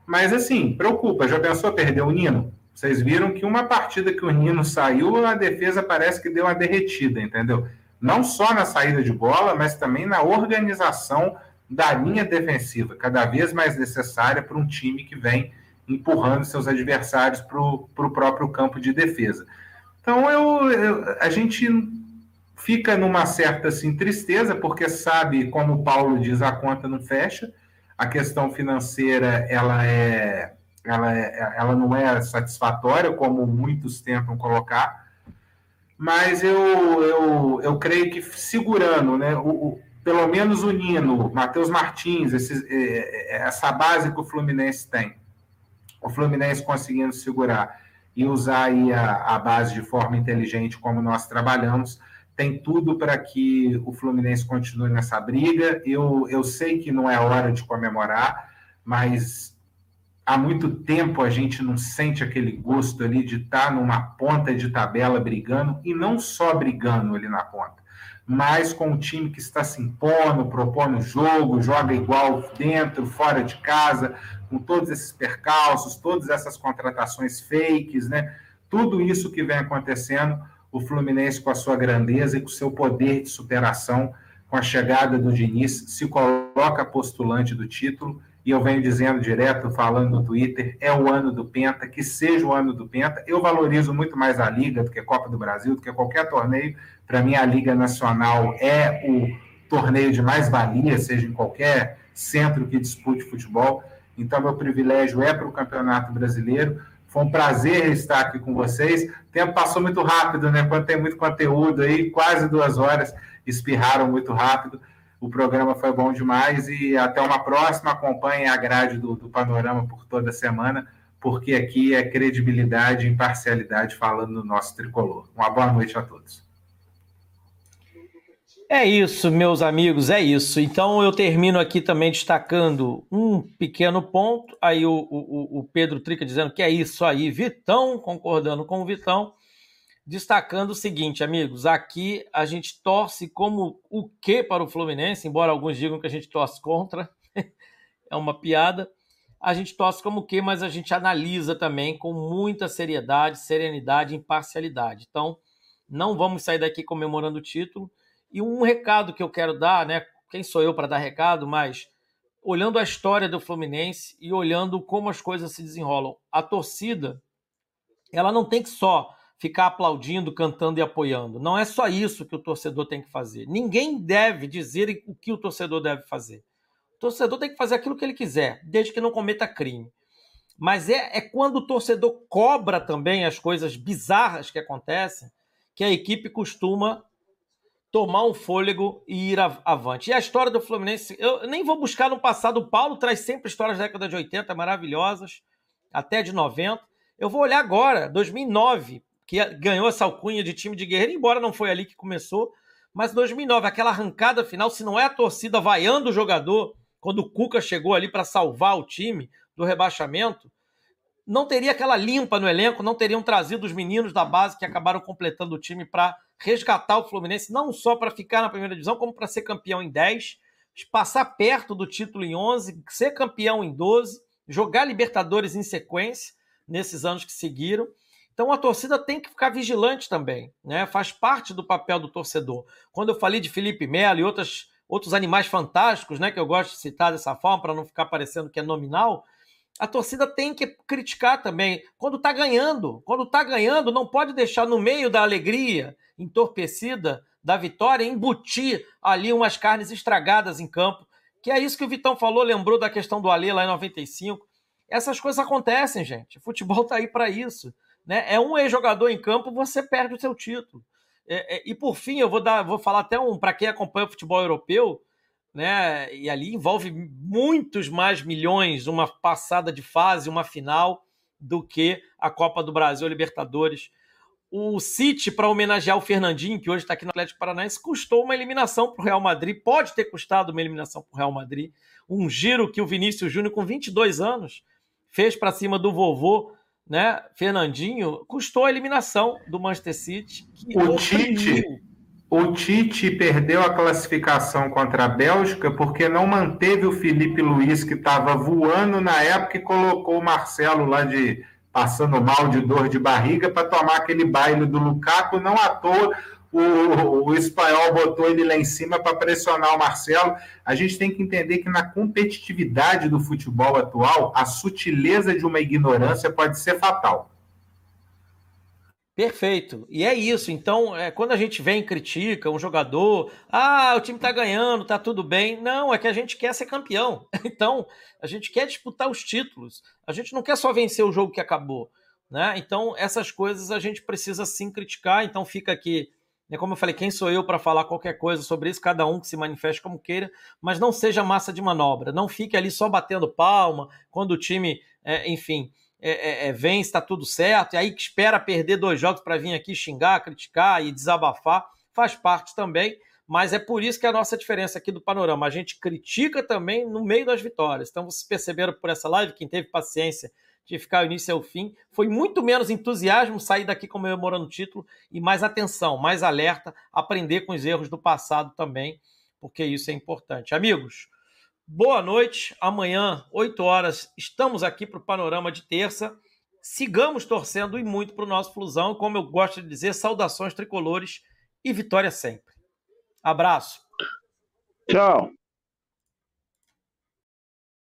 Mas assim, preocupa, já pensou perder o Nino? Vocês viram que uma partida que o Nino saiu, a defesa parece que deu uma derretida, entendeu? Não só na saída de bola, mas também na organização da linha defensiva, cada vez mais necessária para um time que vem empurrando seus adversários para o próprio campo de defesa. Então eu, eu, a gente fica numa certa assim, tristeza, porque sabe, como o Paulo diz, a conta não fecha, a questão financeira ela é ela, é, ela não é satisfatória, como muitos tentam colocar, mas eu, eu, eu creio que segurando, né, o, o pelo menos o Nino, Matheus Martins, esses, é, essa base que o Fluminense tem, o Fluminense conseguindo segurar e usar aí a, a base de forma inteligente, como nós trabalhamos, tem tudo para que o Fluminense continue nessa briga. Eu, eu sei que não é hora de comemorar, mas há muito tempo a gente não sente aquele gosto ali de estar tá numa ponta de tabela brigando, e não só brigando ali na ponta, mas com o time que está se impondo, propondo jogo, joga igual dentro, fora de casa, com todos esses percalços, todas essas contratações fakes, né? Tudo isso que vem acontecendo, o Fluminense com a sua grandeza e com o seu poder de superação, com a chegada do Diniz, se coloca postulante do título e eu venho dizendo direto, falando no Twitter, é o ano do Penta, que seja o ano do Penta. Eu valorizo muito mais a Liga do que a Copa do Brasil, do que qualquer torneio. Para mim, a Liga Nacional é o torneio de mais valia, seja em qualquer centro que dispute futebol. Então, meu privilégio é para o Campeonato Brasileiro. Foi um prazer estar aqui com vocês. O tempo passou muito rápido, né? Quando tem muito conteúdo aí, quase duas horas, espirraram muito rápido. O programa foi bom demais e até uma próxima. Acompanhe a grade do, do Panorama por toda semana, porque aqui é credibilidade e imparcialidade falando no nosso tricolor. Uma boa noite a todos. É isso, meus amigos, é isso. Então eu termino aqui também destacando um pequeno ponto. Aí o, o, o Pedro Trica dizendo que é isso aí, Vitão, concordando com o Vitão destacando o seguinte, amigos, aqui a gente torce como o que para o Fluminense, embora alguns digam que a gente torce contra, [laughs] é uma piada. A gente torce como o que, mas a gente analisa também com muita seriedade, serenidade e imparcialidade. Então, não vamos sair daqui comemorando o título. E um recado que eu quero dar, né? Quem sou eu para dar recado, mas olhando a história do Fluminense e olhando como as coisas se desenrolam. A torcida, ela não tem que só ficar aplaudindo, cantando e apoiando. Não é só isso que o torcedor tem que fazer. Ninguém deve dizer o que o torcedor deve fazer. O torcedor tem que fazer aquilo que ele quiser, desde que não cometa crime. Mas é, é quando o torcedor cobra também as coisas bizarras que acontecem que a equipe costuma tomar um fôlego e ir avante. E a história do Fluminense, eu nem vou buscar no passado, o Paulo traz sempre histórias da década de 80 maravilhosas, até de 90. Eu vou olhar agora, 2009, que ganhou essa alcunha de time de guerreiro, embora não foi ali que começou, mas 2009, aquela arrancada final, se não é a torcida vaiando o jogador, quando o Cuca chegou ali para salvar o time do rebaixamento, não teria aquela limpa no elenco, não teriam trazido os meninos da base que acabaram completando o time para resgatar o Fluminense, não só para ficar na primeira divisão, como para ser campeão em 10, passar perto do título em 11, ser campeão em 12, jogar Libertadores em sequência nesses anos que seguiram. Então a torcida tem que ficar vigilante também, né? Faz parte do papel do torcedor. Quando eu falei de Felipe Melo e outras, outros animais fantásticos, né, que eu gosto de citar dessa forma para não ficar parecendo que é nominal, a torcida tem que criticar também. Quando está ganhando, quando está ganhando, não pode deixar no meio da alegria entorpecida da vitória embutir ali umas carnes estragadas em campo. Que é isso que o Vitão falou, lembrou da questão do Alê lá em 95. Essas coisas acontecem, gente. O futebol está aí para isso. Né? É um ex-jogador em campo, você perde o seu título. É, é, e por fim, eu vou dar, vou falar até um para quem acompanha o futebol europeu né? E ali envolve muitos mais milhões uma passada de fase, uma final, do que a Copa do Brasil, a Libertadores. O City, para homenagear o Fernandinho, que hoje está aqui no Atlético Paranaense, custou uma eliminação para o Real Madrid. Pode ter custado uma eliminação para o Real Madrid. Um giro que o Vinícius Júnior, com 22 anos, fez para cima do vovô, né? Fernandinho, custou a eliminação do Manchester City. o Tite, o Tite perdeu a classificação contra a Bélgica porque não manteve o Felipe Luiz, que estava voando na época, e colocou o Marcelo lá de passando mal de dor de barriga para tomar aquele baile do Lukaku. Não à toa o, o espanhol botou ele lá em cima para pressionar o Marcelo. A gente tem que entender que na competitividade do futebol atual, a sutileza de uma ignorância pode ser fatal. Perfeito. E é isso. Então, é, quando a gente vem e critica um jogador, ah, o time tá ganhando, tá tudo bem. Não, é que a gente quer ser campeão. [laughs] Então, a gente quer disputar os títulos. A gente não quer só vencer o jogo que acabou. Né? Então, essas coisas a gente precisa sim criticar. Então, fica aqui. Né, como eu falei, quem sou eu para falar qualquer coisa sobre isso? Cada um que se manifeste como queira, mas não seja massa de manobra. Não fique ali só batendo palma quando o time, é, enfim, é, é, vence, está tudo certo, e aí que espera perder dois jogos para vir aqui xingar, criticar e desabafar, faz parte também, mas é por isso que é a nossa diferença aqui do panorama. A gente critica também no meio das vitórias. Então, vocês perceberam por essa live, quem teve paciência de ficar o início ao fim, foi muito menos entusiasmo sair daqui comemorando o título e mais atenção, mais alerta, aprender com os erros do passado também, porque isso é importante. Amigos, Boa noite. Amanhã, 8 horas, estamos aqui para o Panorama de Terça. Sigamos torcendo e muito para o nosso Flusão. Como eu gosto de dizer, saudações tricolores e vitória sempre. Abraço. Tchau.